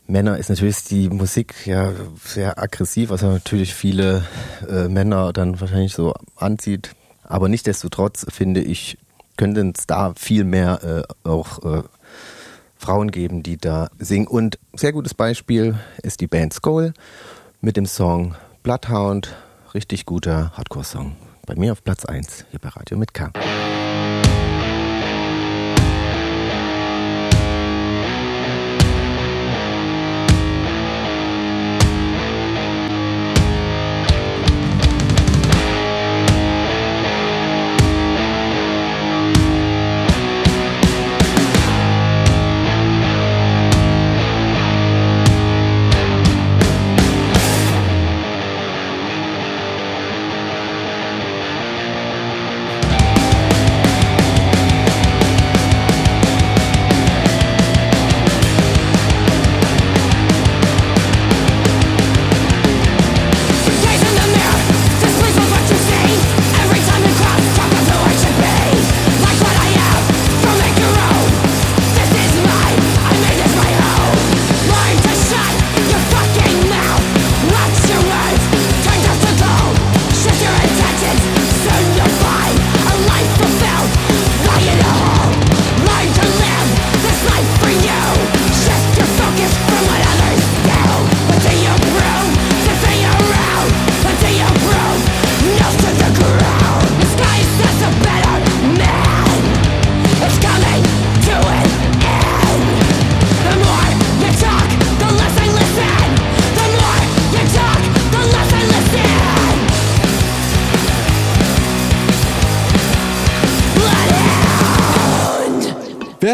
Männer ist natürlich die Musik ja sehr aggressiv, was natürlich viele äh, Männer dann wahrscheinlich so anzieht. Aber nichtsdestotrotz finde ich, könnten es da viel mehr äh, auch äh, Frauen geben, die da singen. Und sehr gutes Beispiel ist die Band Skull mit dem Song Bloodhound. Richtig guter Hardcore-Song. Bei mir auf Platz 1 hier bei Radio mit K.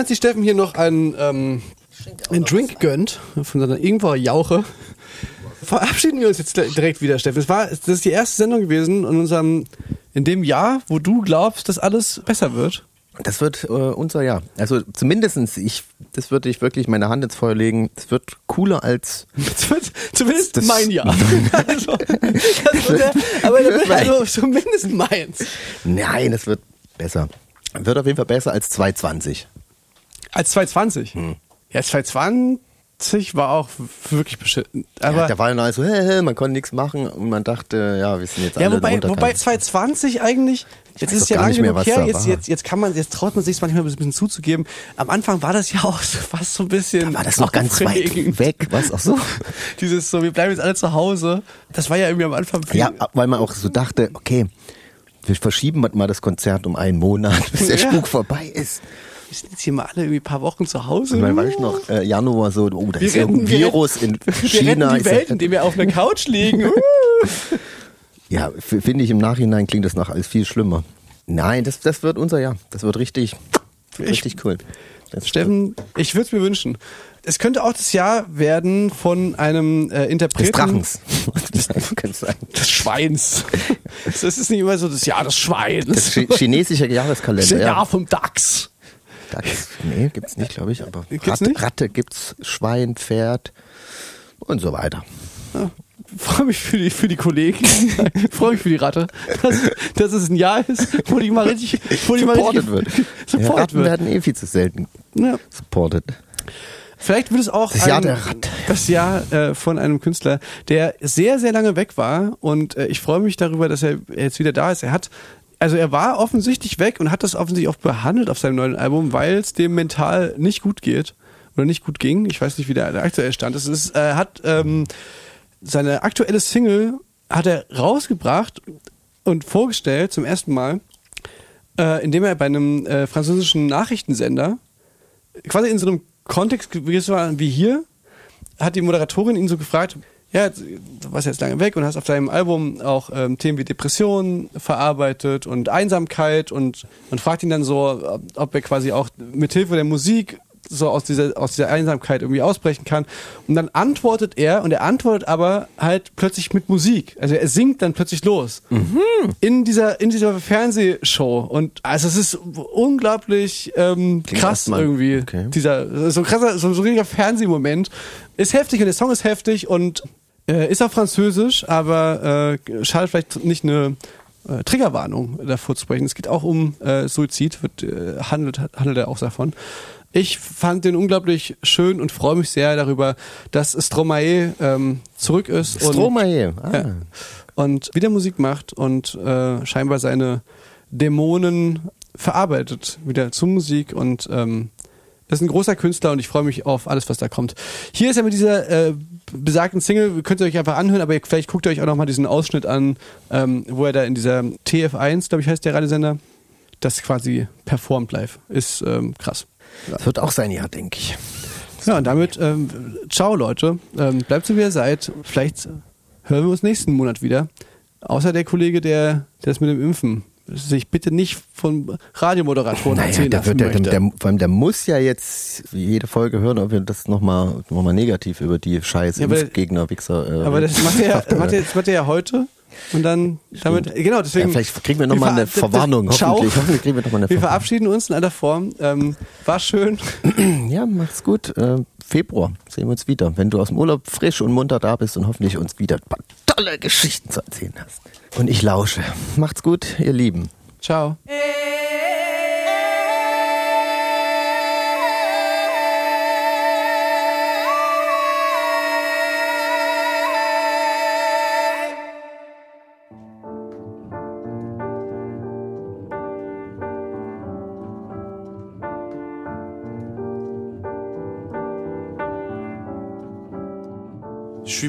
Während sich Steffen hier noch einen, ähm, einen Drink gönnt von seiner Ingwer-Jauche, Verabschieden wir uns jetzt direkt wieder, Steffen. Das, war, das ist die erste Sendung gewesen in unserem, in dem Jahr, wo du glaubst, dass alles besser wird. Das wird äh, unser Jahr. Also zumindestens ich, das würde ich wirklich meine Hand ins Feuer legen. Es wird cooler als. Das wird zumindest das mein Jahr. also, das wird der, aber das wird also zumindest meins. Nein, es wird besser. Wird auf jeden Fall besser als 220. Als 220? Hm. Ja, 220 war auch wirklich beschissen. Aber ja, da war ja noch so, hä, hä, man konnte nichts machen und man dachte, ja, wir sind jetzt ja, alle wobei, wobei 220 eigentlich, jetzt ist es ja lange genug her, jetzt, jetzt, jetzt kann man, jetzt traut man sich manchmal ein bisschen zuzugeben. Am Anfang war das ja auch so, fast so ein bisschen. Da war das noch ganz weit weg, was auch so. Dieses so, wir bleiben jetzt alle zu Hause. Das war ja irgendwie am Anfang. Ja, weil man auch so dachte, okay, wir verschieben mal das Konzert um einen Monat, bis der ja. Spuk vorbei ist wir sind jetzt hier mal alle irgendwie ein paar Wochen zu Hause. Und dann weiß ich noch, äh, Januar so, oh, da wir ist ja ein Virus in China. Wir die Welt, indem wir auf einer Couch liegen. ja, finde ich im Nachhinein klingt das noch alles viel schlimmer. Nein, das, das wird unser Jahr. Das wird richtig, richtig cool. Das Steffen, ich würde es mir wünschen. Es könnte auch das Jahr werden von einem äh, Interpreten. Des Drachens. Des, des Schweins. Das ist nicht immer so das Jahr des Schweins. Das chinesische Jahreskalender. Das Jahr ja. vom Dachs. Dachs, nee, gibt's nicht, glaube ich, aber gibt's Rat, nicht? Ratte gibt's, Schwein, Pferd und so weiter. Ja, freue mich für die, für die Kollegen, freue mich für die Ratte, dass, dass es ein Jahr ist, wo die mal richtig, wo die mal richtig wird. Supported ja, Ratten wird. werden eh viel zu selten ja. supported. Vielleicht wird es auch das Jahr, der Rat. das Jahr äh, von einem Künstler, der sehr, sehr lange weg war. Und äh, ich freue mich darüber, dass er jetzt wieder da ist. Er hat also er war offensichtlich weg und hat das offensichtlich auch behandelt auf seinem neuen Album, weil es dem mental nicht gut geht oder nicht gut ging. Ich weiß nicht, wie der, der aktuelle Stand ist. Es äh, hat ähm, seine aktuelle Single hat er rausgebracht und vorgestellt zum ersten Mal, äh, indem er bei einem äh, französischen Nachrichtensender quasi in so einem Kontext gewesen war wie hier, hat die Moderatorin ihn so gefragt, ja, du warst jetzt lange weg und hast auf deinem Album auch ähm, Themen wie Depressionen verarbeitet und Einsamkeit und man fragt ihn dann so, ob er quasi auch mithilfe der Musik so aus dieser, aus dieser Einsamkeit irgendwie ausbrechen kann. Und dann antwortet er, und er antwortet aber halt plötzlich mit Musik. Also er singt dann plötzlich los. Mhm. In dieser, in dieser Fernsehshow. Und also es ist unglaublich ähm, krass irgendwie. Okay. Dieser, so krasser, so, so ein richtiger Fernsehmoment. Ist heftig und der Song ist heftig und äh, ist auf Französisch, aber äh, schade vielleicht nicht eine äh, Triggerwarnung davor zu sprechen. Es geht auch um äh, Suizid, wird, äh, handelt, handelt er auch davon. Ich fand den unglaublich schön und freue mich sehr darüber, dass Stromae ähm, zurück ist. Stromae, und, ah. ja, und wieder Musik macht und äh, scheinbar seine Dämonen verarbeitet wieder zu Musik und ähm, ist ein großer Künstler und ich freue mich auf alles, was da kommt. Hier ist er mit dieser äh, besagten Single, könnt ihr euch einfach anhören, aber vielleicht guckt ihr euch auch nochmal diesen Ausschnitt an, ähm, wo er da in dieser TF1, glaube ich, heißt der Radiosender, das quasi performt live. Ist ähm, krass. Ja. Das wird auch sein Jahr, denke ich. Ja, und damit, ähm, ciao Leute. Ähm, bleibt so wie ihr seid. Vielleicht hören wir uns nächsten Monat wieder. Außer der Kollege, der, der das mit dem Impfen sich bitte nicht von Radiomoderatoren naja, erzählen der, wird, der, der, der, vor allem der muss ja jetzt jede Folge hören, ob wir das nochmal noch mal negativ über die scheiß ja, Gegner, Wichser. Äh, aber das macht er, ja, macht er, das macht er ja heute. Und dann damit, genau, deswegen. Ja, vielleicht kriegen wir nochmal eine Verwarnung, Ciao. hoffentlich. hoffentlich kriegen wir noch mal eine wir verabschieden uns in aller Form. Ähm, war schön. ja, macht's gut. Äh, Februar sehen wir uns wieder, wenn du aus dem Urlaub frisch und munter da bist und hoffentlich uns wieder tolle Geschichten zu erzählen hast. Und ich lausche. Macht's gut, ihr Lieben. Ciao. Je